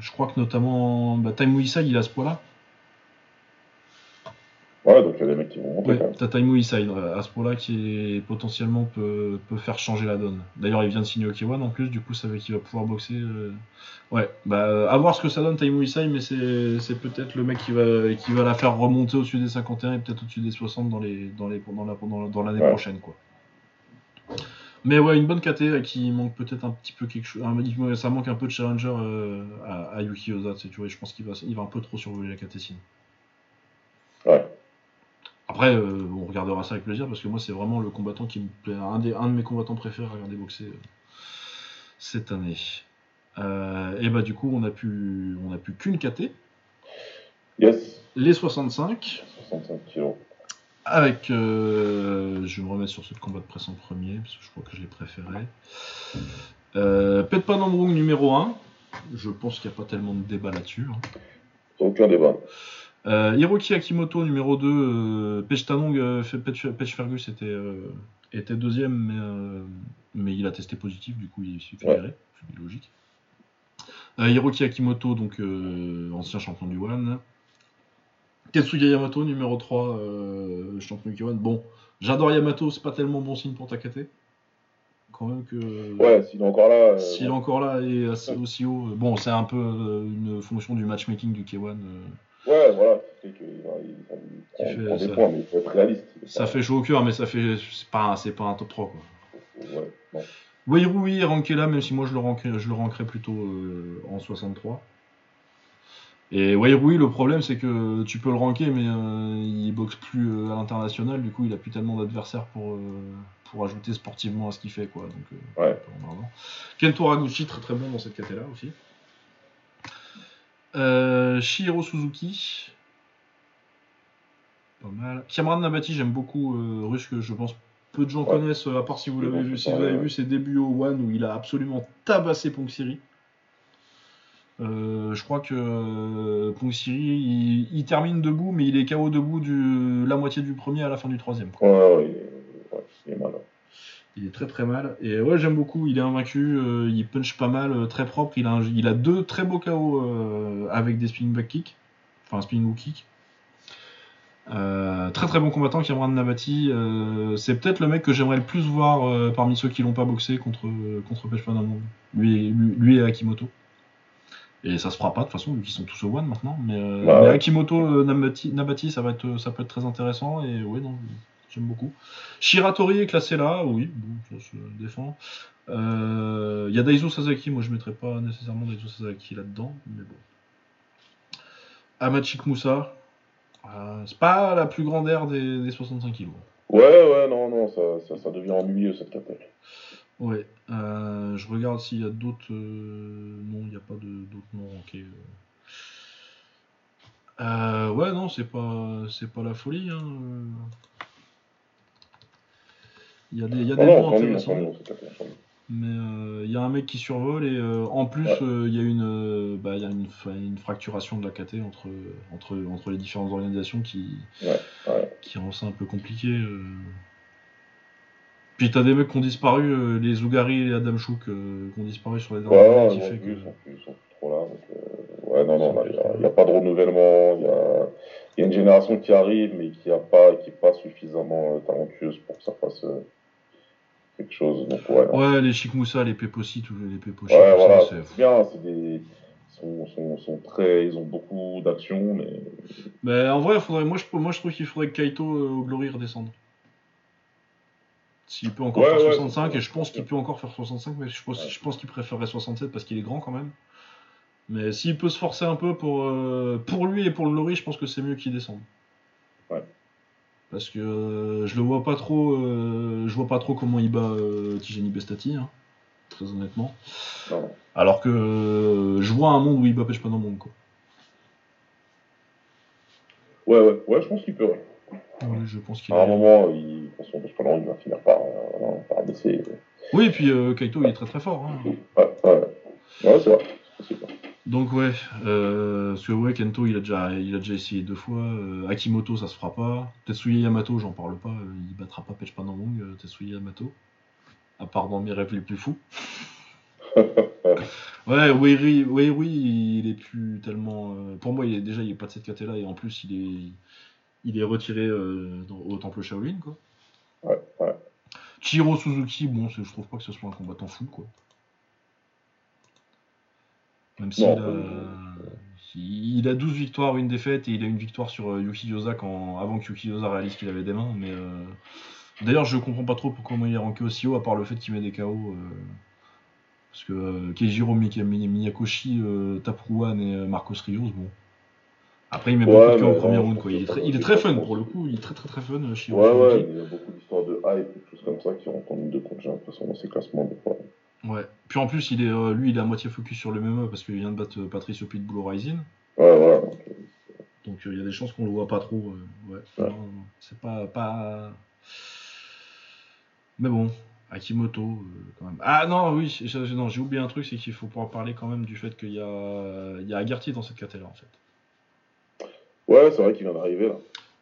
Je crois que notamment bah, Time Isai, il a ce poids-là. Ouais, donc il y a des mecs qui vont monter Ouais, t'as Time Isai euh, à ce poids-là qui est, potentiellement peut, peut faire changer la donne. D'ailleurs, il vient de signer au K1 en plus, du coup, ça veut qu'il va pouvoir boxer. euh, Ouais, bah, euh, à voir ce que ça donne Time Isai, mais c'est peut-être le mec qui va, qui va la faire remonter au-dessus des 51 et peut-être au-dessus des 60 dans les, dans les, dans la, dans, dans l'année Ouais. prochaine, quoi. Mais ouais, une bonne KT qui manque peut-être un petit peu quelque chose. Ça manque un peu de challenger à, à Yuki Oza, tu vois, je pense qu'il va, il va un peu trop survoler la KT sinon. Après, euh, on regardera ça avec plaisir parce que moi, c'est vraiment le combattant qui me plaît, un, des, un de mes combattants préférés à regarder boxer euh, cette année. Euh, et bah, du coup, on a pu, on a pu qu'une KT, Yes, les 65, 65 kilos. avec. je vais me remettre sur ce combat de presse en premier parce que je crois que je l'ai préféré. Euh, Petpa Nambrung numéro 1. Je pense qu'il n'y a pas tellement de débat là-dessus. hein. Aucun débat. Euh, Hiroki Akimoto numéro 2, euh, Pech Tanong, euh, Pech, Fergus était, était deuxième, mais, mais il a testé positif, du coup il s'est fait Ouais. virer, c'est logique. Hiroki Akimoto, donc ancien champion du One. Tetsuya Yamato numéro 3, euh, champion du One. Bon, j'adore Yamato, c'est pas tellement bon signe pour Takate. Quand même que. Ouais, s'il est encore là. euh, S'il est encore là et assez- aussi haut, bon, c'est un peu euh, une fonction du matchmaking du K1. Ouais, voilà. qu'il va, il prend- prend des ça. points, mais il faut être réaliste. Ça fait chaud au cœur, mais ça fait. C'est pas, c'est pas un top 3, quoi. Ouais, non. Ranké là, même si moi je le rankerais, je le rankerais plutôt euh, en 63. Et Wairoui, le problème c'est que tu peux le ranker, mais euh, il boxe plus euh, à l'international, du coup il a plus tellement d'adversaires pour, euh, pour ajouter sportivement à ce qu'il fait. Quoi. Donc, Ouais. Kento très très bon dans cette caté là aussi. Euh, Shihiro Suzuki. Pas mal. Cameron Nabati, j'aime beaucoup. Euh, russe que je pense peu de gens Ouais. connaissent, euh, à part si vous l'avez vu, si vous avez vu ses débuts au One où il a absolument tabassé Ponksiri. Euh, je crois que euh, Ponksiri, il, il termine debout, mais il est KO debout du, la moitié du premier à la fin du troisième. quoi. Ouais, ouais. Il est très très mal. Et ouais, j'aime beaucoup. Il est invaincu. euh, il punch pas mal, euh, très propre. Il a, un- il a deux très beaux KO euh, avec des spinning back kicks. Enfin, spinning hook kick. Très très bon combattant, Cameron Nabati. C'est peut-être le mec que j'aimerais le plus voir parmi ceux qui l'ont pas boxé contre, contre Pech. Lui, lui, lui et Akimoto. Et ça se fera pas de toute façon, vu qu'ils sont tous au one maintenant. Mais, Bah mais ouais. Akimoto, Nabati, Nabati, ça, va être, ça peut être très intéressant. Et ouais, non, j'aime beaucoup. Shiratori est classé là, oui, bon, ça se défend. Euh, Il y a Daiso Sasaki, moi je mettrais pas nécessairement Daiso Sasaki là-dedans, mais bon. Amachik Moussa, euh, c'est pas la plus grande aire des, des 65 kilos. Ouais, ouais, non, non, ça, ça, ça devient ennuyeux cette catelle. Ouais, euh, je regarde s'il y a d'autres. Non, il n'y a pas de- d'autres noms. Ok. Ouais, non, c'est pas, c'est pas la folie. hein. Il y a des, il y a des Non, intéressants. Mais euh, il y a un mec qui survole et euh, en plus Ouais. euh, il y a une, euh, bah, y a une, une fracturation de la KT entre, entre, entre les différentes organisations qui, Ouais, ouais. qui rend ça un peu compliqué. euh. Puis t'as des mecs qui ont disparu, euh, les Zougari et les Adam Chouk euh, qui ont disparu sur les Ouais, dernières ouais, qui ils fait que- sont ils sont trop là. Donc, euh, ouais, non, non, il n'y a, a pas de renouvellement. Il y a, y a une génération qui arrive, mais qui n'est pas, qui est pas suffisamment euh, talentueuse pour que ça fasse euh, quelque chose. Donc, ouais, les Chic Moussa, les Pépossi, tous les Ouais, voilà, c'est- bien. C'est des, sont, sont, sont très, ils ont beaucoup d'actions, mais Mais en vrai, il faudrait, moi, je, moi je trouve qu'il faudrait que Kaito euh, au Glory redescende. S'il peut encore Ouais, faire ouais, 65, c'est et je pense qu'il peut encore faire 65, mais je pense, je pense qu'il préférerait 67 parce qu'il est grand quand même. Mais s'il peut se forcer un peu pour, euh, pour lui et pour le Glory, je pense que c'est mieux qu'il descende. Parce que euh, je le vois pas trop, euh, je vois pas trop comment il bat euh, Tijani Bestati, hein, très honnêtement. non. Alors que euh, je vois un monde où il bat Pech pas dans le monde, quoi. Ouais, ouais, ouais, je pense qu'il peut. ouais. Ouais, je pense qu'il À un moment, il, de toute façon, là, il va finir par, par baisser. Oui, et puis Kaito, il est très très fort. hein. Ouais, ouais. Ouais, c'est vrai. c'est possible. Donc ouais, euh, parce que ouais, Kento il a déjà, il a déjà essayé deux fois. euh, Akimoto ça se fera pas. Tetsuya Yamato j'en parle pas, euh, il battra pas Pech Panamong, euh, Tetsuya Yamato. À part dans mes rêves les plus fous. [laughs] Ouais, Weiri, Weiri, il est plus tellement. pour moi, il est déjà, il est pas de cette caté là et en plus il est, il est retiré dans- au temple Shaolin quoi. Ouais, ouais. Chiro Suzuki, bon, je trouve pas que ce soit un combattant fou quoi. Même s'il euh, il a 12 victoires, une défaite et il a une victoire sur euh, Yuki Yosa quand, avant que Yuki Yosa réalise qu'il avait des mains. Mais euh, d'ailleurs, je comprends pas trop pourquoi il est ranké aussi haut à part le fait qu'il met des KO. euh, parce que euh, Keijiro Miyakoshi, euh, Tapruan et euh, Marcos Rios, bon. Après, il met Ouais, beaucoup de KO au premier round. Quoi. Il, est très, il est fun pour le coup. Il est très très très fun, euh, Shiro Ouais, Suzuki. ouais, il y a beaucoup d'histoires de hype et des choses comme ça qui rentrent en ligne de compte, j'ai l'impression, dans ces classements, des fois. Ouais. Puis en plus, il est, euh, lui, il est à moitié focus sur le MMA parce qu'il vient de battre euh, Patricio Pitbull au Rising. Ouais, voilà. donc, euh, il y a des chances qu'on le voit pas trop. ouais. C'est pas, pas. Mais bon, Akimoto, euh, quand même. Ah non, oui, j'ai- oublié un truc, c'est qu'il faut pouvoir parler quand même du fait qu'il y a, il y a Agarty dans cette catégorie en fait. Ouais, c'est vrai qu'il vient d'arriver, là.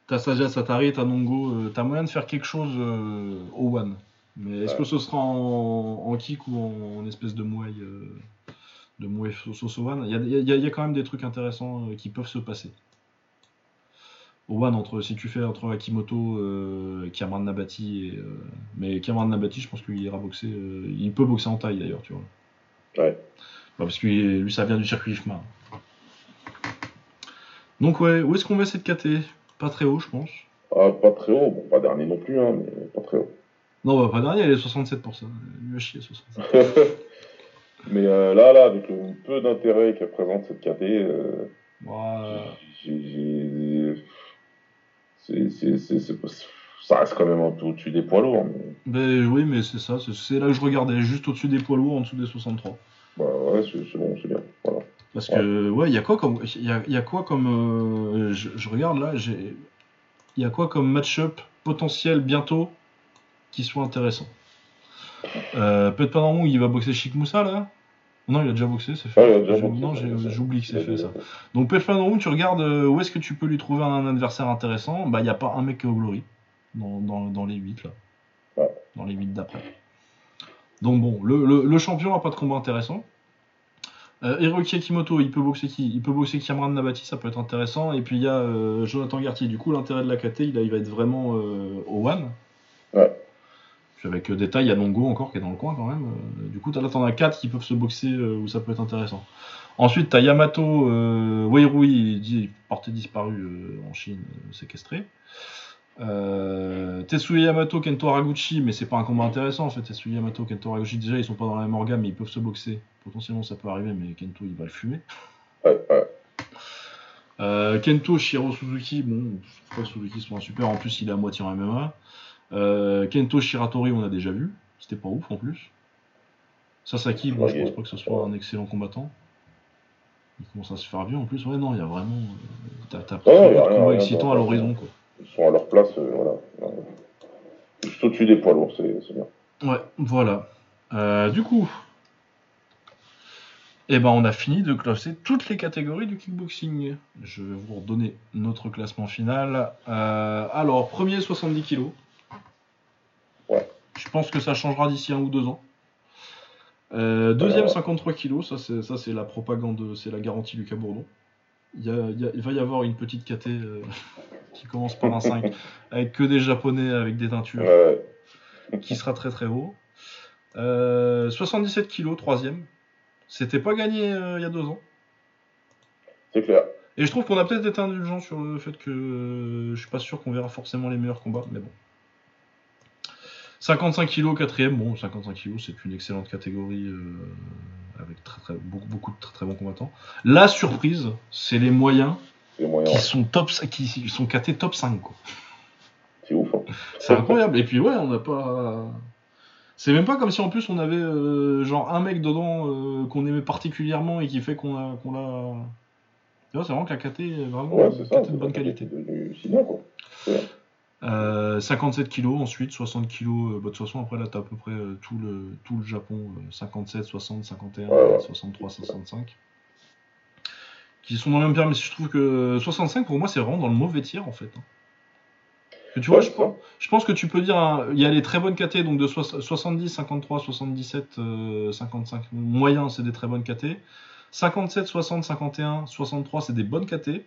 T'as Saja Satari, t'as Nongo, euh, t'as moyen de faire quelque chose euh, au One. Mais est-ce Ouais. que ce sera en, en kick ou en, en espèce de mouaille euh, de au One Il y a, y a- il y a quand même des trucs intéressants euh, qui peuvent se passer. Au One, entre, si tu fais entre Akimoto, euh, Cameron Nabati et. euh, mais Cameron Nabati, je pense qu'il ira boxer. euh, il peut boxer en taille d'ailleurs, tu vois. Ouais. Bah, parce que lui, ça vient du circuit IFMA. Donc ouais, où est-ce qu'on met cette KT Pas très haut, je pense. Ah, pas très haut, bon, pas dernier non plus, hein, mais pas très haut. Non, bah, pas dernier, elle est 67 pour ça. Mieux chier, 67. [laughs] mais euh, là, là, avec le peu d'intérêt qu'elle présente cette KT, euh, pas- ça reste quand même un peu au-dessus des poids lourds. Mais... Ben oui, mais c'est ça, c'est- là que je regardais, juste au-dessus des poids lourds, en dessous des 63. Bah ouais, c'est bon, c'est bien. Voilà. Parce que, ouais, il y a quoi comme. Il y a, il y a quoi comme. euh, je, je regarde là, j'ai. Il y a quoi comme match-up potentiel bientôt? Qui soit intéressant euh, Peut-être pas normalement, il va boxer Chic Moussa là? Non, il a déjà boxé, c'est fait. Boxé, non, j'oublie que c'est fait ça. Donc Pelfan tu regardes euh, où est-ce que tu peux lui trouver un adversaire intéressant? Bah, il n'y a pas un mec qui est au Glory dans, dans, dans les 8 là. Ouais. Dans les 8 d'après. Donc bon, le, le, le champion a pas de combat intéressant. Euh, Hiroki Akimoto, il peut boxer qui? Il peut boxer Cameron Nabati, ça peut être intéressant. Et puis il y a euh, Jonathan Gartier. Du coup, l'intérêt de la KT, il, il va être vraiment euh, au one. Ouais. Avec euh, détail, il y a Nongo encore qui est dans le coin quand même. Euh, du coup, là, t'en as 4 qui peuvent se boxer euh, où ça peut être intéressant. Ensuite, t'as Yamato euh, Weirui, porté disparu en Chine, séquestré. Euh, Tetsuya Yamato, Kento Haraguchi, mais c'est pas un combat intéressant en fait. Tetsuya Yamato, Kento Haraguchi, déjà ils sont pas dans la même organe, mais ils peuvent se boxer. Potentiellement ça peut arriver, mais Kento il va le fumer. Ouais, ouais. Euh, Kento Shiro Suzuki, bon, je trouve pas que Suzuki soit un super, en plus il est à moitié en MMA. Euh, Kento Shiratori, on a déjà vu, c'était pas ouf en plus. Sasaki, bon, je pense pas que ce soit un excellent combattant. Il commence à se faire vieux en plus, ouais, non, il y a vraiment. euh, T'as pas Ouais, de combat excitant à l'horizon quoi. Ils sont à leur place, euh, voilà. Juste au-dessus des poids lourds, c'est c'est bien. Ouais, voilà. Euh, du coup, eh ben, on a fini de classer toutes les catégories du kickboxing. Je vais vous redonner notre classement final. Euh, alors, premier 70 kg. Je pense que ça changera d'ici un ou deux ans. Euh, deuxième Alors. 53 kg, ça c'est la propagande, c'est la garantie Lucas Bourdon. Il, y a- il y a- il va y avoir une petite KT euh, [laughs] qui commence par un 5 [laughs] avec que des japonais avec des teintures [laughs] qui sera très très haut. Euh, 77 kg, troisième. C'était pas gagné euh, il y a deux ans. c'est clair. Et je trouve qu'on a peut-être été indulgent sur le fait que euh, je suis pas sûr qu'on verra forcément les meilleurs combats, mais bon. 55 kg, quatrième. Bon, 55 kg, c'est une excellente catégorie euh, avec très, très, beaucoup, beaucoup de très, très bons combattants. La surprise, c'est les moyens qui sont top, qui sont catés top 5. Quoi. C'est ouf. Hein. C'est incroyable. Et puis ouais, on n'a pas. C'est même pas comme si en plus on avait euh, genre un mec dedans euh, qu'on aimait particulièrement et qui fait qu'on a qu'on vois, c'est vraiment que la KT est vraiment Ouais, une c'est ça. KT de bonne qualité. devenu bien, quoi. Euh, 57 kilos, ensuite 60 kilos. Euh, bah, de toute façon, après là, t'as à peu près euh, tout le tout le Japon. euh, 57, 60, 51, Ouais, ouais. 63, 65. Qui sont dans le même terme, mais je trouve que 65 pour moi c'est vraiment dans le mauvais tiers en fait. hein. Que tu vois, Ouais, je pense, je pense que tu peux dire, hein, il y a les très bonnes KT, donc de soix- 70, 53, 77, euh, 55 moyens, c'est des très bonnes KT. 57, 60, 51, 63, c'est des bonnes KT.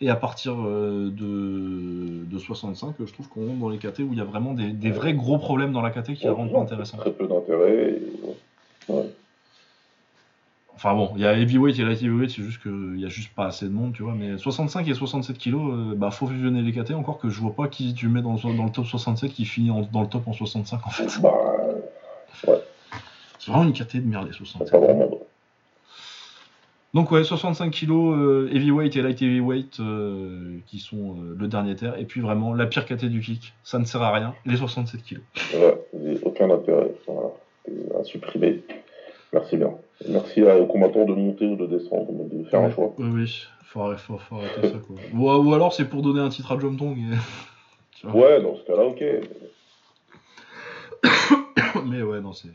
Et à partir euh, de, de 65, je trouve qu'on rentre dans les KT où il y a vraiment des, des vrais gros problèmes dans la KT qui la rendent pas intéressante. Très peu d'intérêt. et ouais. Ouais. Enfin bon, il y a heavyweight et light heavyweight, c'est juste qu'il y a juste pas assez de monde, tu vois. Mais 65 et 67 kilos, euh, bah faut fusionner les KT. Encore que je vois pas qui tu mets dans, le- dans le top 67 qui finit en- dans le top en 65 en fait. Bah, C'est vraiment une KT de merde les c'est 65. pas vraiment. Donc ouais, 65 kilos euh, heavyweight et light heavyweight euh, qui sont euh, le dernier terre. Et puis vraiment la pire KT du kick, ça ne sert à rien, les 67 kilos. Ouais, j'ai aucun intérêt. Voilà. À supprimer. Merci bien. Et Merci à- aux combattants de monter ou de descendre, de faire un choix. Oui, oui, faut, arrêter- faut- faut arrêter ça quoi. Ou, ou alors c'est pour donner un titre à Jom Tong. et-. [laughs] Ouais, dans ce cas-là, ok. [coughs] Mais ouais, non, c'est.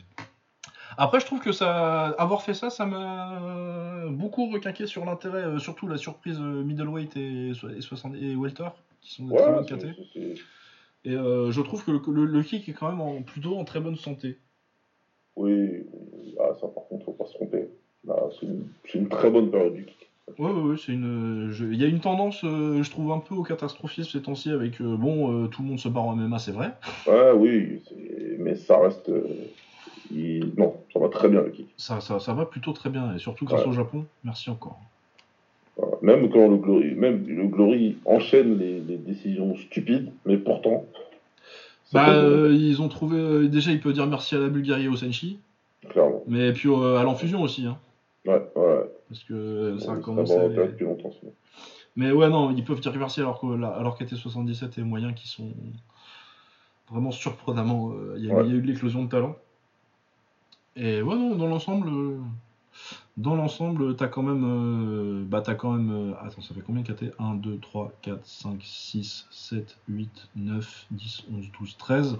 Après, je trouve que ça, avoir fait ça, ça m'a beaucoup requinqué sur l'intérêt, euh, surtout la surprise euh, middleweight et, et, 60 et welter, qui sont des très Ouais, bonnes KT. c'est- c'est- Et euh, je trouve que le, le- le kick est quand même en- plutôt en très bonne santé. oui, oui. Ah, ça par contre, faut pas se tromper. C'est une, très bonne période du kick. Ouais, ouais, ouais, c'est une. Il y a une tendance, euh, je trouve, un peu au catastrophisme ces temps-ci avec euh, bon, tout le monde se barre en MMA, c'est vrai. Ouais, oui, mais ça reste. Il- Non, ça va très bien le kick. Ça, ça, ça va plutôt très bien, et surtout grâce Ouais. au Japon, merci encore. Voilà. Même quand le Glory, même le Glory enchaîne les, les décisions stupides, mais pourtant. Bah, euh, ils ont trouvé. euh, déjà, il peut dire merci à la Bulgarie et au Senshi. Clairement. Mais puis euh, à l'enfusion aussi. Hein, Ouais, ouais. parce que ça a Ça commencé. va intéresser depuis longtemps. Mais ouais, non, ils peuvent dire merci alors la- alors qu'était 77 et moyens qui sont vraiment surprenamment. Il y, a- Ouais. il y a eu de l'éclosion de talent. Et ouais, non, dans l'ensemble. euh, Dans l'ensemble, t'as quand même. euh, bah, t'as quand même. euh, attends, ça fait combien KT 1, 2, 3, 4, 5, 6, 7, 8, 9, 10, 11, 12, 13.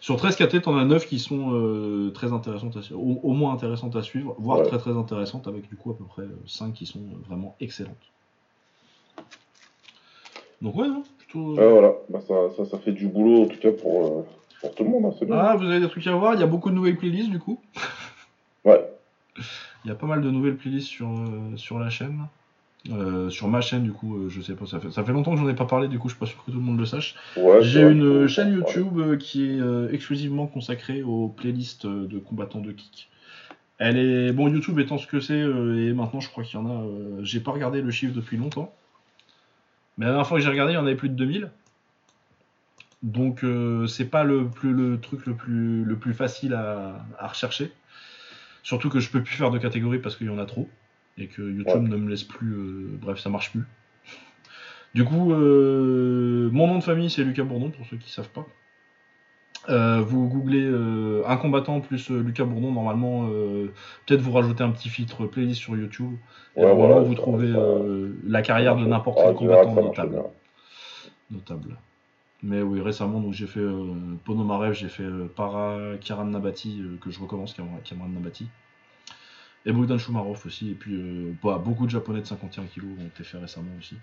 Sur 13 KT, t'en as 9 qui sont euh, très intéressantes à suivre, au, au moins intéressantes à suivre, voire Ouais. très très intéressantes, avec du coup à peu près 5 qui sont vraiment excellentes. Donc ouais, non, plutôt... Ouais, voilà. Bah, ça, ça, ça fait du boulot, en tout cas, pour, pour tout le monde. hein. Ah, vous avez des trucs à voir, il y a beaucoup de nouvelles playlists du coup. [laughs] Ouais. Il y a pas mal de nouvelles playlists sur, euh, sur la chaîne. Euh, sur ma chaîne, du coup, euh, je sais pas, ça fait, ça fait longtemps que j'en ai pas parlé, du coup, je suis pas sûr que tout le monde le sache. Ouais, J'ai vrai une chaîne. YouTube euh, qui est exclusivement consacrée aux playlists de combattants de kick. Elle est bon YouTube étant ce que c'est et maintenant je crois qu'il y en a. J'ai pas regardé le chiffre depuis longtemps, mais la dernière fois que j'ai regardé, il y en avait plus de 2000. Donc euh, c'est pas le plus le truc le plus le plus facile à, à rechercher. Surtout que je peux plus faire de catégorie parce qu'il y en a trop et que YouTube Ouais. ne me laisse plus. euh, bref, ça marche plus. Du coup, euh, mon nom de famille c'est Lucas Bourdon pour ceux qui savent pas. Vous googlez un combattant plus Lucas Bourdon, normalement, peut-être vous rajoutez un petit filtre playlist sur YouTube. Et Ouais, voilà, vous trouvez ça- la carrière de n'importe Ah, quel combattant notable. bien. notable. Mais oui, récemment, donc j'ai fait euh, Ponomarev, j'ai fait euh, Para Kiran Nabati, euh, que je recommence, Cameron Nabati. Et Bogdan Shumarov aussi. Et puis euh, bah, beaucoup de japonais de 51 kg ont été faits récemment aussi.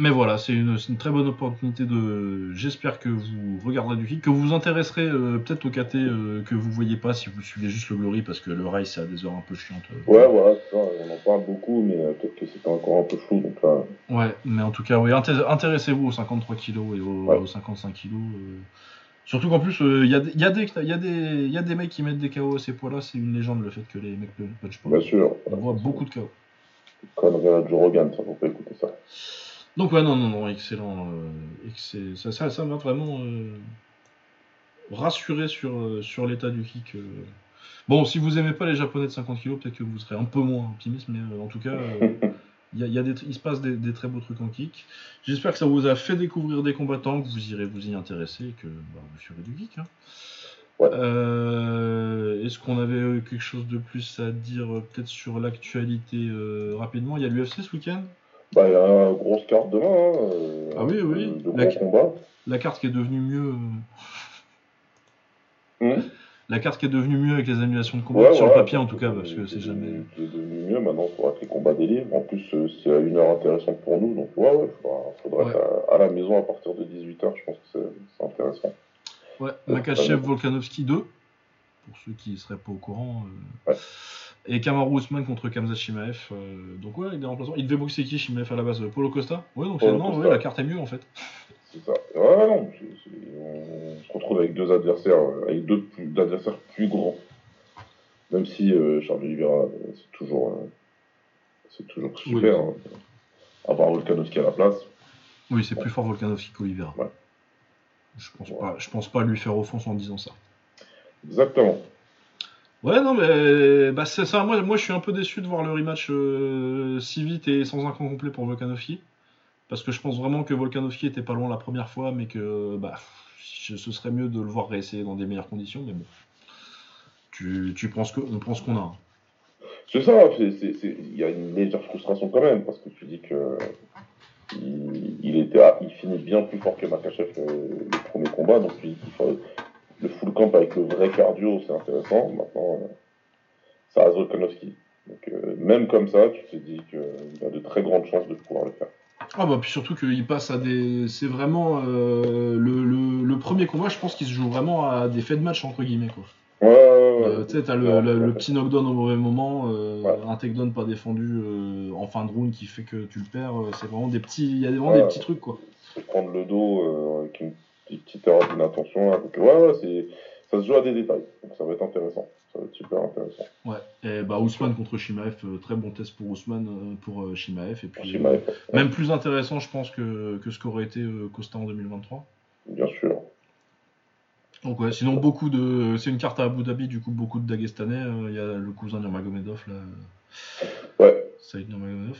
Mais voilà, c'est une, très bonne opportunité de. J'espère que vous regarderez du kick, que vous vous intéresserez euh, peut-être au KT euh, que vous voyez pas si vous suivez juste le Glory, parce que le rail c'est à des heures un peu chiantes. euh. Ouais, voilà, ça, on en parle beaucoup, mais euh, peut-être que c'est encore un peu flou, donc là, Ouais, mais en tout cas, oui, inté- intéressez-vous aux 53 kg et aux, Ouais. aux 55 kg. Surtout qu'en plus, il y, a des- y, a des- y, a des- y a des mecs qui mettent des KO à ces poids-là, c'est une légende le fait que les mecs ne punchent pas. bien sûr. On voit beaucoup de KO. Connerie à Joe Rogan, ça, faut pas écouter ça. Donc ouais, non, non, non, excellent. euh. Ça, ça, ça m'a vraiment euh, rassuré sur, euh, sur l'état du kick. euh. Bon, si vous aimez pas les japonais de 50 kg, peut-être que vous serez un peu moins optimiste, mais en tout cas, [laughs] il y a- y a des il se passe des, des très beaux trucs en kick. J'espère que ça vous a fait découvrir des combattants, que vous irez vous y intéresser et que bah, vous ferez du kick. hein. Ouais. Euh, Est-ce qu'on avait quelque chose de plus à dire peut-être sur l'actualité euh, rapidement? Il y a l'UFC ce week-end? Bah, il y a une grosse carte demain, hein, euh, Ah oui, oui. De, La- gros combats. La carte qui est devenue mieux. euh, Hum. La carte qui est devenue mieux avec les annulations de combat, Ouais, sur le papier en tout cas, parce que c'est jamais. C'est devenu mieux, maintenant il faudra que les combats délivrent. En plus, euh, c'est à une heure intéressante pour nous, donc ouais, ouais, faudra, faudra être à, à la maison à partir de 18h, je pense que c'est intéressant. Ouais, Makachev Volkanovski 2, pour ceux qui seraient pas au courant. euh, Ouais. Et Kamaru Usman contre Kamzat Shimaev. euh, donc ouais, il est remplaçant. Il devait boxer qui Shimaev à la base? Polo Costa? Ouais, donc finalement, ouais, la carte est mieux en fait. C'est ça. Ouais, non, on se retrouve avec deux adversaires, euh, avec deux plus- adversaires plus grands. Même si euh, Charles Oliveira, euh, c'est toujours, euh, c'est toujours super. Oui. hein. Avoir Volkanovski à la place. Oui, c'est plus fort Volkanovski qu'Olivera. Ouais. Je pense, Ouais. pas, je pense pas lui faire offense en disant ça. Exactement. Ouais, non, mais bah, c'est ça. Moi, moi, je suis un peu déçu de voir le rematch euh, si vite et sans un camp complet pour Volkanovski. Parce que je pense vraiment que Volkanovski était pas loin la première fois, mais que bah, ce serait mieux de le voir réessayer dans des meilleures conditions. Mais bon, tu, tu penses que, on pense qu'on a. C'est ça, il y a une légère frustration quand même, parce que tu dis que il, était, il finit bien plus fort que Makachev euh, le premier combat, donc tu dis le full camp avec le vrai cardio, c'est intéressant. Maintenant, euh, ça reste Volkanovski. Donc euh, même comme ça, tu te dis qu'il a de très grandes chances de pouvoir le faire. Ah bah puis surtout qu'il passe à des, c'est vraiment euh, le, le- le premier combat. Je pense qu'il se joue vraiment à des faits de match entre guillemets quoi. Ouais, ouais, ouais. Euh, tu sais, t'as le, Ouais, le- le ouais. petit knockdown au mauvais moment, euh, un takedown pas défendu en fin de round qui fait que tu le perds. c'est vraiment des petits, il y a vraiment des petits trucs quoi. se prendre le dos avec une petite, petite erreur d'inattention. Donc, ouais, ouais, c'est. ça se joue à des détails. Donc ça va être intéressant. Ça va être super intéressant. Ouais. Et bah Ousmane contre Shimaev, euh, très bon test pour Ousmane, euh, pour euh, Shimaev. Et puis, Shimaev, euh, même plus intéressant, je pense, que, que ce qu'aurait été euh, Costa en 2023. Bien sûr. Donc ouais, sinon beaucoup de... C'est une carte à Abu Dhabi, du coup beaucoup de Dagestanais. Euh, Il y a le cousin Nurmagomedov, là, Ouais. Saïd Nurmagomedov.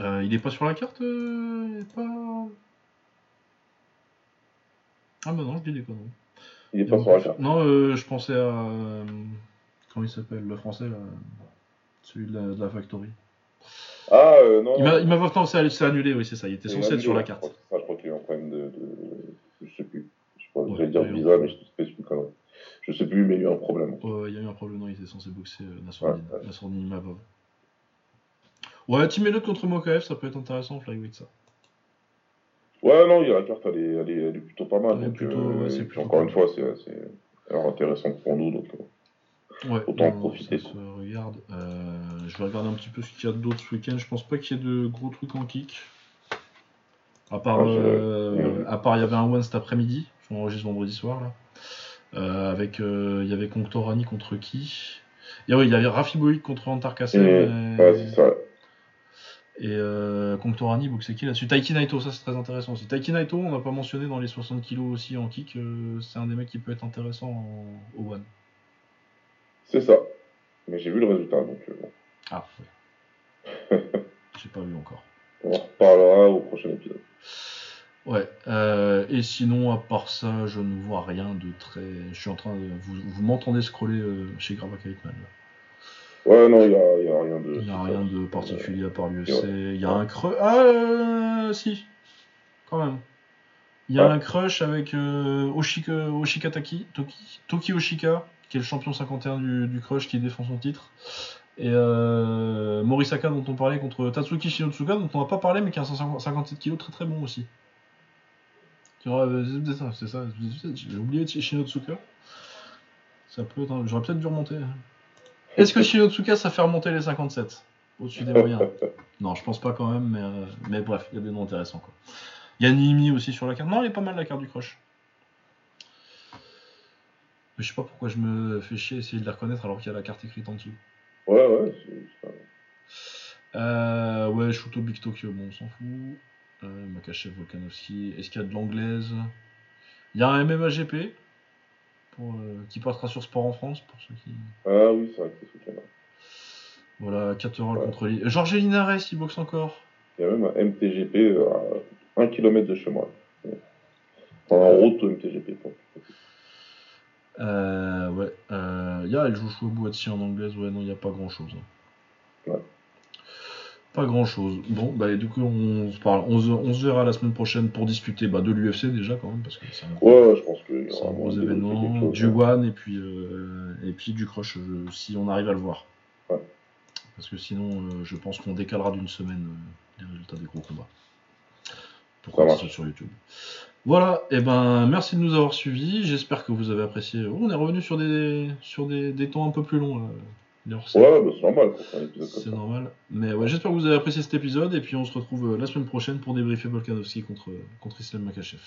Euh, il est pas sur la carte euh, il est pas... Ah bah non, je dis des conneries. Il est pas carte. Non, euh, je pensais à... euh, comment il s'appelle, le français, là Celui de la, de la Factory. Ah, euh, non. Il m'a il m'a non, c'est c'est annulé, oui, c'est ça. Il était censé être sur la je carte. crois c'est ça, je crois qu'il est en problème de, de. Je sais plus. Je pas, Ouais, j'allais dire visa, mais je sais plus connerie. Je sais plus, mais il y a eu un problème. Ouais, il y a eu un problème, non, il était censé boxer euh, Nassourdine, Ouais. Nassourdine Imavov. Ouais, Team Elliott contre Mokaev, ça peut être intéressant, Flyweight, ça. Ouais, non, il y a la carte, elle est, elle est, elle est plutôt pas mal. Donc, plutôt- euh, ouais, plutôt encore une fois, c'est intéressant pour nous. Donc, euh, Ouais, Autant en profiter, ça se regarde. Euh, je vais regarder un petit peu ce qu'il y a d'autre ce week-end. Je pense pas qu'il y ait de gros trucs en kick. À part, euh, à part, il y avait un one cet après-midi. Je m'enregistre vendredi soir là. Avec, il y avait Conctorani contre qui? Et oui, il y avait Rafi Boïk contre Antar Kassem. et- et- ouais, c'est ça. Et euh, Conctorani, qui là-dessus Taiki Naito, ça c'est très intéressant aussi. Taiki Naito, on n'a pas mentionné dans les 60 kilos aussi en kick, euh, c'est un des mecs qui peut être intéressant en- au One. C'est ça. Mais j'ai vu le résultat, donc euh, bon. Ah, ouais. [laughs] J'ai pas vu encore. on en reparlera au prochain épisode. Ouais, euh, et sinon, à part ça, je ne vois rien de très. Je suis en train de. Vous, vous m'entendez scroller euh, chez Gravaka Hitman là. Ouais, non, il n'y a, il y a rien de. Il n'y a rien de particulier à part l'UFC. Il y a un creux. Ah, euh, si, quand même. Il y a un crush avec euh, Oshika, Oshika Taki, Toki, Toki Oshika, qui est le champion 51 du, du crush qui défend son titre. Et euh, Morisaka, dont on parlait, contre Tatsuki Shinotsuka, dont on n'a pas parlé, mais qui a un 157 kg très très bon aussi. Tu vois, euh, c'est ça, c'est ça. J'ai oublié Shinotsuka. Ça peut être un- J'aurais peut-être dû remonter. Est-ce que Shinotsuka, ça fait remonter les 57 Au-dessus des moyens? [laughs] Non, je pense pas quand même, mais, euh, mais bref, il y a des noms intéressants. Quoi. Il y a Nimi aussi sur la carte. Non, elle est pas mal la carte du crush. Mais je sais pas pourquoi je me fais chier essayer de la reconnaître alors qu'il y a la carte écrite en dessous. Ouais, ouais, c'est ça. Euh, ouais, Shuto Big Tokyo, bon, on s'en fout. Euh, Makachev Volkanovski. Est-ce qu'il y a de l'anglaise? Il y a un MMAGP pour, euh, qui passera sur Sport en France pour ceux qui. Ah oui, c'est vrai que c'est. Voilà, Caterol Ouais. contre Li- Georges Linares, il boxe encore. Il y a même un MTGP euh, à 1 km de chez moi. En route au MTGP. Euh, ouais. Euh, il y a El Joshua Boati en anglaise. Ouais, non, il n'y a pas grand chose. Ouais. Pas grand chose. Bon, bah, du coup, on se parle. On se, on se verra la semaine prochaine pour discuter bah, de l'UFC déjà, quand même, parce que c'est un gros, Ouais, je pense c'est un événement. Du. One et puis, euh, et puis du Crush, euh, si on arrive à le voir. Ouais. Parce que sinon, euh, je pense qu'on décalera d'une semaine euh, les résultats des gros combats. Pour Ça qu'on marche. ça sur YouTube. Voilà, et ben merci de nous avoir suivis. J'espère que vous avez apprécié. Oh, on est revenu sur des sur des, des temps un peu plus longs. Là. Ouais, bah, c'est normal C'est normal. Mais ouais, j'espère que vous avez apprécié cet épisode. Et puis on se retrouve euh, la semaine prochaine pour débriefer Volkanovski contre, contre Islam Makachev.